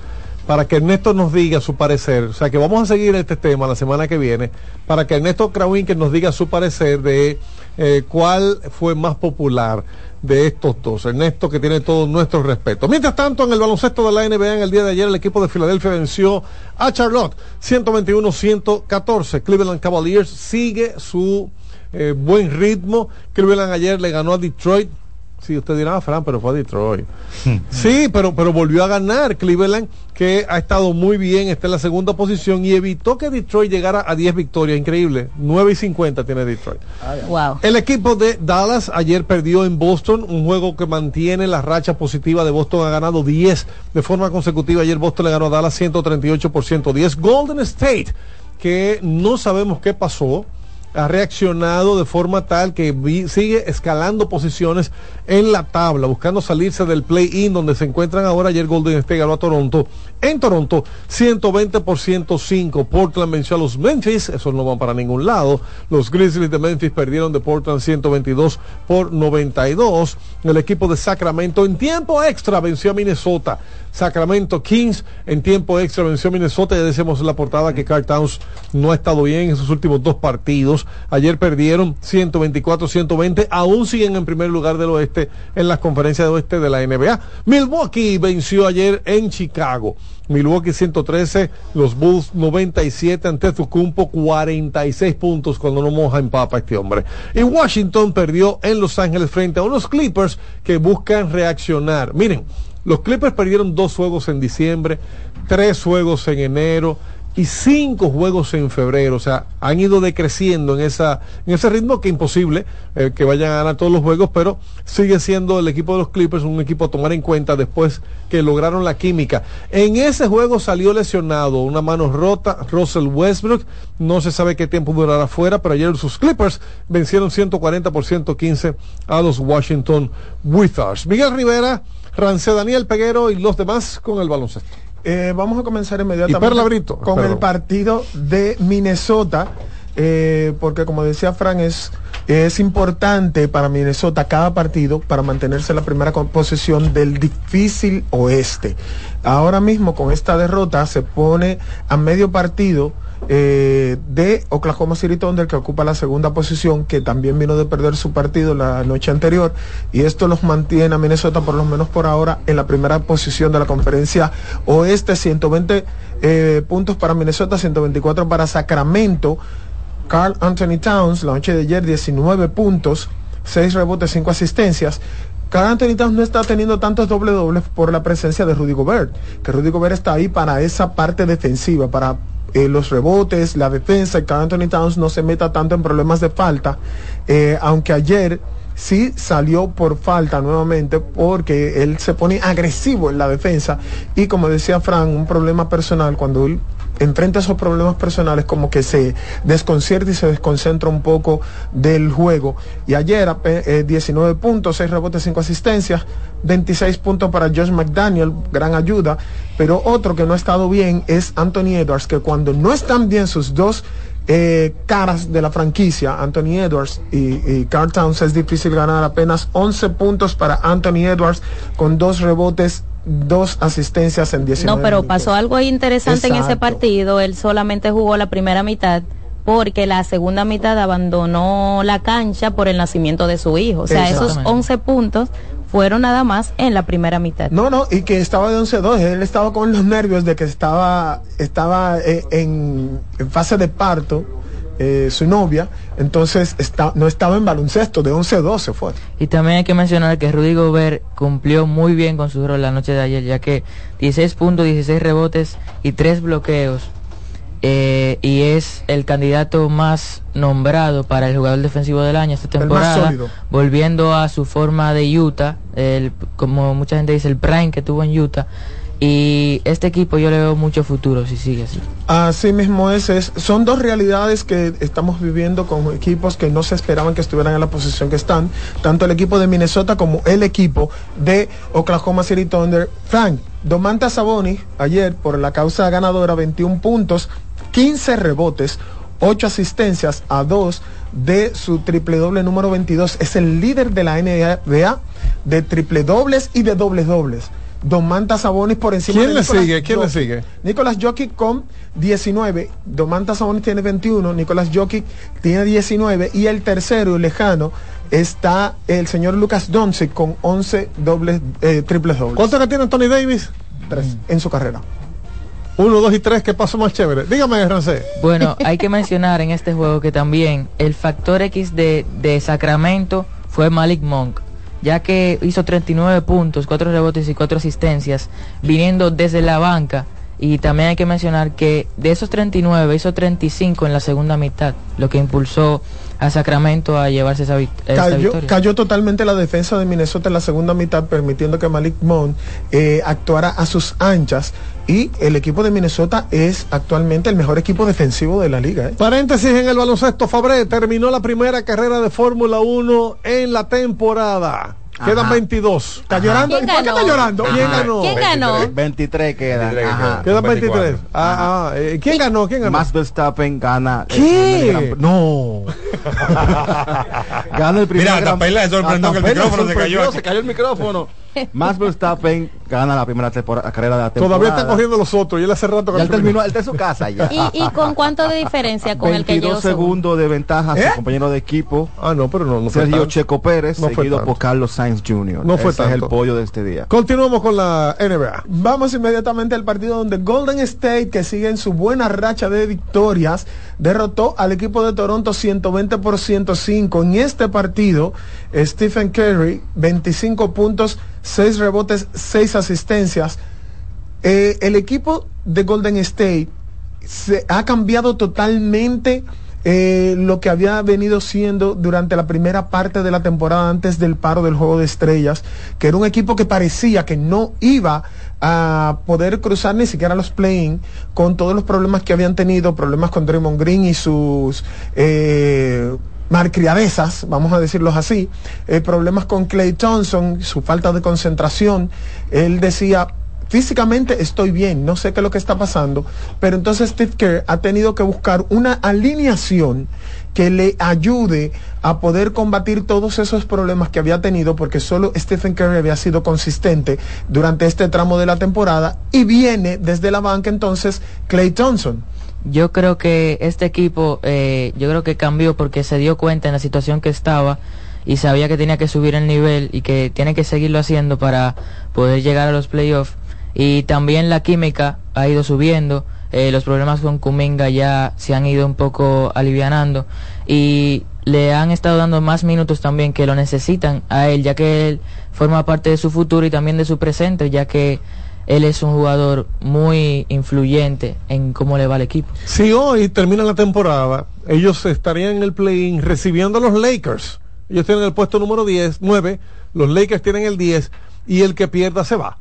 para que Ernesto nos diga su parecer. O sea que vamos a seguir este tema la semana que viene, para que Ernesto Krawinkel nos diga su parecer de eh, cuál fue más popular de estos dos. Ernesto, que tiene todo nuestro respeto. Mientras tanto, en el baloncesto de la NBA, en el día de ayer, el equipo de Filadelfia venció a Charlotte 121-114. Cleveland Cavaliers sigue su eh, buen ritmo. Cleveland ayer le ganó a Detroit. Sí, usted dirá, ah, Fran, pero fue a Detroit. sí, pero, pero volvió a ganar Cleveland, que ha estado muy bien, está en la segunda posición y evitó que Detroit llegara a 10 victorias. Increíble. 9 y 50 tiene Detroit. Wow. El equipo de Dallas ayer perdió en Boston, un juego que mantiene la racha positiva de Boston, ha ganado 10 de forma consecutiva. Ayer Boston le ganó a Dallas 138 por 110. Golden State, que no sabemos qué pasó, ha reaccionado de forma tal que sigue escalando posiciones en la tabla, buscando salirse del play-in donde se encuentran ahora. Ayer Golden State ganó a Toronto. En Toronto, 120 por 105. Portland venció a los Memphis, esos no van para ningún lado. Los Grizzlies de Memphis perdieron de Portland 122 por 92. El equipo de Sacramento en tiempo extra venció a Minnesota. Sacramento Kings en tiempo extra venció Minnesota. Ya decíamos en la portada que Carl Towns no ha estado bien en sus últimos dos partidos. Ayer perdieron 124-120, aún siguen en primer lugar del oeste en las conferencias de oeste de la NBA. Milwaukee venció ayer en Chicago. Milwaukee 113, los Bulls 97 ante Tucumpo 46 puntos cuando no moja en papa este hombre. Y Washington perdió en Los Ángeles frente a unos Clippers que buscan reaccionar. Miren, los Clippers perdieron dos juegos en diciembre, tres juegos en enero y cinco juegos en febrero. O sea, han ido decreciendo en, esa, en ese ritmo que imposible eh, que vayan a ganar todos los juegos, pero sigue siendo el equipo de los Clippers un equipo a tomar en cuenta después que lograron la química. En ese juego salió lesionado, una mano rota, Russell Westbrook. No se sabe qué tiempo durará fuera, pero ayer sus Clippers vencieron 140 por 115 a los Washington Wizards. Miguel Rivera, Rance Daniel Peguero y los demás con el baloncesto. Eh, vamos a comenzar inmediatamente Brito, con el partido de Minnesota, eh, porque como decía Fran, es, es importante para Minnesota cada partido para mantenerse en la primera posición del difícil oeste. Ahora mismo con esta derrota se pone a medio partido eh, de Oklahoma City Thunder que ocupa la segunda posición que también vino de perder su partido la noche anterior y esto los mantiene a Minnesota por lo menos por ahora en la primera posición de la conferencia oeste. 120 eh, puntos para Minnesota 124 para Sacramento. Carl Anthony Towns la noche de ayer 19 puntos 6 rebotes 5 asistencias Carl Anthony Towns no está teniendo tantos doble dobles por la presencia de Rudy Gobert, que Rudy Gobert está ahí para esa parte defensiva, para eh, los rebotes, la defensa, Carl Anthony Towns no se meta tanto en problemas de falta, eh, aunque ayer sí salió por falta nuevamente porque él se pone agresivo en la defensa y como decía Fran, un problema personal cuando él enfrenta esos problemas personales como que se desconcierta y se desconcentra un poco del juego. Y ayer ape- eh, 19 puntos, 6 rebotes, 5 asistencias, 26 puntos para Josh McDaniel, gran ayuda. Pero otro que no ha estado bien es Anthony Edwards, que cuando no están bien sus dos eh, caras de la franquicia, Anthony Edwards y, y Carl Towns, es difícil ganar apenas 11 puntos para Anthony Edwards con dos rebotes, dos asistencias en 19 No, pero minutos. pasó algo interesante en ese partido. Él solamente jugó la primera mitad porque la segunda mitad abandonó la cancha por el nacimiento de su hijo. O sea, esos Exactamente. 11 puntos fueron nada más en la primera mitad. No, no, y que estaba de 11-2. Él estaba con los nervios de que estaba, estaba eh, en, en fase de parto eh, su novia. Entonces está, no estaba en baloncesto. De 11-2 se fue. Y también hay que mencionar que Rudy Gobert cumplió muy bien con su rol la noche de ayer, ya que 16 puntos, 16 rebotes y 3 bloqueos. eh, y es el candidato más nombrado para el jugador defensivo del año esta temporada, volviendo a su forma de Utah, el, como mucha gente dice, el prime que tuvo en Utah. Y este equipo yo le veo mucho futuro si sigue así. Así mismo es, es- son dos realidades que estamos viviendo con equipos que no se esperaban que estuvieran en la posición que están, tanto el equipo de Minnesota como el equipo de Oklahoma City Thunder. Frank, Domantas Sabonis ayer por la causa ganadora 21 puntos, 15 rebotes, 8 asistencias a 2 de su triple doble número 22. Es el líder de la NBA de triple dobles y de dobles dobles. Domantas Sabonis por encima ¿Quién de le Nicolas sigue? ¿Quién le sigue? Nicolas Jokic con 19, Domantas Sabonis tiene 21, Nicolas Jokic tiene 19 y el tercero y lejano está el señor Lucas Doncic con 11 dobles, eh, triples dobles. ¿Cuánto que tiene Anthony Davis? Tres en su carrera. Uno, dos y tres, ¿qué pasó más chévere? Dígame, Rancé. Bueno, [LAUGHS] hay que mencionar en este juego que también el factor X de, de Sacramento fue Malik Monk, ya que hizo 39 puntos, 4 rebotes y 4 asistencias, viniendo desde la banca. Y también hay que mencionar que de esos 39 hizo 35 en la segunda mitad, lo que impulsó a Sacramento a llevarse esa, Cayó, victoria. cayó totalmente la defensa de Minnesota en la segunda mitad, permitiendo que Malik Monk eh, actuara a sus anchas. Y el equipo de Minnesota es actualmente el mejor equipo defensivo de la liga. ¿eh? Paréntesis en el baloncesto, Fabré terminó la primera carrera de Fórmula 1 en la temporada. Quedan Ajá. 22. ¿Está llorando? ¿Y por qué está llorando? ¿Quién ganó? ¿Quién ganó? 23 quedan. Quedan 23. Ah, ah, eh, ¿Quién ganó? ¿Quién ganó? Max Verstappen gana. ¿Qué? gran- No. [LAUGHS] gana el primer Mira, gran- Tapela le sorprendió a que el micrófono se cayó. Se cayó el micrófono. Max Verstappen gana la primera temporada, carrera de la temporada. Todavía están corriendo los otros y él hace rato que Ya no él terminó, él está en su casa ya. [LAUGHS] ¿Y, y con cuánto de diferencia con el que 22 llegó segundo? segundos de ventaja ¿Eh? su compañero de equipo. Ah, no, pero no, no fue Sergio tanto. Checo Pérez, No fue seguido por Carlos Sainz Jr. No fue Ese es el pollo de este día. Continuamos con la NBA. Vamos inmediatamente al partido donde Golden State, que sigue en su buena racha de victorias, derrotó al equipo de Toronto 120 por 105. En este partido, Stephen Curry, 25 puntos, 6 rebotes, 6 asistencias. Eh, el equipo de Golden State se ha cambiado totalmente eh, lo que había venido siendo durante la primera parte de la temporada antes del paro del juego de estrellas, que era un equipo que parecía que no iba a poder cruzar ni siquiera los play-in con todos los problemas que habían tenido, problemas con Draymond Green y sus eh, malcriadezas, vamos a decirlos así, eh, problemas con Clay Thompson, su falta de concentración. Él decía, físicamente estoy bien, no sé qué es lo que está pasando, pero entonces Steve Kerr ha tenido que buscar una alineación que le ayude a poder combatir todos esos problemas que había tenido porque solo Stephen Curry había sido consistente durante este tramo de la temporada y viene desde la banca entonces Clay Thompson. Yo creo que este equipo, eh, yo creo que cambió porque se dio cuenta en la situación que estaba y sabía que tenía que subir el nivel y que tiene que seguirlo haciendo para poder llegar a los playoffs. Y también la química ha ido subiendo, eh, los problemas con Kuminga ya se han ido un poco alivianando y le han estado dando más minutos también que lo necesitan a él, ya que él forma parte de su futuro y también de su presente, ya que él es un jugador muy influyente en cómo le va al equipo. Si hoy termina la temporada, ellos estarían en el play-in recibiendo a los Lakers. Ellos tienen el puesto número 10, 9, los Lakers tienen el 10 y el que pierda se va.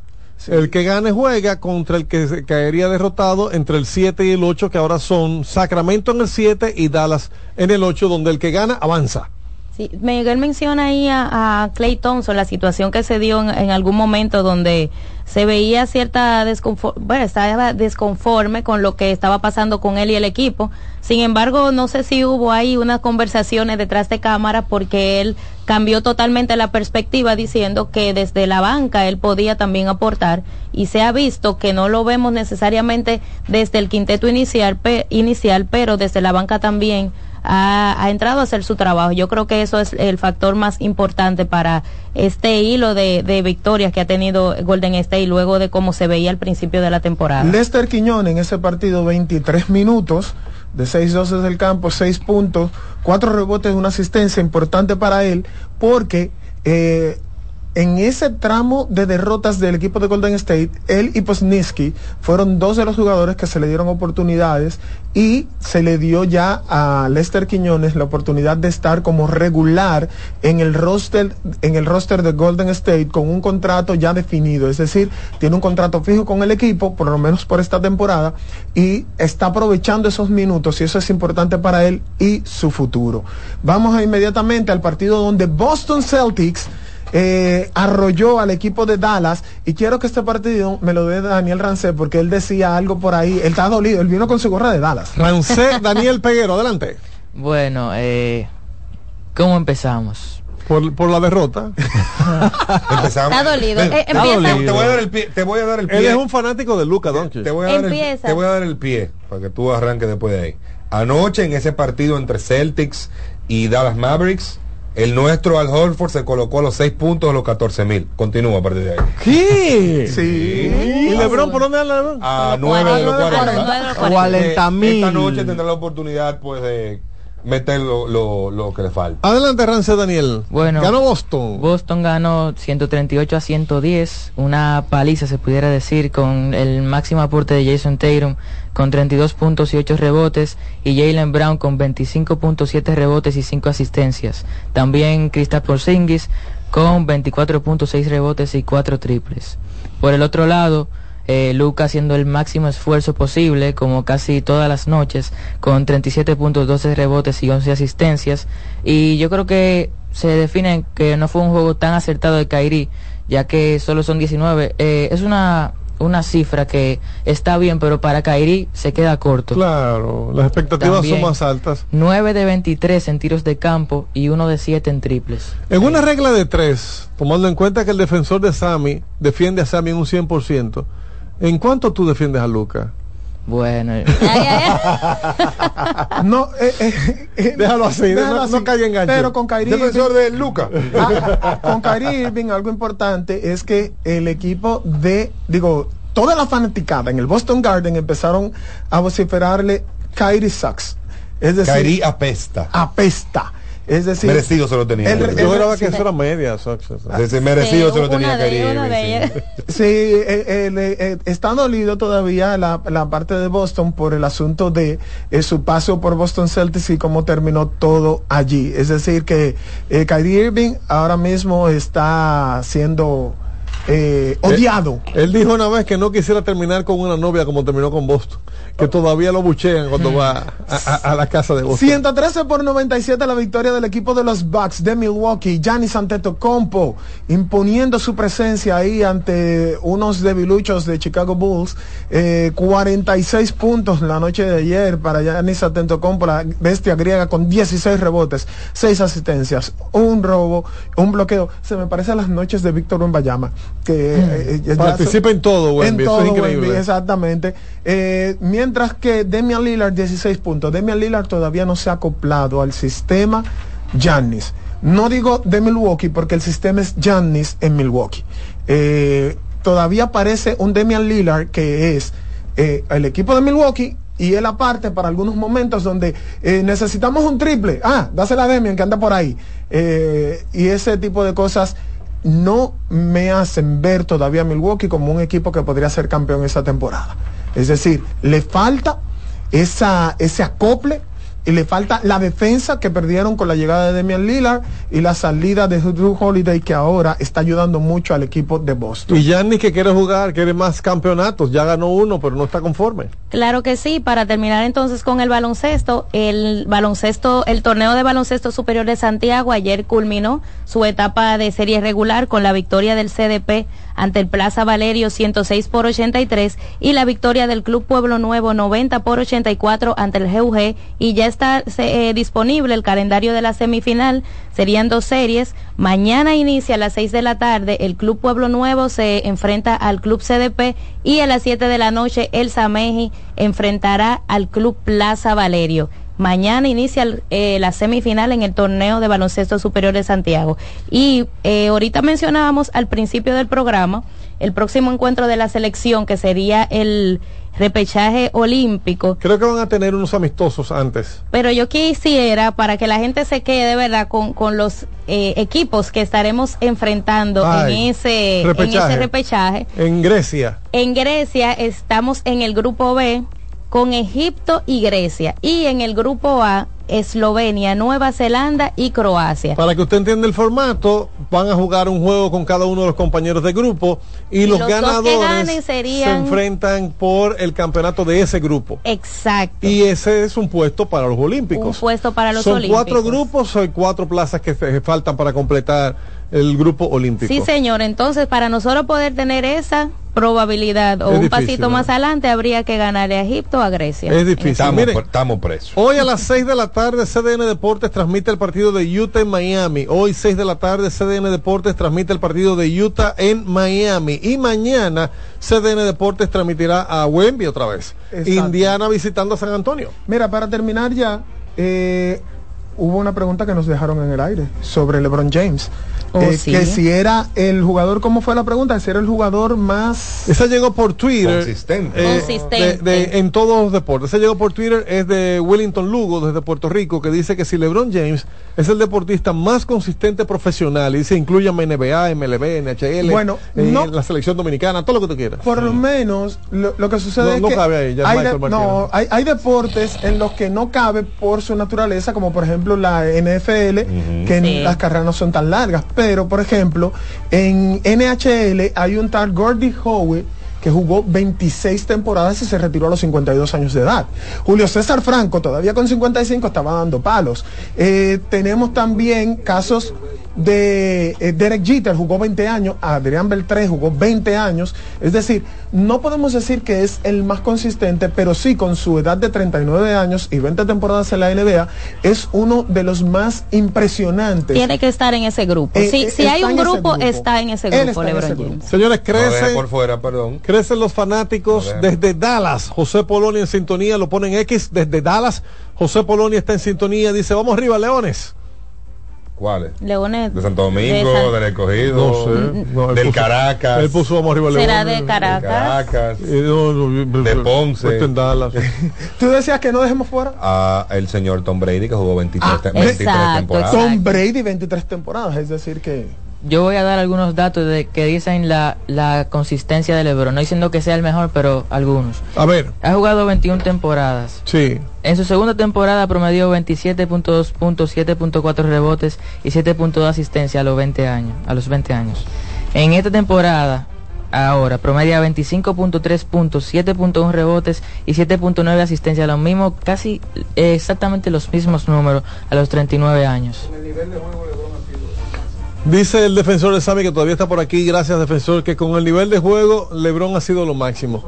El que gane juega contra el que se caería derrotado entre el 7 y el 8, que ahora son Sacramento en el 7 y Dallas en el 8, donde el que gana avanza. Sí, Miguel menciona ahí a, Clay Thompson, la situación que se dio en, en algún momento donde se veía cierta desconforme, bueno, estaba desconforme con lo que estaba pasando con él y el equipo. Sin embargo, no sé si hubo ahí unas conversaciones detrás de cámara porque él cambió totalmente la perspectiva diciendo que desde la banca él podía también aportar y se ha visto que no lo vemos necesariamente desde el quinteto inicial, pe- inicial pero desde la banca también ha, entrado a hacer su trabajo. Yo creo que eso es el factor más importante para este hilo de, de victorias que ha tenido Golden State luego de cómo se veía al principio de la temporada. Lester Quiñón en ese partido 23 minutos de 6-12 del campo, 6 puntos, 4 rebotes, una asistencia importante para él porque eh, en ese tramo de derrotas del equipo de Golden State, él y Posniski fueron dos de los jugadores que se le dieron oportunidades y se le dio ya a Lester Quiñones la oportunidad de estar como regular en el roster en el roster de Golden State con un contrato ya definido, es decir, tiene un contrato fijo con el equipo por lo menos por esta temporada y está aprovechando esos minutos y eso es importante para él y su futuro. Vamos inmediatamente al partido donde Boston Celtics eh, arrolló al equipo de Dallas y quiero que este partido me lo dé Daniel Rancé porque él decía algo por ahí, él está dolido, él vino con su gorra de Dallas. Rancé [LAUGHS] Daniel Peguero, adelante. Bueno, eh, ¿cómo empezamos? Por, por la derrota. [LAUGHS] Empezamos. Está dolido. Ven, Eh, te, empieza. te voy a dar el pie. Te voy a dar el pie. Él es un fanático de Luca Doncic. Te voy a dar el, te voy a dar el pie para que tú arranques después de ahí. Anoche en ese partido entre Celtics y Dallas Mavericks, el nuestro Al Horford se colocó a los 6 puntos de los 14 mil. Continúa a partir de ahí. ¿Qué? Sí. ¿Y Lebron por dónde anda Lebron? A 9 de los 40. nueve de los 40 mil. Esta noche tendrá la oportunidad pues de meter lo, lo, lo que le falta. Adelante, Rancé Daniel. Bueno. Ganó Boston. Boston ganó 138 a 110, una paliza se pudiera decir con el máximo aporte de Jason Tatum con 32 puntos y 8 rebotes y Jalen Brown con 25.7 rebotes y 5 asistencias. También Kristaps Porzingis con 24.6 rebotes y 4 triples. Por el otro lado, eh, Luca haciendo el máximo esfuerzo posible, como casi todas las noches, con 37.12 rebotes y 11 asistencias. Y yo creo que se define que no fue un juego tan acertado de Kairi, ya que solo son 19. Eh, es una una cifra que está bien, pero para Kairi se queda corto. Claro, las expectativas También. son más altas. 9 de 23 en tiros de campo y 1 de 7 en triples. En una regla de tres, tomando en cuenta que el defensor de Sammy defiende a Sammy en un 100%, ¿en cuánto tú defiendes a Luca? Bueno, [LAUGHS] [LAUGHS] No, eh, eh, eh, Déjalo así, déjalo no- así. no caiga en gancho. Pero con Kyrie Defensor Irving- de Luca. Ah, con Kyrie Irving algo importante es que el equipo de, digo, toda la fanaticada en el Boston Garden empezaron a vociferarle Kyrie sucks. Es decir, Kairi apesta. apesta. Es decir, Merecido se lo tenía. el- el- Yo juraba que eso era media. Ese merecido se lo tenía Irving, sí. eh, eh, eh, está dolido todavía la, la parte de Boston por el asunto de eh, su paso por Boston Celtics y cómo terminó todo allí. Es decir, que eh, Kyrie Irving ahora mismo está siendo eh, odiado. Él dijo una vez que no quisiera terminar con una novia como terminó con Boston, que todavía lo buchean cuando va a, a- a la casa de Boston. 113 por 97 la victoria del equipo de los Bucks de Milwaukee, Giannis Antetokounmpo imponiendo su presencia ahí ante unos debiluchos de Chicago Bulls, eh, 46 puntos la noche de ayer para Giannis Antetokounmpo, la bestia griega con 16 rebotes, 6 asistencias, un robo, un bloqueo. Se me parece a las noches de Víctor Wembanyama que eh, ya- Participa en todo, en Wemby, eso todo, es increíble. Wemby, exactamente. Eh, mientras que Demian Lillard 16 puntos. Demian Lillard todavía no se ha acoplado al sistema Giannis. No digo de Milwaukee porque el sistema es Giannis en Milwaukee. Eh, todavía parece un Demian Lillard que es eh, el equipo de Milwaukee y él aparte para algunos momentos donde eh, necesitamos un triple. Ah, dásela a Demian que anda por ahí. Y ese tipo de cosas no me hacen ver todavía a Milwaukee como un equipo que podría ser campeón esa temporada. Es decir, le falta esa, ese acople y le falta la defensa que perdieron con la llegada de Demian Lillard y la salida de Drew Holiday que ahora está ayudando mucho al equipo de Boston. Y Giannis que quiere jugar, quiere más campeonatos, ya ganó uno, pero no está conforme. Claro que sí, para terminar entonces con el baloncesto, el baloncesto, el torneo de baloncesto superior de Santiago ayer culminó su etapa de serie regular con la victoria del CDP ante el Plaza Valerio 106 por 83 y la victoria del Club Pueblo Nuevo 90 por 84 ante el GUG y ya está eh, disponible el calendario de la semifinal, serían dos series, mañana inicia a las 6 de la tarde, el Club Pueblo Nuevo se enfrenta al Club CDP y a las 7 de la noche el Sameji enfrentará al Club Plaza Valerio. Mañana inicia el- eh, la semifinal en el torneo de baloncesto superior de Santiago. Y eh, ahorita mencionábamos al principio del programa el próximo encuentro de la selección, que sería el repechaje olímpico. Creo que van a tener unos amistosos antes. Pero yo quisiera, para que la gente se quede, ¿verdad?, con, con los eh, equipos que estaremos enfrentando Ay, en, ese, en repechaje. ese repechaje. En Grecia. En Grecia estamos en el grupo B con Egipto y Grecia. Y en el grupo A, Eslovenia, Nueva Zelanda y Croacia. Para que usted entienda el formato, van a jugar un juego con cada uno de los compañeros de grupo y, Y los, los ganadores serían- se enfrentan por el campeonato de ese grupo. Exacto. Y ese es un puesto para los Olímpicos. Un puesto para los Son Olímpicos. cuatro grupos, hay cuatro plazas que faltan para completar el grupo olímpico. Sí, señor. Entonces, para nosotros poder tener esa probabilidad o Es un difícil, pasito ¿no? más adelante, habría que ganarle a Egipto o a Grecia. Es difícil. Estamos, Miren, estamos presos. Hoy a las 6 de la tarde CDN Deportes transmite el partido de Utah en Miami. Hoy 6 de la tarde CDN Deportes transmite el partido de Utah en Miami. Y mañana CDN Deportes transmitirá a Wemby otra vez. Exacto. Indiana visitando a San Antonio. Mira, para terminar ya, eh, hubo una pregunta que nos dejaron en el aire sobre LeBron James. Oh, Eh, sí. Que si era el jugador, ¿cómo fue la pregunta? Si era el jugador más... Esa llegó por Twitter. Consistente. eh, Consistente. de- de- en todos los deportes. Esa llegó por Twitter, es de Wellington Lugo, desde Puerto Rico, que dice que si LeBron James es el deportista más consistente profesional, y dice incluye NBA, MLB, NHL, Bueno, eh, no- la selección dominicana, todo lo que tú quieras. Por lo menos, lo, lo que sucede No- es no que cabe ahí, ya hay, de- no, hay, hay deportes en los que no cabe por su naturaleza, como por ejemplo la NFL, que Sí. las carreras no son tan largas. Pero, por ejemplo, en NHL hay un tal Gordy Howe que jugó 26 temporadas y se retiró a los 52 años de edad. Julio César Franco, todavía con 55, estaba dando palos. Eh, tenemos también casos de eh, Derek Jeter jugó 20 años, Adrián Beltré jugó 20 años. Es decir, no podemos decir que es el más consistente, pero sí con su edad de 39 años y 20 temporadas en la NBA, es uno de los más impresionantes. Tiene que estar en ese grupo. Eh, si eh, si hay un ese grupo, grupo. está en ese grupo, ese LeBron grupo. James. Señores, por fuera, perdón. crecen los fanáticos desde Dallas. José Polonia en sintonía, lo ponen X desde Dallas. José Polonia está en sintonía, dice, vamos arriba, Leones. ¿Cuáles? Leones. De Santo Domingo, de San- del Escogido, No sé. No, él del puso- Caracas, Él puso vamos arriba, ¿Será Leones. de Caracas? Caracas, Eh, no, no, de Ponce. puesto en Dallas. [LAUGHS] Tú decías que no dejemos fuera. a el señor Tom Brady que jugó 23, Ah, te- 23 exacto, temporadas. exacto. Tom Brady 23 temporadas, es decir que Yo voy a dar algunos datos de que dicen la, la consistencia de LeBron. No diciendo que sea el mejor, pero algunos. A ver, Ha jugado 21 temporadas. sí. En su segunda temporada promedió 27.2 puntos, 7.4 rebotes y 7.2 asistencia a los 20 años, a los 20 años. En esta temporada ahora promedia 25.3 puntos, 7.1 rebotes y 7.9 asistencia, lo mismo casi eh, exactamente los mismos números a los 39 años. Dice el defensor de Sami que todavía está por aquí, gracias defensor, que con el nivel de juego Lebron ha sido lo máximo.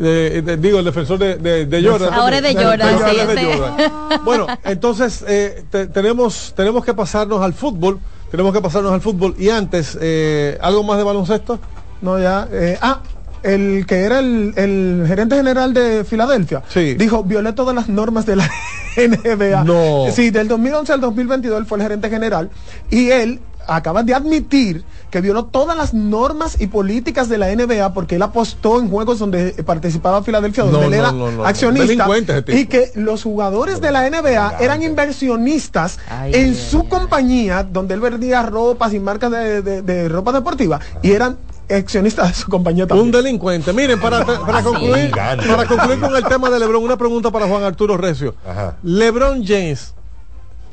Eh, eh, digo, el defensor de, de, de Jordan. Ahora es de Jordan, sí, de. Jordan. Bueno, entonces eh, te- tenemos, tenemos que pasarnos al fútbol, tenemos que pasarnos al fútbol y antes, eh, ¿algo más de baloncesto? no ya. eh, ah, el que era el, el gerente general de Filadelfia Sí. dijo violé todas las normas de la [LAUGHS] NBA. No. Sí, del 2011 al 2022 él fue el gerente general y él acaba de admitir que violó todas las normas y políticas de la NBA porque él apostó en juegos donde participaba Filadelfia, donde No, él no, era no, no, accionista y que los jugadores de la NBA eran inversionistas Ay, en ay, su compañía donde él vendía ropas y marcas de, de- de ropa deportiva y eran accionistas de su compañía también. Un delincuente. Miren, para, para concluir, para concluir con el tema de Lebron, una pregunta para Juan Arturo Recio. Ajá. Lebron James,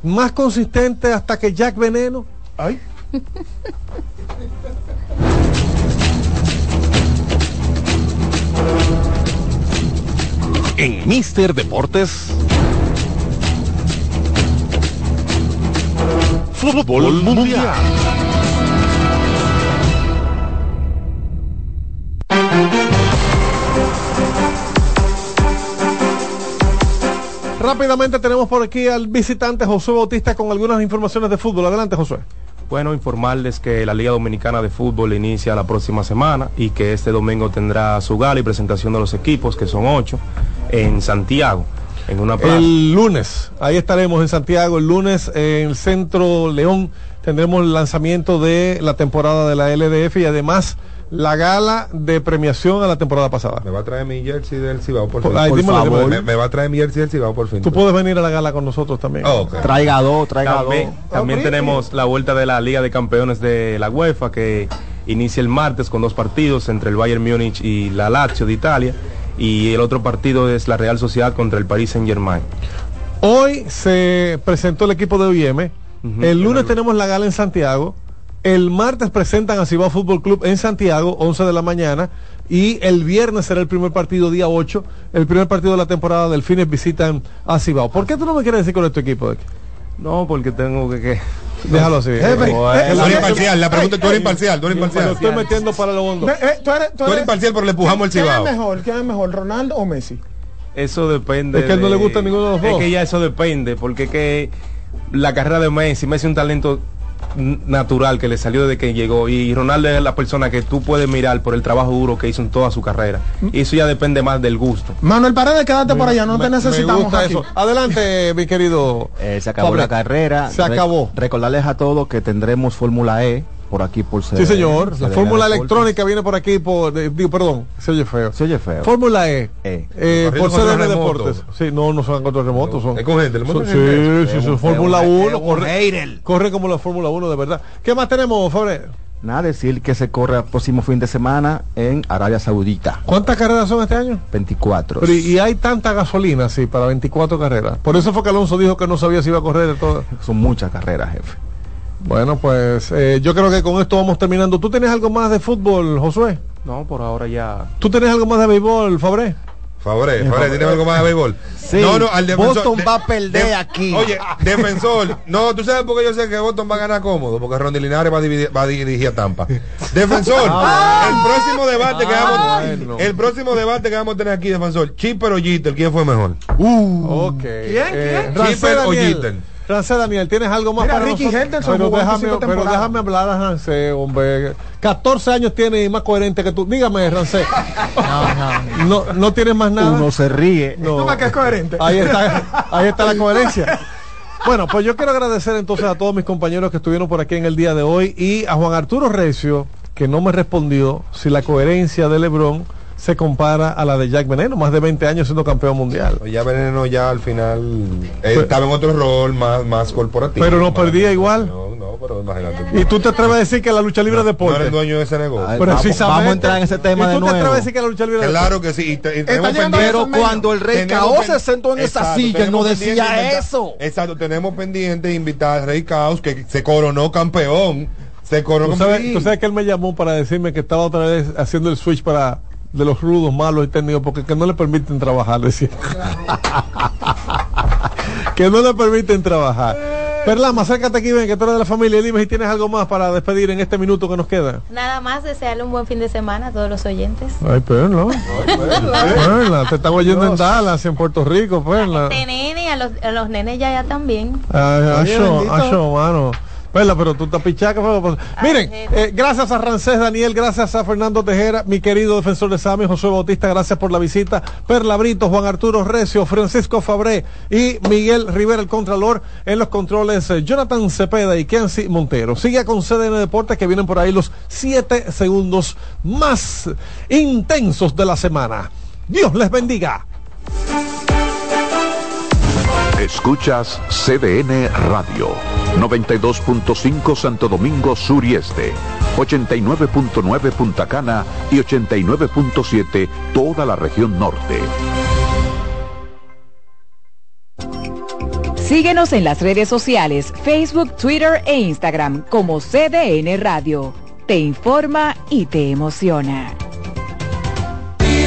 más consistente hasta que Jack Veneno. Ay. En Mister Deportes. Fútbol Mundial. Rápidamente tenemos por aquí al visitante Josué Bautista con algunas informaciones de fútbol. Adelante, Josué. Bueno, informarles que la Liga Dominicana de Fútbol inicia la próxima semana y que este domingo tendrá su gala y presentación de los equipos, que son ocho, en Santiago, en una plaza. El lunes, ahí estaremos en Santiago. El lunes en el Centro León tendremos el lanzamiento de la temporada de la LDF y además la gala de premiación a la temporada pasada. Me va a traer mi jersey del Cibao por Por- fin. ay, Por dímelo, favor. dímelo. Me, me va a traer mi jersey del Cibao por fin. Tú puedes venir a la gala con nosotros también. Oh, ok. Traiga dos, traiga También, dos. también tenemos la vuelta de la Liga de Campeones de la UEFA que inicia el martes con dos partidos entre el Bayern Múnich y la Lazio de Italia y el otro partido es la Real Sociedad contra el Paris Saint Germain. Hoy se presentó el equipo de OIM. El lunes tenemos la gala en Santiago. El martes presentan a Cibao Fútbol Club en Santiago, 11 de la mañana. Y el viernes será el primer partido, día 8. El primer partido de la temporada del Fines visitan a Cibao. ¿Por qué tú no me quieres decir con este equipo? De No, porque tengo que... que- Déjalo así. Jefe, eh, Tú eh, eres imparcial, la pregunta es tú eres imparcial, tú eres Lo imparcial. estoy metiendo para lo hondo. Ve, eh, tú eres, tú Tú eres eres- imparcial, pero le empujamos el ¿Quién es Cibao. mejor? ¿Quién es mejor, Ronaldo o Messi? Eso depende. Es que no le gusta ninguno de los Es dos. que ya eso depende, porque es que la carrera de Messi, Messi es un talento natural que le salió desde que llegó y Ronaldo es la persona que tú puedes mirar por el trabajo duro que hizo en toda su carrera. Y eso ya depende más del gusto. Manuel Paredes, quédate por allá, no Me- te me necesitamos gusta aquí. eso. Adelante, mi querido. Eh, se acabó la carrera. Se acabó. Recordarles a todos que tendremos Fórmula E por aquí por Sí, señor. La fórmula electrónica viene por aquí por. eh, digo, perdón, se oye feo. Se oye feo. Fórmula E. E. Eh, por CDN remoto. Deportes. Sí, no, no son control remoto. Son, Es con gente, son- sí, sí, Es son Fórmula es un- 1. es un Corre, corre como la Fórmula 1, de verdad. ¿Qué más tenemos, Fabre? Nada, decir que se corre el próximo fin de semana en Arabia Saudita. ¿Cuántas carreras son este año? 24. Pero, y, y hay tanta gasolina, sí, para 24 carreras. Por eso fue que Alonso dijo que no sabía si iba a correr de todo. Son muchas carreras, jefe. Bueno, pues eh, yo creo que con esto vamos terminando. ¿Tú tienes algo más de fútbol, Josué? No, por ahora ya. ¿Tú tienes algo más de béisbol, Fabre? Favoré, Favoré, ¿tienes algo más de béisbol? Sí, no, no, al defensor. Boston de- va a perder de- aquí. Oye, defensor. No, tú sabes por qué yo sé que Boston va a ganar cómodo. Porque Rondy Linares va a, dividir- va a dirigir a Tampa. Defensor, [LAUGHS] Ah, el próximo debate que vamos bueno. el próximo debate que vamos a tener aquí, defensor, Chipper o Jeter, ¿quién fue mejor? Ok. Eh, Rancé Chipper o Daniel. Jeter. Rancé Daniel, ¿tienes algo más Mira, para Ricky nosotros? Henderson pero déjame, 25 pero déjame hablar a Rancé, hombre. 14 años tiene y más coherente que tú. Dígame, Rancé. [LAUGHS] No, no tienes más nada. Uno se ríe. No. Toma que es coherente. Ahí está, ahí está la [LAUGHS] coherencia. Bueno, pues yo quiero agradecer entonces a todos mis compañeros que estuvieron por aquí en el día de hoy y a Juan Arturo Recio, que no me respondió si la coherencia de Lebron se compara a la de Jack Veneno, más de 20 años siendo campeón mundial. Ya Veneno ya al final él estaba en otro rol más, más corporativo. Pero no perdía igual. No, no, pero imagínate. Y tú te atreves a decir que la lucha libre es No deporte. eres dueño de ese negocio. Ay, Precisamente. vamos- vamos a entrar en ese tema ¿Y de tú te atreves a decir que la lucha libre es Claro que sí. Y te- y Pero cuando el rey Caos se sentó en esa silla, no decía eso. Exacto, tenemos pendiente de invitar a Rey Caos, que se coronó campeón. Se coronó ¿Tú sabes, campeón. tú sabes que él me llamó para decirme que estaba otra vez haciendo el switch para de los rudos, malos y técnicos, porque que no le permiten trabajar, decía. que no le permiten trabajar. Perlama, acércate aquí, ven, que tú eres de la familia. y Dime si tienes algo más para despedir en este minuto que nos queda. Nada más desearle un buen fin de semana a todos los oyentes. Ay, Perla. Perla, te están oyendo en Dallas, en Puerto Rico, Perla. Este nene, a los, a los nenes ya, ya también. Ay, acho, bendito. acho, mano. Pero tú estás pichaca. Miren, eh, gracias a Rancés Daniel, gracias a Fernando Tejera, mi querido defensor de Sami, José Bautista, gracias por la visita. Perla Brito, Juan Arturo Recio, Francisco Fabré y Miguel Rivera, el Contralor, en los controles, eh, Jonathan Cepeda y Kenzie Montero. Sigue con CDN Deportes que vienen por ahí los siete segundos más intensos de la semana. Dios les bendiga. Escuchas CDN Radio, 92.5 Santo Domingo Sur y Este, 89.9 Punta Cana y 89.7 toda la región norte. Síguenos en las redes sociales, Facebook, Twitter e Instagram como CDN Radio. Te informa y te emociona.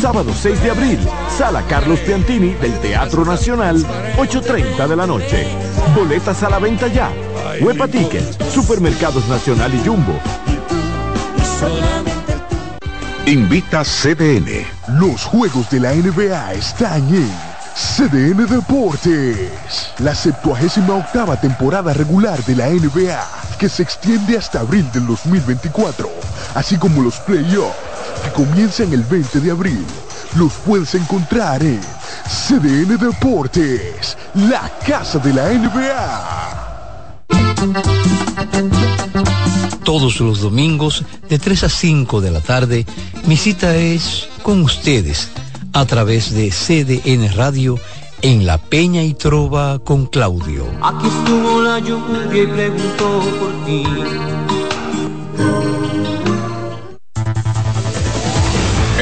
Sábado 6 de abril, Sala Carlos Piantini del Teatro Nacional, 8.30 de la noche. Boletas a la venta ya. Huepa Ticket, Supermercados Nacional y Jumbo. Invita CDN. Los juegos de la NBA están en CDN Deportes. La 78 octava temporada regular de la NBA, que se extiende hasta abril del 2024, así como los playoffs, que comienzan el 20 de abril. Los puedes encontrar en CDN Deportes, la casa de la NBA. Todos los domingos de 3 a 5 de la tarde, mi cita es con ustedes a través de CDN Radio en La Peña y Trova con Claudio. Aquí estuvo la lluvia y preguntó por ti.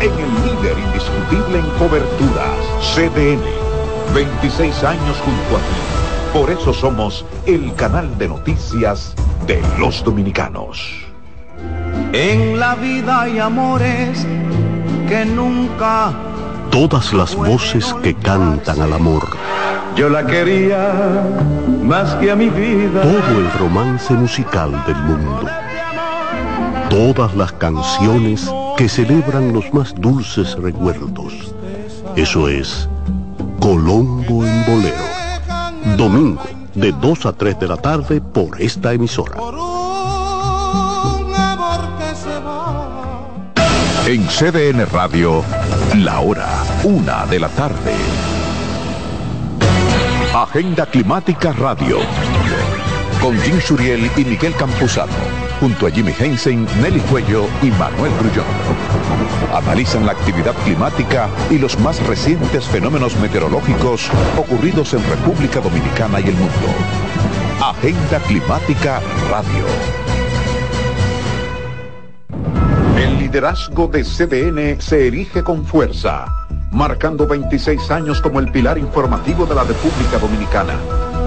en el líder indiscutible en coberturas, CDN. 26 años junto a ti. Por eso somos el canal de noticias de los dominicanos. En la vida hay amores que nunca Todas las voces que cantan al amor. yo la quería más que a mi vida. Todo el romance musical del mundo. Todas las canciones que celebran los más dulces recuerdos. Eso es Colombo en Bolero. Domingo, de 2 a 3 de la tarde por esta emisora. En CDN Radio, la hora, una de la tarde. Agenda Climática Radio. Con Jim Suriel y Miguel Campuzano. Junto a Jimmy Hensen, Nelly Cuello y Manuel Grullón. Analizan la actividad climática y los más recientes fenómenos meteorológicos ocurridos en República Dominicana y el mundo. Agenda Climática Radio. El liderazgo de CDN se erige con fuerza, marcando 26 años como el pilar informativo de la República Dominicana.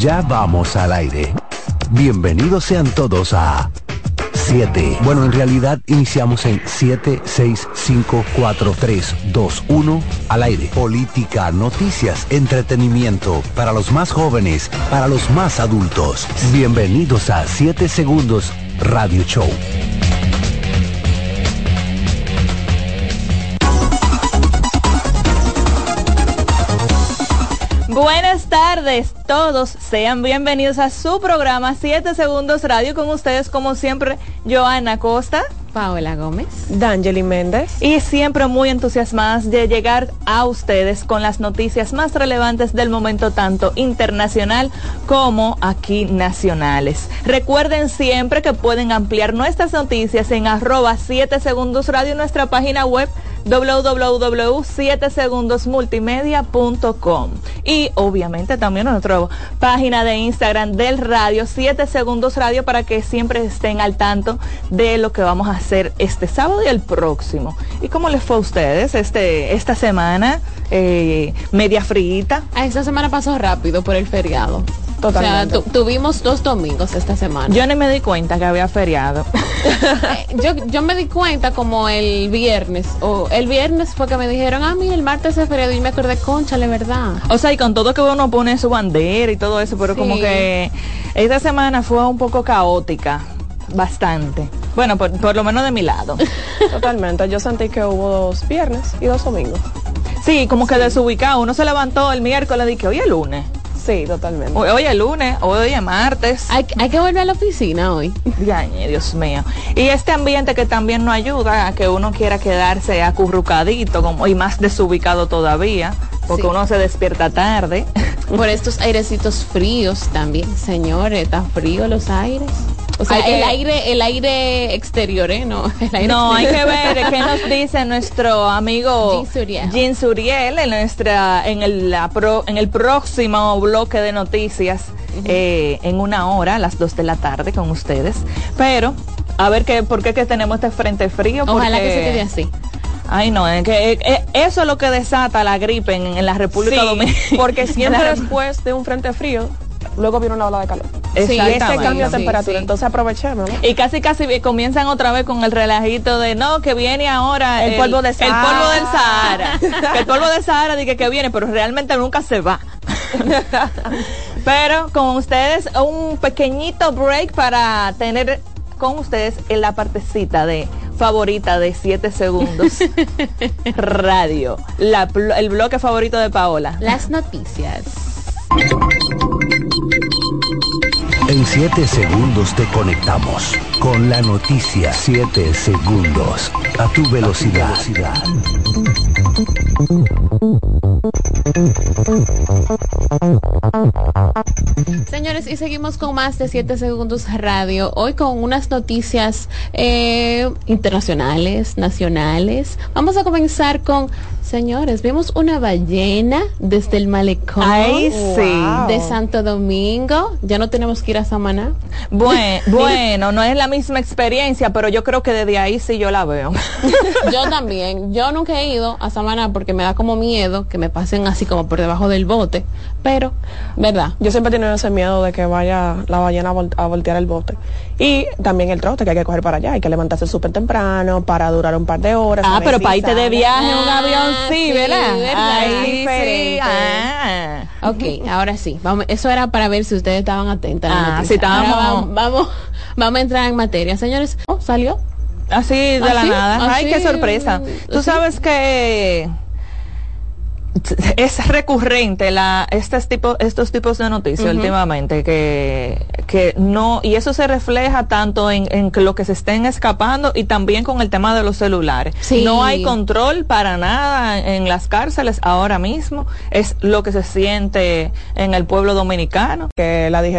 Ya vamos al aire. Bienvenidos sean todos a 7. Bueno, en realidad iniciamos en 7, 6, 5, 4, 3, 2, 1 al aire. Política, noticias, entretenimiento, para los más jóvenes, para los más adultos. Bienvenidos a 7 segundos Radio Show. Buenas tardes, todos sean bienvenidos a su programa 7 Segundos Radio con ustedes como siempre, Joana Costa. Paola Gómez. D'Angeli Méndez. Y siempre muy entusiasmadas de llegar a ustedes con las noticias más relevantes del momento, tanto internacional como aquí nacionales. Recuerden siempre que pueden ampliar nuestras noticias en arroba 7 segundos radio en nuestra página web www.7segundosmultimedia.com y obviamente también nuestra página de Instagram del radio 7 segundos radio para que siempre estén al tanto de lo que vamos a hacer este sábado y el próximo. ¿Y cómo les fue a ustedes este esta semana? Eh, media frita. Ah, esta semana pasó rápido por el feriado. Totalmente. O sea, tu- tuvimos dos domingos esta semana. Yo ni me di cuenta que había feriado. [LAUGHS] Eh, yo, yo me di cuenta como el viernes, o el viernes fue que me dijeron, ah, mira, el martes es feriado, y me acordé, conchale, ¿verdad? O sea, y con todo que uno pone su bandera y todo eso, pero como que esta semana fue un poco caótica, bastante. Bueno, por, por lo menos de mi lado. [LAUGHS] Totalmente, yo sentí que hubo dos viernes y dos domingos. Sí, como que desubicado. Uno se levantó el miércoles y que hoy es lunes. Sí, totalmente. Hoy, hoy es lunes, hoy es martes. Hay, hay que volver a la oficina hoy. Ay, Dios mío. Y este ambiente que también no ayuda a que uno quiera quedarse acurrucadito como, y más desubicado todavía, porque Sí. uno se despierta tarde. Por estos airecitos fríos también, señores, tan frío los aires. O sea, Hay que- el aire, el aire exterior, ¿eh? No, [LAUGHS] el aire No, hay que ver qué nos dice nuestro amigo Jean Suriel. En nuestra en el la pro- en el próximo bloque de noticias eh, en una hora a las 2 de la tarde con ustedes. Pero a ver qué por qué que tenemos este frente frío Ojalá porque- que se quede así. Ay, no, es que eh, eso es lo que desata la gripe en, en la República Sí, Dominicana. [LAUGHS] porque siempre después de un frente frío, luego viene una ola de calor. Sí, y ese exactamente. cambio de temperatura, sí. entonces aprovechemos. ¿no? Y casi casi comienzan otra vez con el relajito de no, que viene ahora El polvo de El Sahara. polvo del Sahara. [LAUGHS] que el polvo del Sahara dice que viene, pero realmente nunca se va. [LAUGHS] pero con ustedes un pequeñito break para tener con ustedes en la partecita de favorita de 7 segundos [LAUGHS] radio. La el bloque favorito de Paola. Las noticias. En 7 segundos te conectamos con la noticia. 7 segundos a tu velocidad. Señores, y seguimos con más de 7 segundos radio. Hoy con unas noticias eh, internacionales, nacionales. Vamos a comenzar con, señores, vimos una ballena desde el malecón Ay, sí. de Santo Domingo. Ya no tenemos que ir a Samaná. Bueno, [LAUGHS] bueno, no es la misma experiencia, pero yo creo que desde ahí sí yo la veo. [LAUGHS] Yo [LAUGHS] también. Yo nunca he ido a Samaná porque me da como miedo que me pasen así como por debajo del bote. Pero, ¿verdad? Yo siempre he tenido ese miedo de que vaya la ballena a, vol- a voltear el bote. Y también el trote que hay que coger para allá. Hay que levantarse súper temprano para durar un par de horas. Ah, pero si para irte de viaje en un Ah, avión, sí, sí, ¿verdad? ¿verdad? Ahí ah. Ok, ahora sí. Vamos, eso era para ver si ustedes estaban atentas. la Ah, sí, estábamos- Ahora vamos, [LAUGHS] vamos, vamos a entrar en materia. Señores, oh, salió. Así de la ¿Así? nada. Ay, qué sorpresa. Tú sabes que es recurrente la estos tipos estos tipos de noticias últimamente que que no y eso se refleja tanto en, en lo que se estén escapando y también con el tema de los celulares. Sí. no hay control para nada en las cárceles ahora mismo. Es lo que se siente en el pueblo dominicano Que la